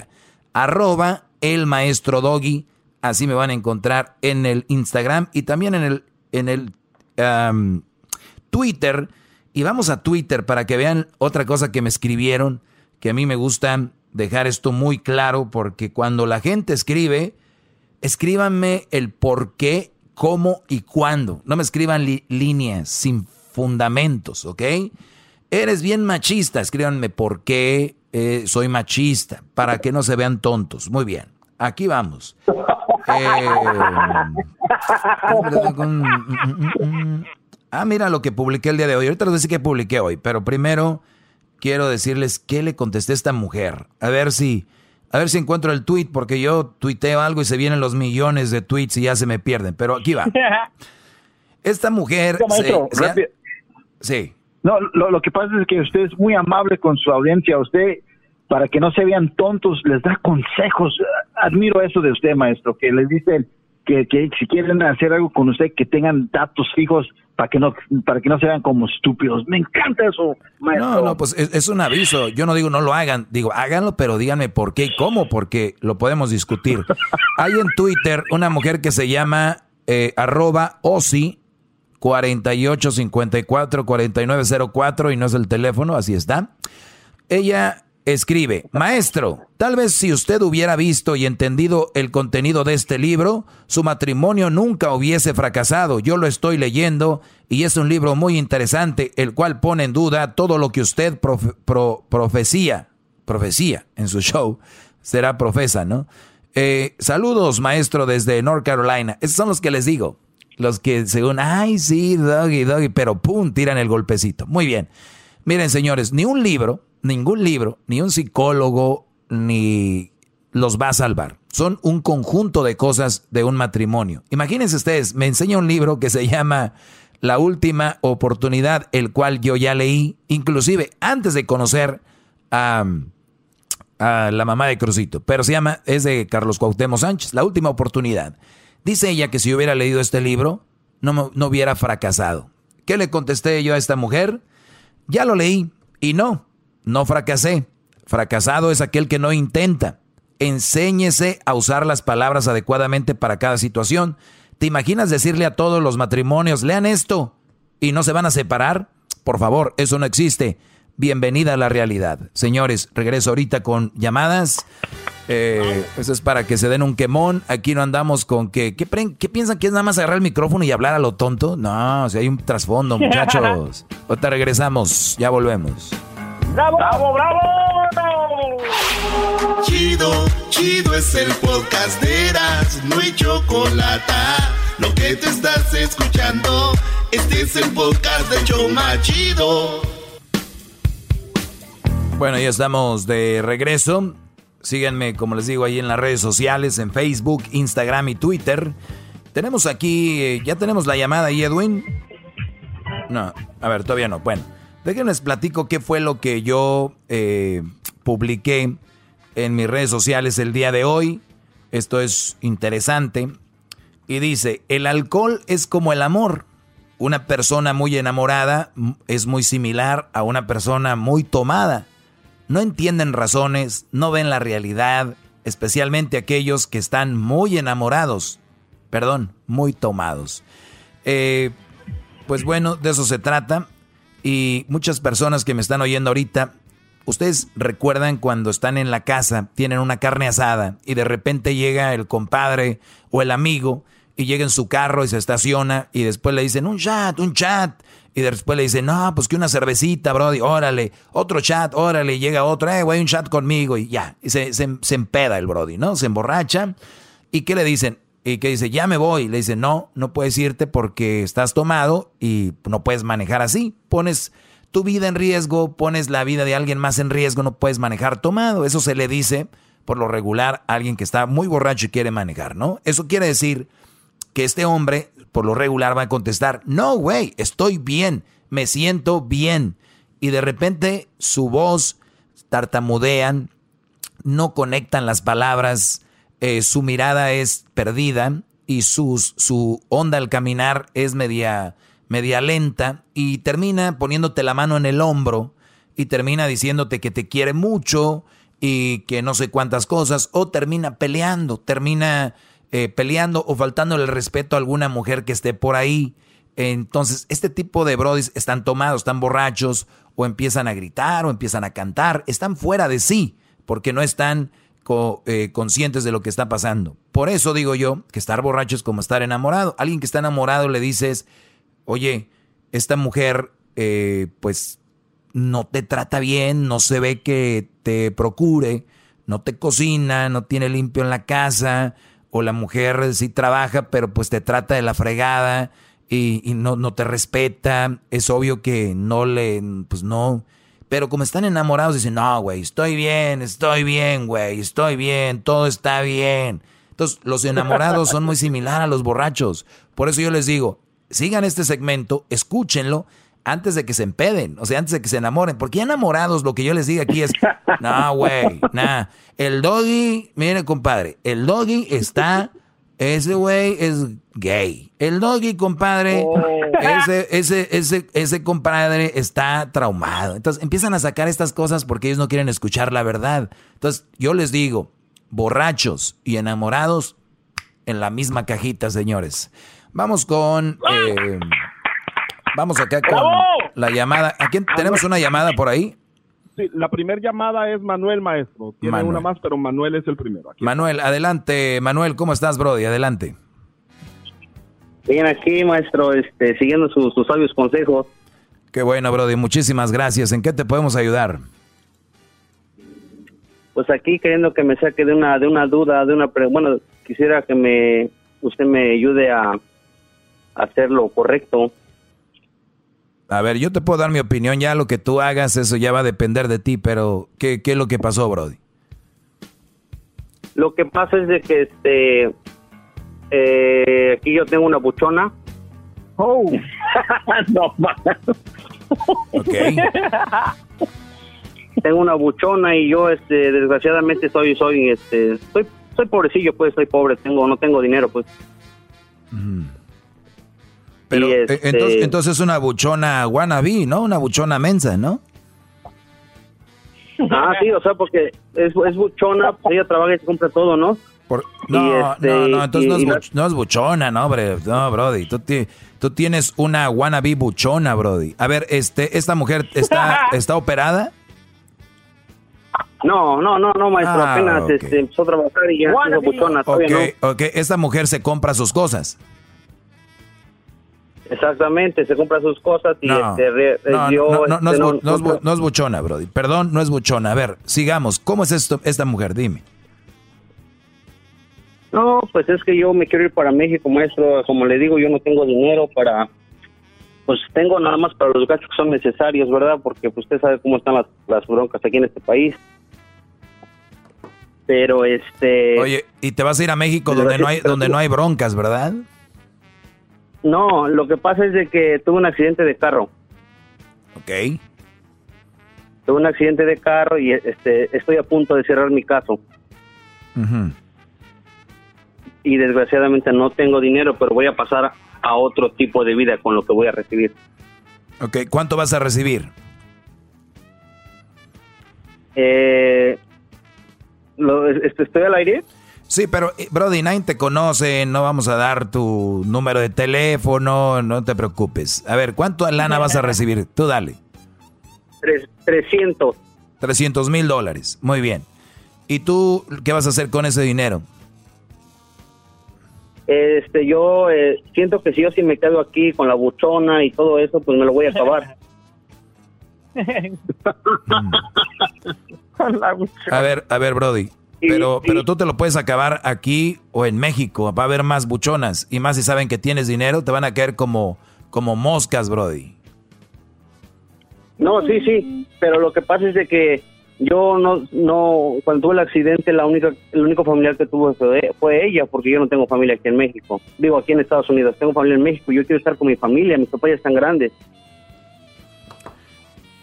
Arroba el maestro Doggy. Así me van a encontrar en el Instagram y también en el, en el Twitter. Y vamos a Twitter para que vean otra cosa que me escribieron, que a mí me gusta dejar esto muy claro, porque cuando la gente escribe, escríbanme el por qué, cómo y cuándo. No me escriban líneas sin fundamentos, ¿ok? Eres bien machista. Escríbanme por qué eh, soy machista, para que no se vean tontos. Muy bien, aquí vamos. Eh, *laughs* ah, mira lo que publiqué el día de hoy. Ahorita les voy a decir que publiqué hoy, pero primero quiero decirles qué le contesté a esta mujer. A ver si, a ver si encuentro el tweet, porque yo tuiteo algo y se vienen los millones de tweets y ya se me pierden. Pero aquí va. *laughs* Esta mujer. sí. No, lo, que pasa es que usted es muy amable con su audiencia. Usted, para que no se vean tontos, les da consejos. Admiro eso de usted, maestro, que les dice que, que si quieren hacer algo con usted, que tengan datos fijos para que no para que no se vean como estúpidos. Me encanta eso, maestro. No, no, pues es, un aviso. Yo no digo no lo hagan, digo háganlo, pero díganme por qué y cómo, porque lo podemos discutir. *laughs* Hay en Twitter una mujer que se llama eh, arroba Osi 48 54 4904 y no es el teléfono, así está. Ella escribe, maestro, tal vez si usted hubiera visto y entendido el contenido de este libro, su matrimonio nunca hubiese fracasado. Yo lo estoy leyendo y es un libro muy interesante, el cual pone en duda todo lo que usted profecía, profecía en su show, será profesa, ¿no? Eh, saludos, maestro, desde North Carolina. Esos son los que les digo. Los que según, ay, sí, doggy, doggy, pero pum, tiran el golpecito. Muy bien. Miren, señores, ni un libro, ningún libro, ni un psicólogo, ni los va a salvar. Son un conjunto de cosas de un matrimonio. Imagínense ustedes, me enseña un libro que se llama La última oportunidad, el cual yo ya leí, inclusive antes de conocer a, a la mamá de Crucito, pero se llama, es de Carlos Cuauhtémoc Sánchez, La última oportunidad. Dice ella que si hubiera leído este libro, no, no hubiera fracasado. ¿Qué le contesté yo a esta mujer? Ya lo leí y no, no fracasé. Fracasado es aquel que no intenta. Enséñese a usar las palabras adecuadamente para cada situación. ¿Te imaginas decirle a todos los matrimonios, lean esto y no se van a separar? Por favor, eso no existe. Bienvenida a la realidad. Señores, regreso ahorita con llamadas. Eh, eso es para que se den un quemón. Aquí no andamos con que. ¿qué, piensan que es nada más agarrar el micrófono y hablar a lo tonto? No, si hay un trasfondo, *laughs* muchachos. Ahorita regresamos, ya volvemos. ¡Bravo, bravo, bravo! Chido, chido es el podcast de Eras, no hay chocolate. Lo que te estás escuchando, este es el podcast de Choma Chido. Bueno, ya estamos de regreso. Síganme, como les digo, ahí en las redes sociales, en Facebook, Instagram y Twitter. Tenemos aquí, eh, ya tenemos la llamada ahí, Edwin. No, a ver, todavía no. Bueno, déjenles platico qué fue lo que yo eh, publiqué en mis redes sociales el día de hoy. Esto es interesante. Y dice, el alcohol es como el amor. Una persona muy enamorada es muy similar a una persona muy tomada no entienden razones, no ven la realidad, especialmente aquellos que están muy enamorados, perdón, muy tomados. Eh, pues bueno, de eso se trata. Y muchas personas que me están oyendo ahorita, ustedes recuerdan cuando están en la casa, tienen una carne asada y de repente llega el compadre o el amigo y llega en su carro y se estaciona y después le dicen un chat, un chat. Y después le dicen, no, pues que una cervecita, brody, órale, otro chat, órale, llega otro, eh, güey, un chat conmigo y ya. Y se, se, empeda el brody, ¿no? Se emborracha. ¿Y qué le dicen? Y que dice, ya me voy. Le dice, no, no puedes irte porque estás tomado y no puedes manejar así. Pones tu vida en riesgo, pones la vida de alguien más en riesgo, no puedes manejar tomado. Eso se le dice, por lo regular, a alguien que está muy borracho y quiere manejar, ¿no? Eso quiere decir que este hombre, por lo regular, va a contestar, no, güey, estoy bien, me siento bien. Y de repente su voz tartamudean, no conectan las palabras, eh, su mirada es perdida y su onda al caminar es media, media lenta y termina poniéndote la mano en el hombro y termina diciéndote que te quiere mucho y que no sé cuántas cosas, o termina peleando, termina eh, peleando o faltándole el respeto a alguna mujer que esté por ahí. Entonces, este tipo de brodis están tomados, están borrachos, o empiezan a gritar, o empiezan a cantar, están fuera de sí, porque no están eh, conscientes de lo que está pasando. Por eso digo yo que estar borracho es como estar enamorado. Alguien que está enamorado le dices, oye, esta mujer, eh, pues, no te trata bien, no se ve que te procure, no te cocina, no tiene limpio en la casa, o la mujer sí trabaja, pero pues te trata de la fregada y, no, no, te respeta, es obvio que no le, pues no. Pero como están enamorados, dicen, no, güey, estoy bien, estoy bien, güey, estoy bien, todo está bien. Entonces, los enamorados son muy similares a los borrachos. Por eso yo les digo, sigan este segmento, escúchenlo antes de que se empeden, o sea, antes de que se enamoren. Porque enamorados, lo que yo les digo aquí es, *laughs* no, güey, nada. El doggy, mire, compadre, el doggy está, ese güey es gay. El doggy, compadre, oh. ese, ese, ese, ese compadre está traumado. Entonces empiezan a sacar estas cosas porque ellos no quieren escuchar la verdad. Entonces yo les digo, borrachos y enamorados en la misma cajita, señores. Vamos con... Eh, Vamos acá con la llamada. ¿A quién tenemos una llamada por ahí? Sí, la primera llamada es Manuel Maestro. Tiene una más, pero Manuel es el primero. Manuel, adelante. Manuel, ¿cómo estás, Brody? Adelante. Bien, aquí, maestro, este, siguiendo sus, sabios consejos. Qué bueno, Brody. Muchísimas gracias. ¿En qué te podemos ayudar? Pues aquí queriendo que me saque de una de una duda, de una bueno, quisiera que me usted me ayude a hacer lo correcto. A ver, yo te puedo dar mi opinión, ya lo que tú hagas, eso ya va a depender de ti, pero ¿qué, qué es lo que pasó, Brody? Lo que pasa es de que este eh, aquí yo tengo una buchona. Oh. *laughs* no, tengo una buchona y yo este desgraciadamente soy soy este soy soy pobrecillo pues soy pobre tengo no tengo dinero pues Pero eh, este- entonces, entonces es una buchona wannabe, ¿no? Una buchona mensa, ¿no? *laughs* ah sí o sea porque es, es buchona pues ella trabaja y se compra todo no No, este, no, no, entonces y- no, es buch- no es buchona, no, hombre. No, Brody. Tú, ti- tú tienes una wannabe buchona, Brody. A ver, este, ¿esta mujer está, *laughs* está operada? no no no no maestro Ah, apenas ok. este, empezó a trabajar y ya es buchona Ok, todavía no ok. Esta mujer se compra sus cosas. Exactamente se compra sus cosas y No, este re- no, yo, no, no este, es, bu- no es no es buchona, Brody. Perdón, no es buchona. A ver, sigamos. ¿Cómo es esto, esta mujer? Dime. No, pues es que yo me quiero ir para México, maestro. Como le digo, yo no tengo dinero para. Pues tengo nada más para los gastos que son necesarios, ¿verdad? Porque pues, usted sabe cómo están las, las broncas aquí en este país. Pero este. Oye, y te vas a ir a México donde no hay, donde no hay broncas, ¿verdad? No, lo que pasa es de que tuve un accidente de carro. Ok. Tuve un accidente de carro y este estoy a punto de cerrar mi caso. Y desgraciadamente no tengo dinero, pero voy a pasar a otro tipo de vida con lo que voy a recibir. Ok, ¿cuánto vas a recibir? Eh, lo- este, ¿Estoy al aire? Sí, pero eh, Brody, nadie te conoce, no vamos a dar tu número de teléfono, no te preocupes. A ver, ¿cuánto lana vas a recibir? Tú dale. Tres- 300. 300 mil dólares. Muy bien. ¿Y tú qué vas a hacer con ese dinero? Este, yo eh, siento que si yo sí me quedo aquí con la buchona y todo eso, pues me lo voy a acabar. *laughs* A ver, a ver, Brody. Pero, pero tú te lo puedes acabar aquí o en México. Va a haber más buchonas. Y más si saben que tienes dinero, te van a caer como, como moscas, Brody. No, sí, sí, pero lo que pasa es de que yo no, no, cuando tuve el accidente, la única, el único familiar que tuve fue, fue ella, porque yo no tengo familia aquí en México. Digo, aquí en Estados Unidos, tengo familia en México, yo quiero estar con mi familia, mis papás ya están grandes.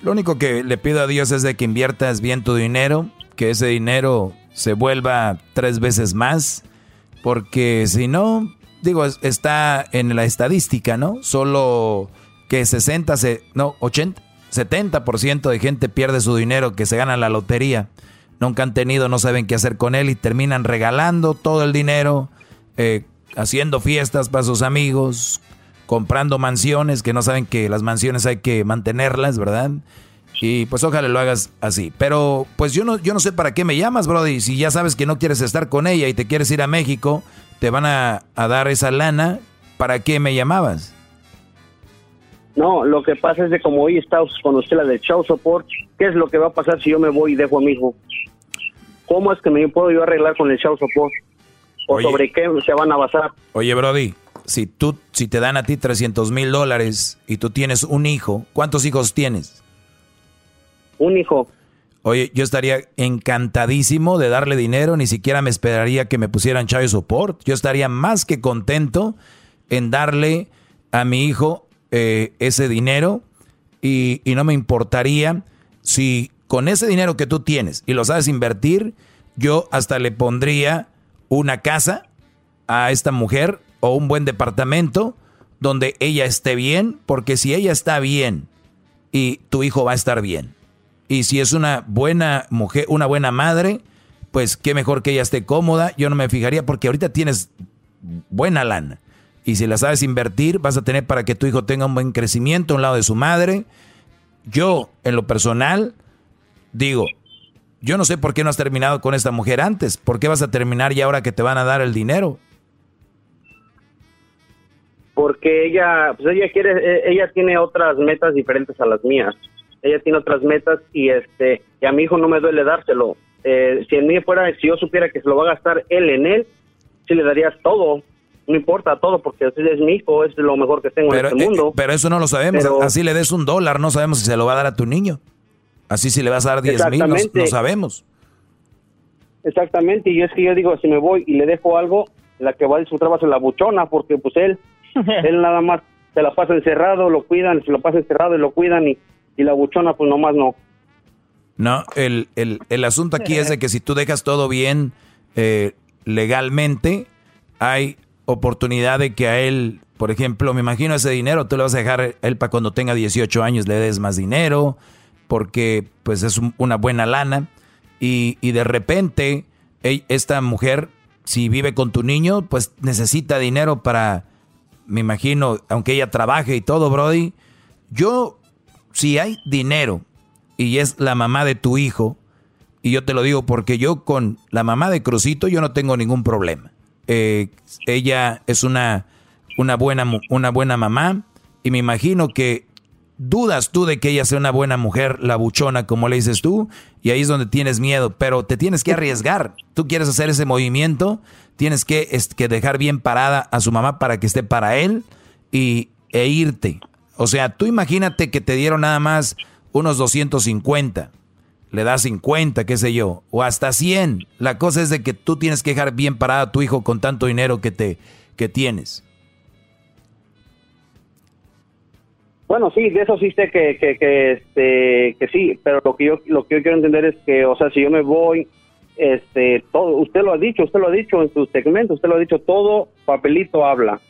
Lo único que le pido a Dios es de que inviertas bien tu dinero, que ese dinero se vuelva tres veces más, porque si no, digo, es- está en la estadística, ¿no? Solo que 60, se, no, 80, 70% de gente pierde su dinero que se gana la lotería. Nunca han tenido, no saben qué hacer con él y terminan regalando todo el dinero, eh, haciendo fiestas para sus amigos, comprando mansiones, que no saben que las mansiones hay que mantenerlas, ¿verdad? Y pues ojalá lo hagas así. Pero pues yo no, yo no sé para qué me llamas, Brody. Si ya sabes que no quieres estar con ella y te quieres ir a México, te van a, a dar esa lana. ¿Para qué me llamabas? No, lo que pasa es de como hoy está con usted la del show support, ¿qué es lo que va a pasar si yo me voy y dejo a mi hijo? ¿Cómo es que me puedo yo arreglar con el show support? ¿O Oye. sobre qué se van a basar? Oye, Brody, si tú, si te dan a ti 300 mil dólares y tú tienes un hijo, ¿cuántos hijos tienes? Un hijo. Oye, yo estaría encantadísimo de darle dinero, ni siquiera me esperaría que me pusieran child support. Yo estaría más que contento en darle a mi hijo eh, ese dinero y no me importaría si con ese dinero que tú tienes y lo sabes invertir, yo hasta le pondría una casa a esta mujer o un buen departamento donde ella esté bien, porque si ella está bien y tu hijo va a estar bien. Y si es una buena mujer, una buena madre, pues qué mejor que ella esté cómoda. Yo no me fijaría porque ahorita tienes buena lana. Y si la sabes invertir, vas a tener para que tu hijo tenga un buen crecimiento a un lado de su madre. Yo, en lo personal, digo, yo no sé por qué no has terminado con esta mujer antes. ¿Por qué vas a terminar ya ahora que te van a dar el dinero? porque ella pues ella quiere eh, ella tiene otras metas diferentes a las mías ella tiene otras metas y este y a mi hijo no me duele dárselo Eh, si en mí fuera si yo supiera que se lo va a gastar él en él sí le darías todo no importa todo porque ese es mi hijo es lo mejor que tengo Pero, en este eh, mundo pero eso no lo sabemos. Pero- Así le des un dólar, no sabemos si se lo va a dar a tu niño. Así si le vas a dar 10 mil, no, no sabemos. exactamente, y es que yo digo, si me voy y le dejo algo, la que va a disfrutar va a ser la buchona, porque pues él, *laughs* él nada más se la pasa encerrado, lo cuidan, se lo pasa encerrado y lo cuidan, y, y la buchona pues nomás no. No, el, el, el asunto aquí es de que si tú dejas todo bien eh, legalmente, hay oportunidad de que a él, por ejemplo, me imagino ese dinero, tú le vas a dejar a él para cuando tenga 18 años le des más dinero, porque pues es un- una buena lana, y, y de repente esta mujer, si vive con tu niño, pues necesita dinero para, me imagino, aunque ella trabaje y todo, Brody, yo, si hay dinero y es la mamá de tu hijo, y yo te lo digo porque yo con la mamá de Crucito yo no tengo ningún problema. Eh, ella es una, una, buena, una buena mamá y me imagino que dudas tú de que ella sea una buena mujer, la buchona, como le dices tú, y ahí es donde tienes miedo, pero te tienes que arriesgar. Tú quieres hacer ese movimiento, tienes que, es- que dejar bien parada a su mamá para que esté para él y, e irte. O sea, tú imagínate que te dieron nada más unos 250 le das 50, qué sé yo, o hasta 100. La cosa es de que tú tienes que dejar bien parado a tu hijo con tanto dinero que te que tienes. Bueno, sí, de eso sí sé que, que, que, este, que sí, pero lo que yo lo que yo quiero entender es que, o sea, si yo me voy, este, todo, usted lo ha dicho, usted lo ha dicho en su segmento, usted lo ha dicho, todo papelito habla.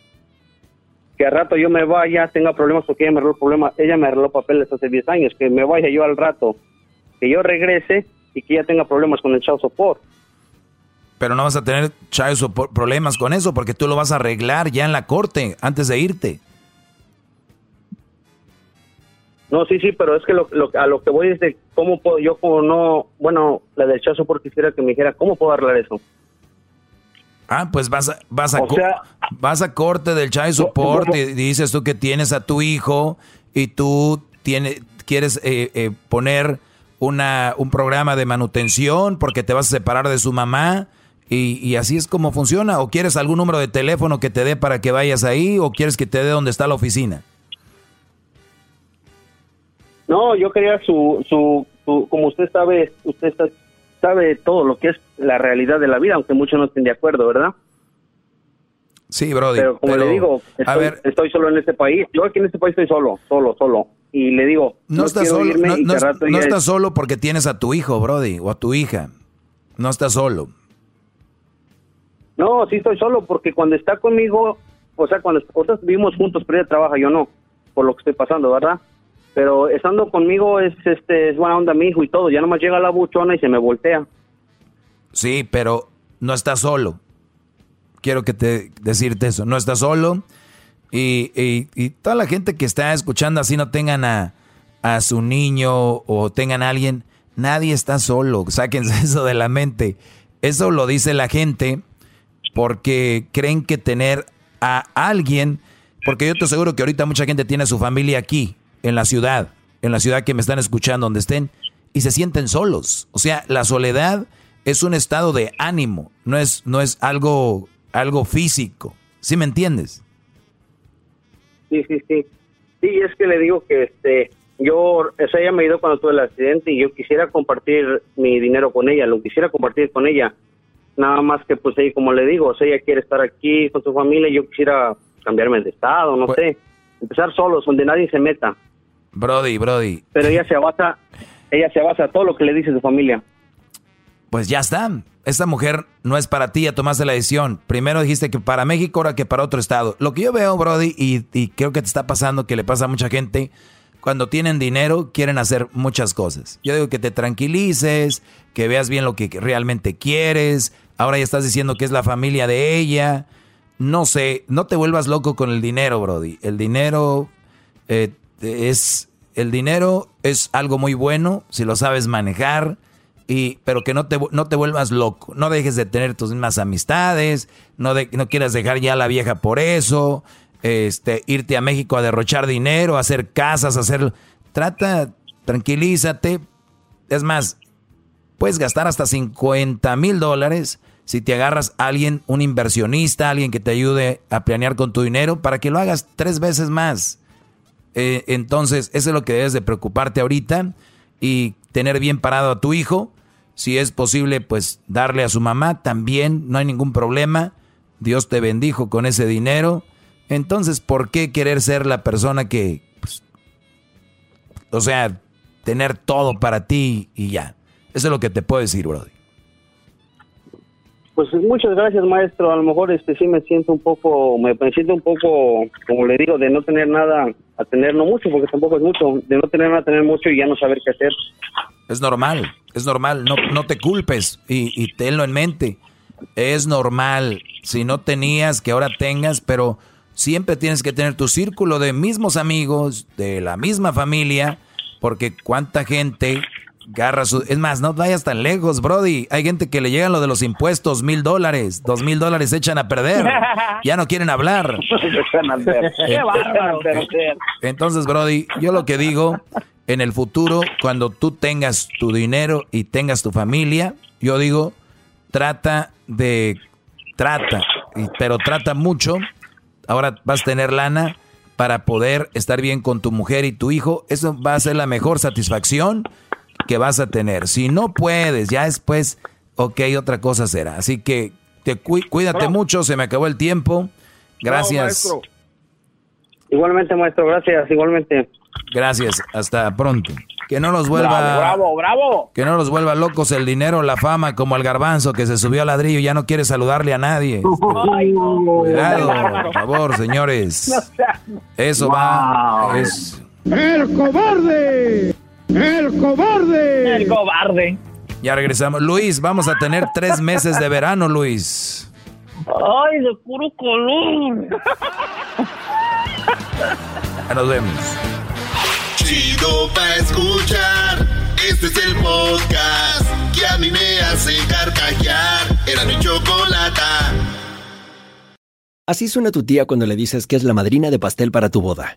Que al rato yo me vaya, tenga problemas porque ella me arregló problemas, ella me arregló papeles hace 10 años, que me vaya yo al rato, que yo regrese y que ella tenga problemas con el child support. Pero no vas a tener child support problemas con eso porque tú lo vas a arreglar ya en la corte antes de irte. No, sí, sí, pero es que lo, lo- a lo que voy es de cómo puedo, yo como no, bueno, la del child support quisiera que me dijera, ¿cómo puedo arreglar eso? Ah, pues vas a, vas a, O co- sea- vas a corte del child support y dices tú que tienes a tu hijo y tú tiene, quieres eh, eh, poner una, un programa de manutención porque te vas a separar de su mamá y, y así es como funciona. ¿O quieres algún número de teléfono que te dé para que vayas ahí o quieres que te dé donde está la oficina? No, yo quería su, su, su- como usted sabe, usted está- sabe todo lo que es la realidad de la vida, aunque muchos no estén de acuerdo, ¿verdad? Sí, Brody. Pero como pero- le digo, a estoy, ver, estoy solo en este país. Yo aquí en este país estoy solo, solo, solo. Y le digo, no, estás quiero solo, no, no- no estás solo porque tienes a tu hijo, Brody, o a tu hija. No estás solo. No, sí estoy solo porque cuando está conmigo, o sea, cuando nosotros vivimos juntos, pero ella trabaja, yo no, por lo que estoy pasando, ¿verdad? Pero estando conmigo es este es buena onda mi hijo y todo, ya nomás llega la buchona y se me voltea. Sí, pero no estás solo. Quiero que te decirte eso. No estás solo. Y, y- y toda la gente que está escuchando así no tengan a, a su niño o tengan a alguien. Nadie está solo. Sáquense *laughs* eso de la mente. Eso lo dice la gente porque creen que tener a alguien, porque yo te aseguro que ahorita mucha gente tiene a su familia aquí, en la ciudad, en la ciudad que me están escuchando, donde estén, y se sienten solos. O sea, la soledad es un estado de ánimo, no es, no es algo, algo físico. ¿Sí me entiendes? Sí, sí, sí. Sí, es que le digo que este yo, o sea, ella me ayudó cuando tuve el accidente y yo quisiera compartir mi dinero con ella, lo quisiera compartir con ella. Nada más que pues ella, como le digo, o sea, ella quiere estar aquí con su familia yo quisiera cambiarme de estado, no sé, empezar solos, donde nadie se meta. Brody, Brody, Pero ella se basa, ella se basa a todo lo que le dice su familia. pues ya está. Esta mujer no es para ti, ya tomaste la decisión. Primero dijiste que para México, ahora que para otro estado. Lo que yo veo, Brody, y, y creo que te está pasando, que le pasa a mucha gente, cuando tienen dinero, quieren hacer muchas cosas. Yo digo que te tranquilices, que veas bien lo que realmente quieres. Ahora ya estás diciendo que es la familia de ella. No sé, no te vuelvas loco con el dinero, Brody. El dinero eh, es el dinero es algo muy bueno si lo sabes manejar y pero que no te no te vuelvas loco, no dejes de tener tus mismas amistades, no de- no quieras dejar ya a la vieja por eso, este irte a México a derrochar dinero, a hacer casas, a hacer trata tranquilízate, es más puedes gastar hasta 50 mil dólares si te agarras a alguien, un inversionista, alguien que te ayude a planear con tu dinero para que lo hagas tres veces más. Eh, entonces, eso es lo que debes de preocuparte ahorita y tener bien parado a tu hijo Si es posible, pues darle a su mamá también, no hay ningún problema. Dios te bendijo con ese dinero. Entonces, ¿por qué querer ser la persona que, pues, o sea, tener todo para ti y ya? Eso es lo que te puedo decir, Brody. Pues muchas gracias, maestro. A lo mejor este sí me siento un poco, me, siento un poco, como le digo, de no tener nada a tener, no mucho, porque tampoco es mucho, de no tener nada a tener mucho y ya no saber qué hacer. Es normal, es normal, no, no te culpes y, y tenlo en mente. Es normal, si no tenías, que ahora tengas, pero siempre tienes que tener tu círculo de mismos amigos, de la misma familia, porque cuánta gente agarra su... Es más, no vayas tan lejos, Brody. Hay gente que le llegan lo de los impuestos, mil dólares, dos mil dólares se echan a perder. *laughs* Ya no quieren hablar. *laughs* *laughs* Entonces, Brody, yo lo que digo, en el futuro, cuando tú tengas tu dinero y tengas tu familia, yo digo, trata de... Trata, pero trata mucho. Ahora vas a tener lana para poder estar bien con tu mujer y tu hijo. Eso va a ser la mejor satisfacción que vas a tener. Si no puedes, ya después, ok, otra cosa será. Así que te cuídate mucho, se me acabó el tiempo. Gracias. igualmente, maestro, gracias, igualmente. Gracias, hasta pronto. Que no los vuelva. Bravo, bravo, Que no los vuelva locos el dinero, la fama, como el garbanzo que se subió al ladrillo y ya no quiere saludarle a nadie. *laughs* Cuidado, por favor, señores. *laughs* Eso va. Es... ¡El cobarde! ¡El cobarde! ¡El cobarde! Ya regresamos. Luis, vamos a tener tres meses de verano, Luis. ¡Ay, de puro color! Ya nos vemos. Chido pa' escuchar. Este es el podcast que a mí me hace carcajear. Era mi chocolata. Así suena tu tía cuando le dices que es la madrina de pastel para tu boda.